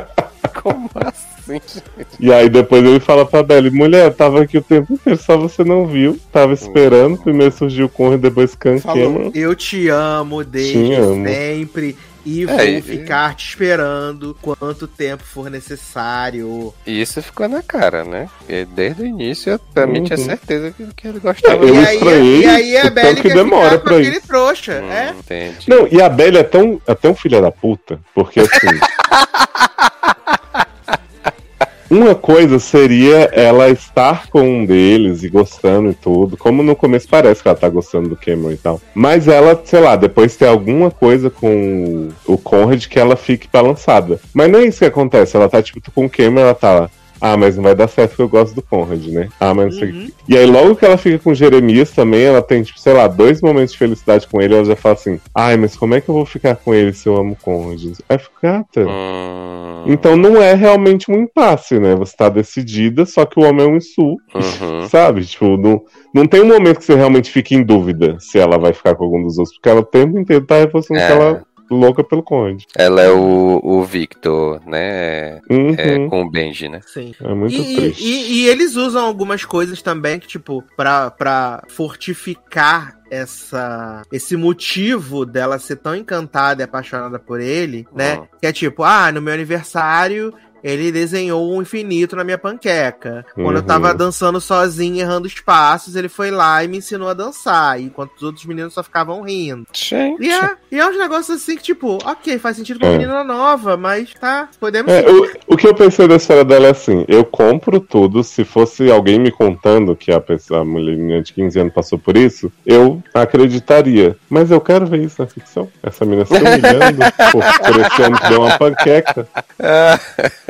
Speaker 5: *laughs*
Speaker 4: como assim?
Speaker 5: E aí depois ele fala pra Belly: Mulher, tava aqui o tempo inteiro, só você não viu. Tava esperando. Primeiro surgiu o Conrad, depois Can
Speaker 3: Falou,
Speaker 5: Cameron.
Speaker 3: eu te amo desde
Speaker 5: Te amo.
Speaker 3: sempre e vou
Speaker 4: É, e-
Speaker 3: ficar te esperando quanto tempo for necessário.
Speaker 4: E isso ficou na cara, né? E desde o início, eu também
Speaker 5: Uhum.
Speaker 4: tinha certeza que, que ele gostava.
Speaker 5: Eu
Speaker 3: e, aí,
Speaker 5: estranhei
Speaker 3: e aí a Belly
Speaker 5: tanto que
Speaker 3: quer
Speaker 5: demora
Speaker 3: ficar com
Speaker 5: pra
Speaker 3: aquele
Speaker 5: isso.
Speaker 3: trouxa,
Speaker 4: Hum,
Speaker 3: é?
Speaker 4: Entendi.
Speaker 5: Não, e a Belly é tão, é tão filha da puta, porque assim. *laughs* Uma coisa seria ela estar com um deles e gostando e tudo, como no começo parece que ela tá gostando do Cameron e tal. Mas ela, sei lá, depois tem alguma coisa com o Conrad que ela fique balançada. Mas não é isso que acontece, ela tá tipo com o Cameron, ela tá lá. Ah, mas não vai dar certo porque eu gosto do Conrad, né? Ah, mas não sei o
Speaker 3: Uhum.
Speaker 5: que. E aí, logo que ela fica com o Jeremias também, ela tem, tipo, sei lá, dois momentos de felicidade com ele, ela já fala assim: Ai, mas como é que eu vou ficar com ele se eu amo o Conrad? Aí fica, gata.
Speaker 4: Hum,
Speaker 5: Então não é realmente um impasse, né? Você tá decidida, só que o homem é um insul,
Speaker 4: uhum.
Speaker 5: sabe? Tipo, não, não tem um momento que você realmente fique em dúvida se ela vai ficar com algum dos outros, porque ela o tempo inteiro tá reforçando
Speaker 4: É.
Speaker 5: que ela louca pelo Conrad.
Speaker 4: Ela é o, o Victor, né?
Speaker 5: Uhum.
Speaker 4: É, com o Benji, né?
Speaker 3: Sim.
Speaker 5: É muito
Speaker 3: E,
Speaker 5: triste.
Speaker 3: e- e eles usam algumas coisas também que, tipo, pra, pra fortificar essa esse motivo dela ser tão encantada e apaixonada por ele, né?
Speaker 4: Uhum.
Speaker 3: Que é tipo, ah, no meu aniversário ele desenhou um infinito na minha panqueca. Quando eu tava
Speaker 5: Uhum.
Speaker 3: dançando sozinho, errando os passos, ele foi lá e me ensinou a dançar. Enquanto os outros meninos só ficavam rindo.
Speaker 4: Gente.
Speaker 3: E é, e é uns negócios assim que, tipo, ok, faz sentido pra
Speaker 5: É.
Speaker 3: menina nova, mas tá, podemos
Speaker 5: É, o, o que eu pensei da história dela é assim: eu compro tudo. Se fosse alguém me contando que a, pessoa, a mulher de 15 anos passou por isso, eu acreditaria. Mas eu quero ver isso na ficção. Essa menina se humilhando *laughs* por, por esse homem que deu uma panqueca. *laughs*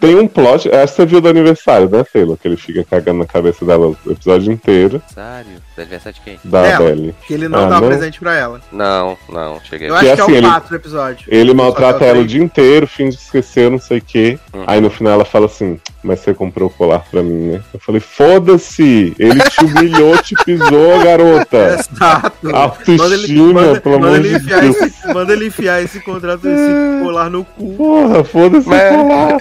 Speaker 5: Tem um plot, acho que você viu do aniversário, né, Taylor? Que ele fica cagando na cabeça dela o episódio inteiro
Speaker 4: Aniversário? Do aniversário de quem?
Speaker 5: da
Speaker 3: Dela.
Speaker 5: Belly.
Speaker 3: Que ele não
Speaker 5: Ah,
Speaker 3: dá
Speaker 5: não?
Speaker 3: presente pra ela.
Speaker 4: Não, não, cheguei.
Speaker 3: Eu acho
Speaker 5: Que
Speaker 3: que é
Speaker 5: assim,
Speaker 3: o
Speaker 5: ele-
Speaker 3: 4 episódio.
Speaker 5: Ele
Speaker 3: Só
Speaker 5: maltrata
Speaker 3: que
Speaker 5: ela o dia inteiro, finge esquecer, não sei o quê.
Speaker 4: Uhum.
Speaker 5: Aí no final ela fala assim: Mas você comprou o colar pra mim, né? Eu falei: Foda-se! Ele te humilhou, te pisou, garota! *laughs*
Speaker 3: Exato.
Speaker 5: Autoestima,
Speaker 3: manda,
Speaker 5: pelo
Speaker 3: manda
Speaker 5: amor
Speaker 3: ele
Speaker 5: de
Speaker 3: enfiar
Speaker 5: Deus.
Speaker 3: esse, manda ele enfiar esse contrato, esse *laughs* colar no cu.
Speaker 5: Porra, foda-se
Speaker 4: Mas-
Speaker 5: o colar.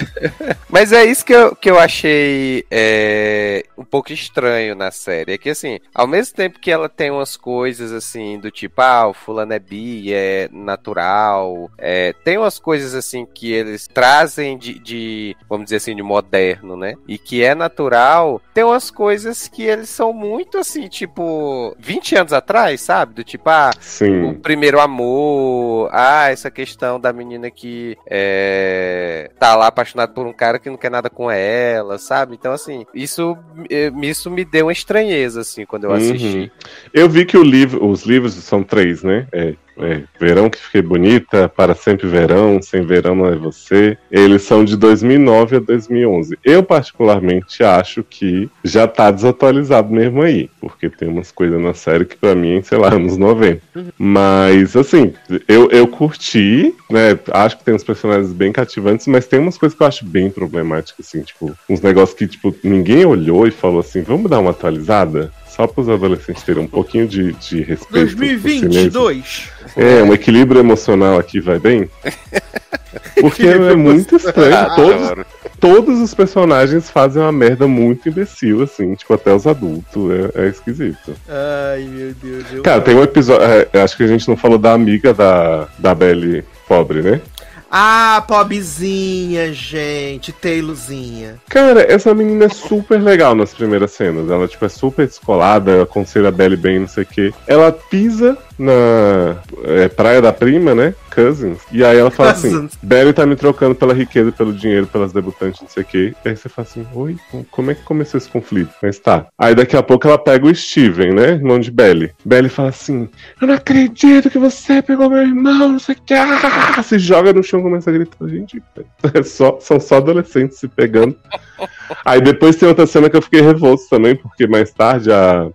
Speaker 4: Mas é isso que eu, que eu achei é, um pouco estranho na série. É que, assim, ao mesmo tempo que ela tem umas coisas, assim, do tipo, ah, o fulano é bi, é natural, é, tem umas coisas, assim, que eles trazem de, de, vamos dizer assim, de moderno, né? E que é natural. Tem umas coisas que eles são muito, assim, tipo, 20 anos atrás, sabe? Do tipo, ah, o
Speaker 5: Sim.
Speaker 4: primeiro amor, ah, essa questão da menina que é, tá lá apaixonada por um cara que não quer nada com ela, sabe? Então, assim, isso, eh, isso me deu uma estranheza, assim, quando eu
Speaker 5: Uhum.
Speaker 4: assisti.
Speaker 5: Eu vi que o livro, os livros são três, né? É, é, Verão que fiquei bonita, Para sempre verão, Sem verão não é você. Eles são de 2009 a 2011. Eu particularmente acho que já tá desatualizado mesmo aí, porque tem umas coisas na série que pra mim, sei lá, anos 90. Mas assim, eu, eu curti, né? Acho que tem uns personagens bem cativantes, mas tem umas coisas que eu acho bem problemáticas, assim, tipo, uns negócios que, tipo, ninguém olhou e falou assim, vamos dar uma atualizada? Só para os adolescentes terem um pouquinho de, de respeito. por silêncio.
Speaker 3: 2022.
Speaker 5: É, um equilíbrio emocional aqui vai bem. *laughs* Porque é muito estranho. Todos,
Speaker 4: Adoro.
Speaker 5: todos os personagens fazem uma merda muito imbecil, assim, tipo, até os adultos. É, é esquisito.
Speaker 3: Ai, meu Deus. Eu...
Speaker 5: Cara, tem um episódio. é, acho que a gente não falou da amiga da, da Belly pobre, né?
Speaker 3: Ah, pobrezinha, gente. Taylorzinha.
Speaker 5: Cara, essa menina é super legal nas primeiras cenas. Ela, tipo, é super descolada, aconselha a Belly bem, não sei o quê. Ela pisa na é, Praia da Prima, né? Cousins. E aí ela fala assim. Belly tá me trocando pela riqueza, pelo dinheiro, pelas debutantes, não sei o quê. E aí você fala assim: Oi, como é que começou esse conflito? Mas tá. Aí daqui a pouco ela pega o Steven, né? Irmão de Belly. Belly fala assim: Eu não acredito que você pegou meu irmão, não sei o que. Ah! Se joga no chão e começa a gritar. Gente, é só, são só adolescentes se pegando. Aí depois tem outra cena que eu fiquei revolto também, porque mais tarde a.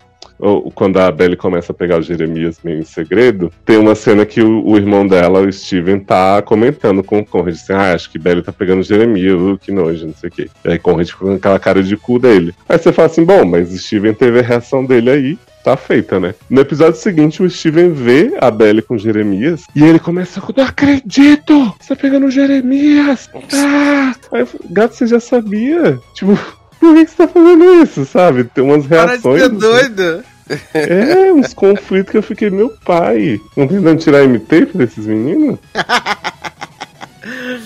Speaker 5: Quando a Belly começa a pegar o Jeremias meio em segredo, tem uma cena que o, o irmão dela, o Steven, tá comentando com o Conrad, assim, ah, acho que Belly tá pegando o Jeremias, uh, que nojo, não sei o quê. E aí Conrad fica com aquela cara de cu dele. Aí você fala assim, bom, mas o Steven teve a reação dele aí, tá feita, né? No episódio seguinte, o Steven vê a Belly com o Jeremias e ele começa com, não acredito! Você tá pegando o Jeremias! Ah! Aí gato, você já sabia? Tipo, por que que você tá fazendo isso, sabe? Tem umas
Speaker 3: Para de
Speaker 5: reações.
Speaker 3: ser doido.
Speaker 5: É, uns conflitos que eu fiquei, meu pai. Não tentando tirar MT desses meninos? *laughs*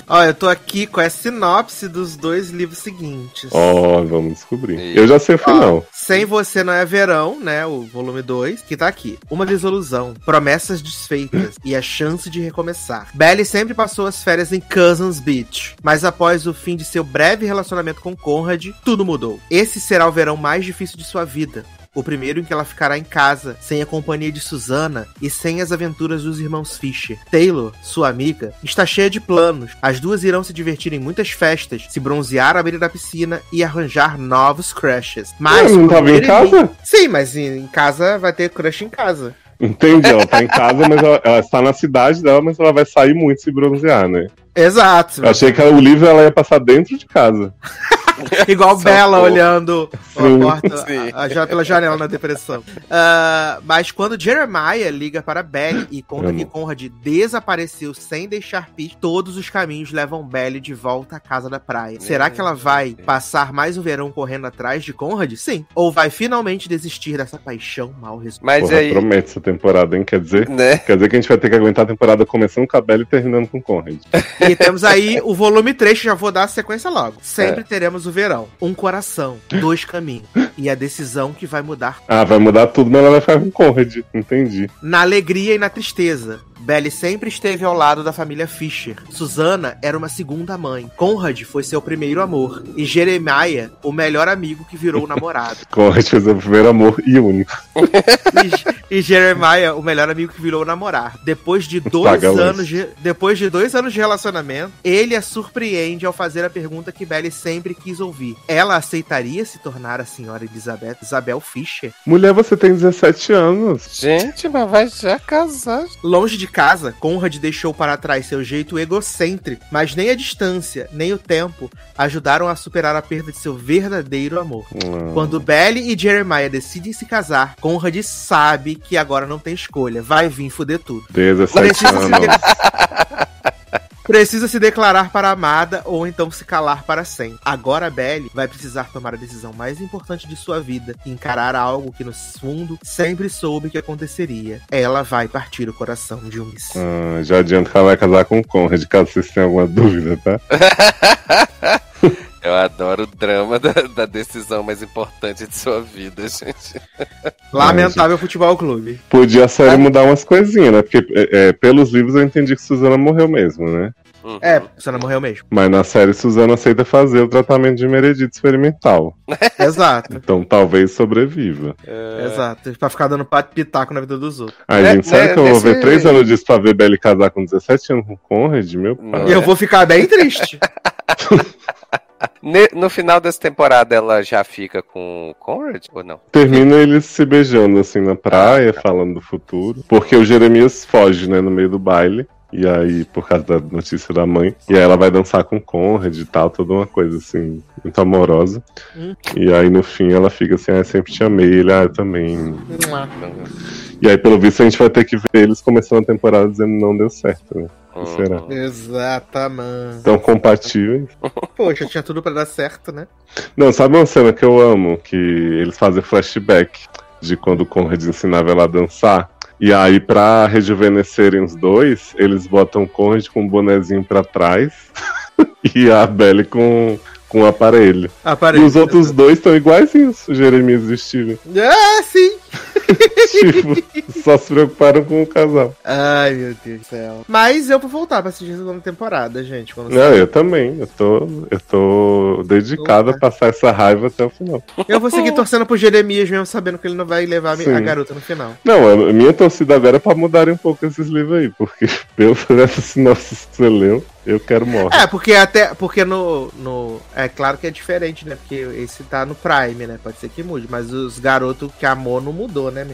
Speaker 3: Ó, eu tô aqui com a sinopse dos dois livros seguintes.
Speaker 5: Ó, vamos descobrir.
Speaker 4: Ih.
Speaker 5: Eu já sei o
Speaker 3: Ó,
Speaker 5: final.
Speaker 3: Sem Você Não É Verão, né? O volume 2, que tá aqui. Uma desilusão, promessas desfeitas e a chance de recomeçar. Belly sempre passou as férias em Cousins Beach, mas após o fim de seu breve relacionamento com Conrad, tudo mudou. Esse será o verão mais difícil de sua vida. O primeiro em que ela ficará em casa, sem a companhia de Susana e sem as aventuras dos irmãos Fisher. Taylor, sua amiga, está cheia de planos. As duas irão se divertir em muitas festas, se bronzear à beira da piscina e arranjar novos crushes. Mas
Speaker 5: não tava em
Speaker 3: primeiro
Speaker 5: casa?
Speaker 3: Sim, mas em em casa vai ter crush em casa.
Speaker 5: Entendi, ela tá em casa, mas ela, ela está na cidade dela, mas ela vai sair muito se bronzear, né?
Speaker 3: Exato.
Speaker 5: Eu achei que o livro ela ia passar dentro de casa. *laughs* *laughs*
Speaker 3: Igual
Speaker 4: Só
Speaker 3: Bela olhando a porta a- a- pela janela na depressão. Ah, mas quando Jeremiah liga para Belly e conta
Speaker 5: Amo.
Speaker 3: que Conrad desapareceu sem deixar pista, todos os caminhos levam Belly de volta à casa da praia. Será que ela vai passar mais um verão correndo atrás de Conrad? Sim. Ou vai finalmente desistir dessa paixão mal resolvida?
Speaker 4: Mas
Speaker 5: Porra,
Speaker 4: aí.
Speaker 5: promete essa temporada, hein? Quer dizer,
Speaker 4: Né?
Speaker 5: quer dizer que a gente vai ter que aguentar a temporada começando com a Bella e terminando com o Conrad.
Speaker 3: E temos aí o volume 3, que já vou dar a sequência logo. Sempre
Speaker 4: É.
Speaker 3: teremos o verão. Um coração, dois caminhos. E a decisão que vai mudar
Speaker 5: Ah, vai mudar tudo, mas ela vai ficar com Conrad. Entendi.
Speaker 3: Na alegria e na tristeza. Belly sempre esteve ao lado da família Fisher. Susana era uma segunda mãe. Conrad foi seu primeiro amor. E Jeremiah, o melhor amigo que virou namorado. *laughs*
Speaker 5: Conrad fez o primeiro amor e único.
Speaker 3: E, e Jeremiah, o melhor amigo que virou namorar. Depois de dois
Speaker 5: Paga a luz.
Speaker 3: anos de, depois de dois anos de relacionamento, ele a surpreende ao fazer a pergunta que Belly sempre quis ouvir. Ela aceitaria se tornar a senhora Elizabeth Isabel Fisher?
Speaker 5: Mulher, você tem 17 anos.
Speaker 4: Gente, mas vai já casar.
Speaker 3: Longe de casa, Conrad deixou para trás seu jeito egocêntrico, mas nem a distância, nem o tempo ajudaram a superar a perda de seu verdadeiro amor. Quando Belly e Jeremiah decidem se casar, Conrad sabe que agora não tem escolha, vai vir fuder tudo.
Speaker 5: 17
Speaker 3: Precisa se,
Speaker 5: anos.
Speaker 3: Precisa se declarar para a amada ou então se calar para sempre. Agora Belly vai precisar tomar a decisão mais importante de sua vida e encarar algo que no fundo sempre soube que aconteceria. Ela vai partir o coração de um Miss.
Speaker 5: Ah, já adianto que ela vai casar com o Conrad, caso vocês tenham alguma dúvida, tá? *laughs*
Speaker 4: Eu adoro o drama *laughs* da, da decisão mais importante de sua vida, *laughs* gente.
Speaker 3: Lamentável Futebol Clube.
Speaker 5: Podia a série mudar umas coisinhas, né? Porque é, é, pelos livros eu entendi que Suzana morreu mesmo, né?
Speaker 4: Uhum.
Speaker 3: É, Susana morreu mesmo.
Speaker 5: Mas na série Suzana aceita fazer o tratamento de meredito experimental. *laughs*
Speaker 3: Exato.
Speaker 5: Então talvez sobreviva.
Speaker 4: É.
Speaker 3: Exato. Pra ficar dando pitaco na vida dos outros.
Speaker 5: Ai,
Speaker 4: É,
Speaker 5: gente, sério
Speaker 4: né,
Speaker 5: que eu vou ver três anos disso pra ver Belly casar com 17 anos com o Conrad? Meu pai.
Speaker 3: E eu vou ficar bem triste. *laughs*
Speaker 4: No final dessa temporada, ela já fica com o Conrad ou não?
Speaker 5: Termina eles se beijando assim na praia, falando do futuro. Porque o Jeremias foge, né, no meio do baile. E aí, por causa da notícia da mãe. E aí ela vai dançar com o Conrad e tal, toda uma coisa assim, muito amorosa.
Speaker 3: Hum.
Speaker 5: E aí no fim ela fica assim, ah, eu sempre te amei, ele, ah, eu também. E aí, pelo visto, a gente vai ter que ver eles começando a temporada dizendo não deu certo, né? Que será?
Speaker 4: Uhum.
Speaker 3: Exatamente.
Speaker 5: Tão compatíveis. *laughs*
Speaker 3: Poxa, tinha tudo pra dar certo, né?
Speaker 5: Não, sabe uma cena que eu amo? Que eles fazem flashback de quando o Conrad ensinava ela a dançar. E aí, pra rejuvenescerem os dois, eles botam o Conrad com um bonezinho pra trás *laughs* e a Belly com, com o aparelho. E
Speaker 3: Aparelho.
Speaker 5: os outros dois estão iguaizinhos, o Jeremias e o Steven.
Speaker 3: Ah, sim! *laughs*
Speaker 5: tipo, só se preocuparam com o casal.
Speaker 3: Ai, meu Deus do céu. Mas eu vou voltar pra assistir a segunda temporada, gente.
Speaker 5: Não, eu também. Eu tô, eu tô dedicado a passar essa raiva até o final.
Speaker 3: Eu vou seguir torcendo pro Jeremias mesmo, sabendo que ele não vai levar a
Speaker 5: Sim.
Speaker 3: garota no final.
Speaker 5: Não, a minha torcida agora é pra mudarem um pouco esses livros aí, porque *laughs* pelo essa sinopse que você leu, eu quero morrer.
Speaker 3: É, porque até. Porque no, no. É claro que é diferente, né? Porque esse tá no Prime, né? Pode ser que mude. Mas os garotos que amou não mudou, né?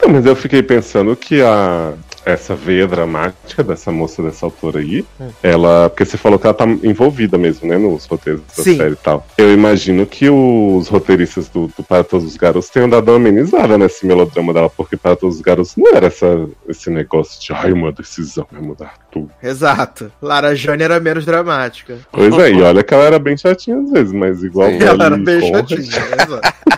Speaker 5: Não, mas eu fiquei pensando que a essa veia dramática dessa moça dessa autora aí,
Speaker 3: Hum.
Speaker 5: ela. Porque você falou que ela tá envolvida mesmo, né? Nos roteiros da
Speaker 3: Sim.
Speaker 5: série e tal. Eu imagino que os roteiristas do, do Para Todos os Garotos tenham dado uma amenizada nesse melodrama dela, porque Para Todos os Garotos não era essa, esse negócio de ai, uma decisão vai mudar tudo.
Speaker 3: Exato. Lara Jane era menos dramática.
Speaker 5: Pois é, e *laughs* olha que ela era bem chatinha às vezes, mas igual
Speaker 4: Sim.
Speaker 3: Ela era bem chatinha. Exato. *laughs*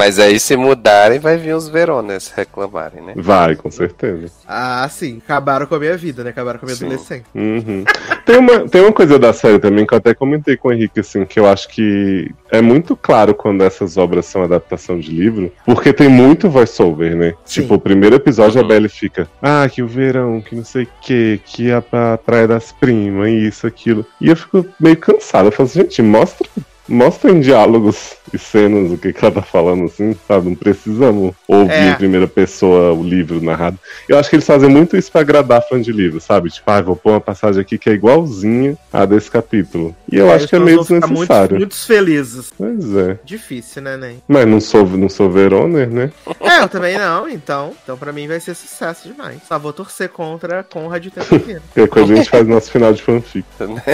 Speaker 4: Mas aí se mudarem, vai vir os Veronas reclamarem, né?
Speaker 5: Vai, com certeza.
Speaker 3: Ah, sim. Acabaram com a minha vida, né? Acabaram com a minha
Speaker 4: Sim.
Speaker 3: adolescência.
Speaker 5: Uhum. Tem, uma, tem uma coisa da série também que eu até comentei com o Henrique, assim, que eu acho que é muito claro quando essas obras são adaptação de livro, porque tem muito voice-over, né?
Speaker 3: Sim.
Speaker 5: Tipo, o primeiro episódio
Speaker 4: Uhum.
Speaker 5: a Belly fica, ah, que o verão, que não sei o que, que a, a praia das primas, isso, aquilo. E eu fico meio cansado. Eu falo assim, gente, mostra. Mostra em diálogos e cenas o que, que ela tá falando, assim, sabe? Não precisamos ouvir
Speaker 3: É.
Speaker 5: em primeira pessoa o livro narrado. Eu acho que eles fazem muito isso pra agradar fã de livro, sabe? Tipo, ah, vou pôr uma passagem aqui que é igualzinha a desse capítulo. E eu acho
Speaker 3: os
Speaker 5: que é meio
Speaker 3: vão ficar muito,
Speaker 5: desnecessário.
Speaker 3: muito felizes.
Speaker 5: Pois é.
Speaker 3: Difícil, né, Nen?
Speaker 5: Mas não sou, não sou Veroner, né?
Speaker 3: É, eu também não, então. Então pra mim vai ser sucesso demais. Só vou torcer contra Conrad o tempo *laughs* inteiro.
Speaker 5: Porque quando a gente faz nosso final de fanfic.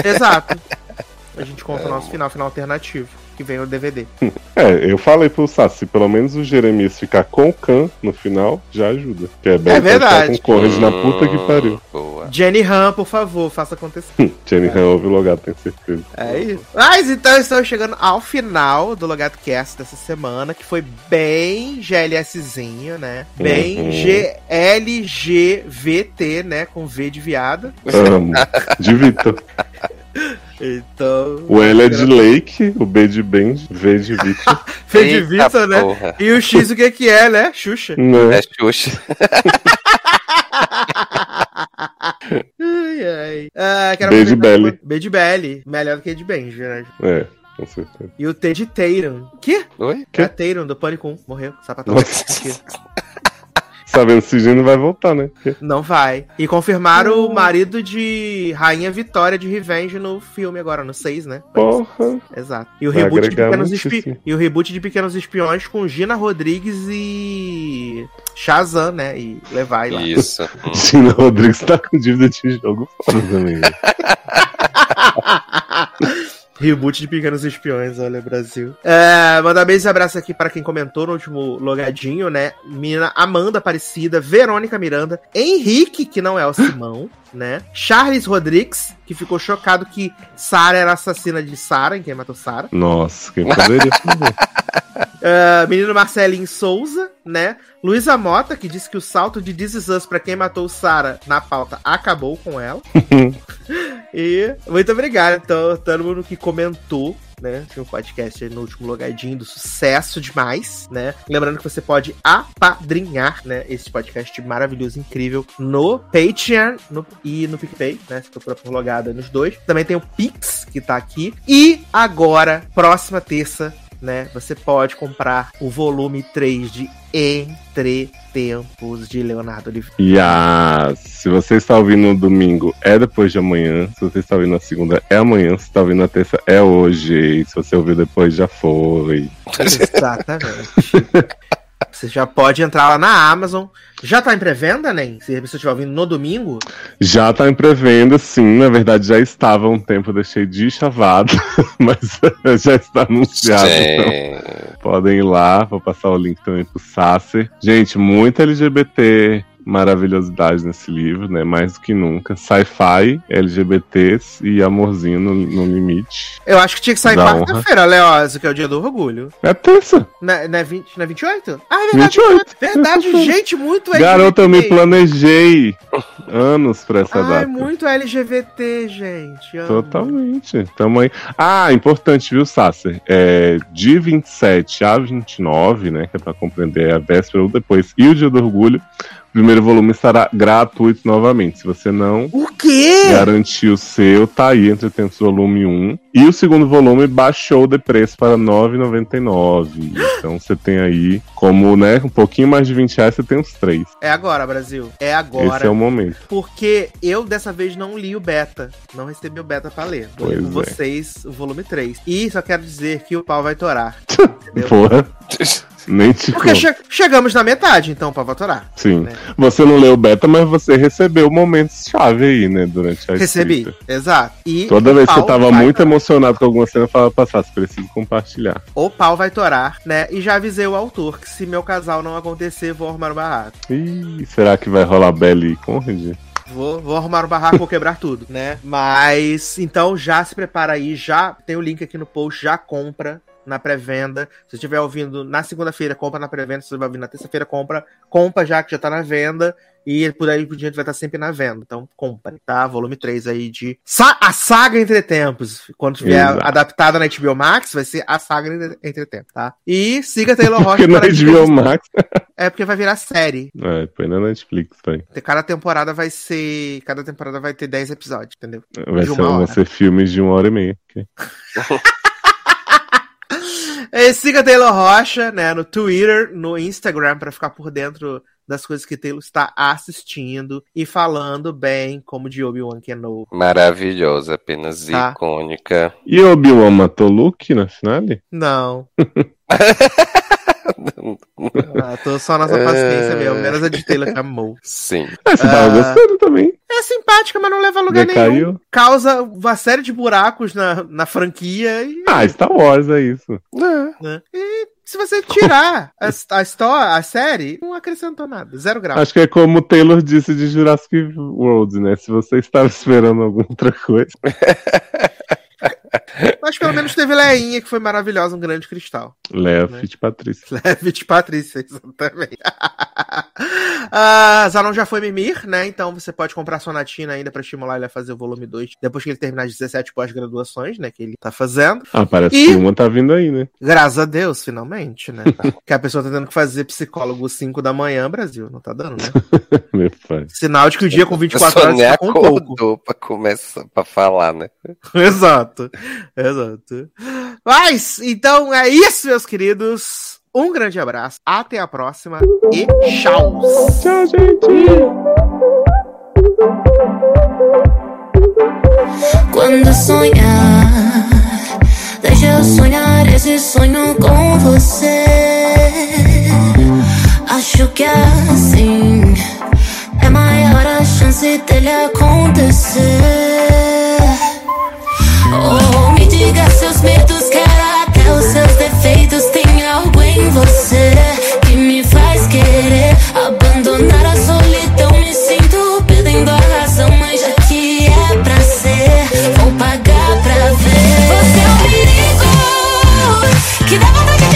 Speaker 3: Exato. *laughs* A gente conta o nosso final, final alternativo, que vem no DVD. *laughs*
Speaker 5: É, eu falei pro Sassi, se pelo menos o Jeremias ficar com o Khan no final, já ajuda. Que é, bem
Speaker 3: É verdade.
Speaker 5: com Conrad na puta que pariu.
Speaker 4: Hum, Boa.
Speaker 3: Jenny Han, por favor, faça acontecer. *laughs*
Speaker 5: Jenny Han ouve o logado, tenho certeza.
Speaker 3: É isso. Mas então estamos chegando ao final do Logado Cast dessa semana, que foi bem GLSzinho, né? Bem
Speaker 5: Uhum.
Speaker 3: GLGVT, né? Com V de viado.
Speaker 5: Amo. De Vitor. *laughs*
Speaker 3: Então.
Speaker 5: O L é de Lake, o B de Ben, V de Vitor. *laughs*
Speaker 3: V de Vitor, né?
Speaker 4: porra.
Speaker 3: E o X o que que é, né? Xuxa.
Speaker 5: Né?
Speaker 4: É Xuxa.
Speaker 3: Ai, ai. Ah, quero
Speaker 5: B de Belly.
Speaker 3: B de Belly. Melhor do que de Benji, né?
Speaker 5: É, com certeza.
Speaker 3: E o T de Tatum. Que?
Speaker 4: Oi?
Speaker 5: Que?
Speaker 3: É Tatum, do Pânico 1. Morreu. Sapatão.
Speaker 5: Sabendo se Gino vai voltar, né?
Speaker 3: Não vai. E confirmaram o marido de Rainha Vitória de Revenge no filme agora, no 6, né?
Speaker 5: Porra.
Speaker 3: Exato. E o,
Speaker 5: Vai
Speaker 3: reboot de Pequenos Espi... e o reboot de Pequenos Espiões com Gina Rodrigues e Shazam, né? E Levi lá.
Speaker 4: Isso. Hum. *laughs*
Speaker 5: Gina Rodrigues tá com dívida de jogo fora também. *laughs*
Speaker 3: Reboot de Pequenos Espiões, olha, Brasil. É, mandar beijos e abraço aqui para quem comentou no último logadinho, né? Menina Amanda Aparecida, Verônica Miranda, Henrique, que não é o Simão, *laughs* né? Charles Rodrigues, que ficou chocado que Sarah era assassina de Sarah, em quem matou Sarah.
Speaker 5: Nossa, quem poderia fazer? *laughs*
Speaker 3: Uh, *laughs* menino Marcelinho Souza, né? Luísa Mota, que disse que o salto de This Is Us pra quem matou Sarah na pauta acabou com ela. *laughs* e muito obrigado, então, todo mundo que comentou. Né, no podcast aí no último logadinho do sucesso demais, né? Lembrando que você pode apadrinhar, né, esse podcast maravilhoso, incrível no Patreon no- e no PicPay, né? Se procura por logada nos dois. Também tem o Pix, que tá aqui. E agora, próxima terça, né? Você pode comprar o volume 3 de Entre Tempos de Leonardo Oliveira.
Speaker 5: A... se você está ouvindo no domingo, é depois de amanhã. Se você está ouvindo na segunda, é amanhã. Se você está ouvindo na terça, é hoje. E se você ouviu depois, já foi.
Speaker 3: Exatamente. *laughs* Você já pode entrar lá na Amazon. Já tá em pré-venda, nem? Se você estiver ouvindo no domingo.
Speaker 5: Já tá em pré-venda, sim. Na verdade, já estava há um tempo, deixei de chavado, *laughs* mas *laughs* já está anunciado. Então, podem ir lá, vou passar o link também pro Sasser. Gente, muita LGBT maravilhosidade nesse livro, né? Mais do que nunca. Sci-fi, LGBTs e amorzinho no, no limite.
Speaker 3: Eu acho que tinha que sair quarta-feira, Leoz, que é o dia do orgulho.
Speaker 5: É terça.
Speaker 3: Não é, não é 20, não é 28? Ah, é verdade.
Speaker 5: 28.
Speaker 3: Verdade, gente, muito
Speaker 5: Garota, eu me
Speaker 3: LGBT.
Speaker 5: planejei. Anos pra essa
Speaker 3: Ai,
Speaker 5: data.
Speaker 3: muito LGBT, gente. amo.
Speaker 5: Totalmente. Tamo aí. Ah, importante, viu, Sasser? É, de 27 a 29, né? Que é pra compreender a véspera ou depois, e o dia do orgulho, primeiro volume estará gratuito novamente. Se você não
Speaker 3: O quê?
Speaker 5: garantiu o seu, tá aí entre tempos volume 1. E o segundo volume baixou de preço para R$ 9,99. Então você tem aí, como, né, um pouquinho mais de 20 reais, você tem os três.
Speaker 3: É agora, Brasil. É agora.
Speaker 5: Esse é o momento.
Speaker 3: Porque eu dessa vez não li o beta. Não recebi o beta pra ler. Vou ler
Speaker 5: Pois
Speaker 3: com
Speaker 5: é.
Speaker 3: vocês o volume 3. E só quero dizer que o pau vai torar. *laughs*
Speaker 5: Porra, *laughs* nem te
Speaker 3: Porque che- chegamos na metade, então o pau vai torar.
Speaker 5: Sim.
Speaker 3: né?
Speaker 5: Você não leu o beta, mas você recebeu momentos-chave aí, né, durante a
Speaker 3: Recebi.
Speaker 5: escrita.
Speaker 3: Exato. E
Speaker 5: Toda vez que eu
Speaker 3: pau
Speaker 5: tava muito
Speaker 3: torar.
Speaker 5: emocionado com alguma cena, eu falava pra Sassi, preciso compartilhar.
Speaker 3: O pau vai torar, né? E já avisei o autor que se meu casal não acontecer, vou arrumar o barraco.
Speaker 5: Ih, será que vai rolar Belly e Conrad?
Speaker 3: Vou, vou arrumar o barraco, vou quebrar tudo, né? Mas, então já se prepara aí, já tem o link aqui no post, já compra na pré-venda. Se você estiver ouvindo na segunda-feira, compra na pré-venda. Se você vai ouvir na terça-feira, compra. Compra já, que já tá na venda. E por aí por diante vai estar sempre na venda. Então, compre, tá? Volume 3 aí de. Sa a Saga Entre Tempos. Quando tiver
Speaker 5: Exato.
Speaker 3: adaptada na HBO Max, vai ser a Saga Entre, Tempos, tá? E siga *laughs* Taylor Rocha
Speaker 5: Porque na HBO Max. *laughs*
Speaker 3: É porque vai virar série.
Speaker 5: É, foi na Netflix, foi.
Speaker 3: Cada temporada vai ser. Cada temporada vai ter 10 episódios, entendeu?
Speaker 5: Vai ser, vão ser filmes de uma hora e meia. *laughs*
Speaker 3: É, siga Taylor Rocha, né, no Twitter, no Instagram, pra ficar por dentro das coisas que Taylor está assistindo e falando bem como de Obi-Wan Kenobi.
Speaker 4: Maravilhosa, apenas
Speaker 3: Tá.
Speaker 4: icônica.
Speaker 5: E Obi-Wan matou Luke na finale?
Speaker 3: Não. *laughs* *laughs* ah, tô só na sua paciência
Speaker 4: É.
Speaker 3: mesmo. Menos a de Taylor que amou.
Speaker 4: Sim.
Speaker 5: Ah, você tava
Speaker 3: Ah.
Speaker 5: gostando também.
Speaker 3: É simpática, mas não leva a lugar nenhum.
Speaker 5: Decaiu.
Speaker 3: Causa uma série de buracos na, na franquia e
Speaker 5: Ah, Star Wars é isso.
Speaker 3: né? E se você tirar a, a história, a série, não acrescentou nada. Zero grau.
Speaker 5: Acho que é como o Taylor disse de Jurassic World, né? Se você estava esperando alguma outra coisa. *laughs*
Speaker 3: Mas pelo menos teve Leinha, que foi maravilhosa, um grande cristal.
Speaker 5: Leva
Speaker 3: Né?
Speaker 5: Patrícia.
Speaker 3: Leve de Patrícia, exatamente. *laughs* ah, Zanon já foi mimir, né? Então você pode comprar sua natina ainda pra estimular ele a fazer o volume 2, depois que ele terminar as 17 pós-graduações, né? Que ele tá fazendo.
Speaker 5: Ah, parece
Speaker 3: E-
Speaker 5: que uma tá vindo aí, né?
Speaker 3: Graças a Deus, finalmente, né? *laughs* que a pessoa tá tendo que fazer psicólogo 5 da manhã, Brasil. Não tá dando, né? *laughs*
Speaker 5: Meu pai.
Speaker 3: Sinal de que o dia com
Speaker 4: A
Speaker 3: 24
Speaker 4: pessoa
Speaker 3: horas tá com pouco.
Speaker 4: acordou pra começar pra falar, né?
Speaker 3: Exato, *laughs* exato. Mas, então é isso, meus queridos. Um grande abraço, até a próxima e tchau!
Speaker 5: Tchau, gente!
Speaker 6: Quando sonhar, deixa eu sonhar esse sonho com você. Acho que assim é maior a chance dele acontecer. Oh, me diga seus medos, quero até os seus defeitos. Tem algo em você que me faz querer abandonar a solidão. Me sinto perdendo a razão, mas já que é pra ser, vou pagar pra ver. Você é um perigo que dá vontade de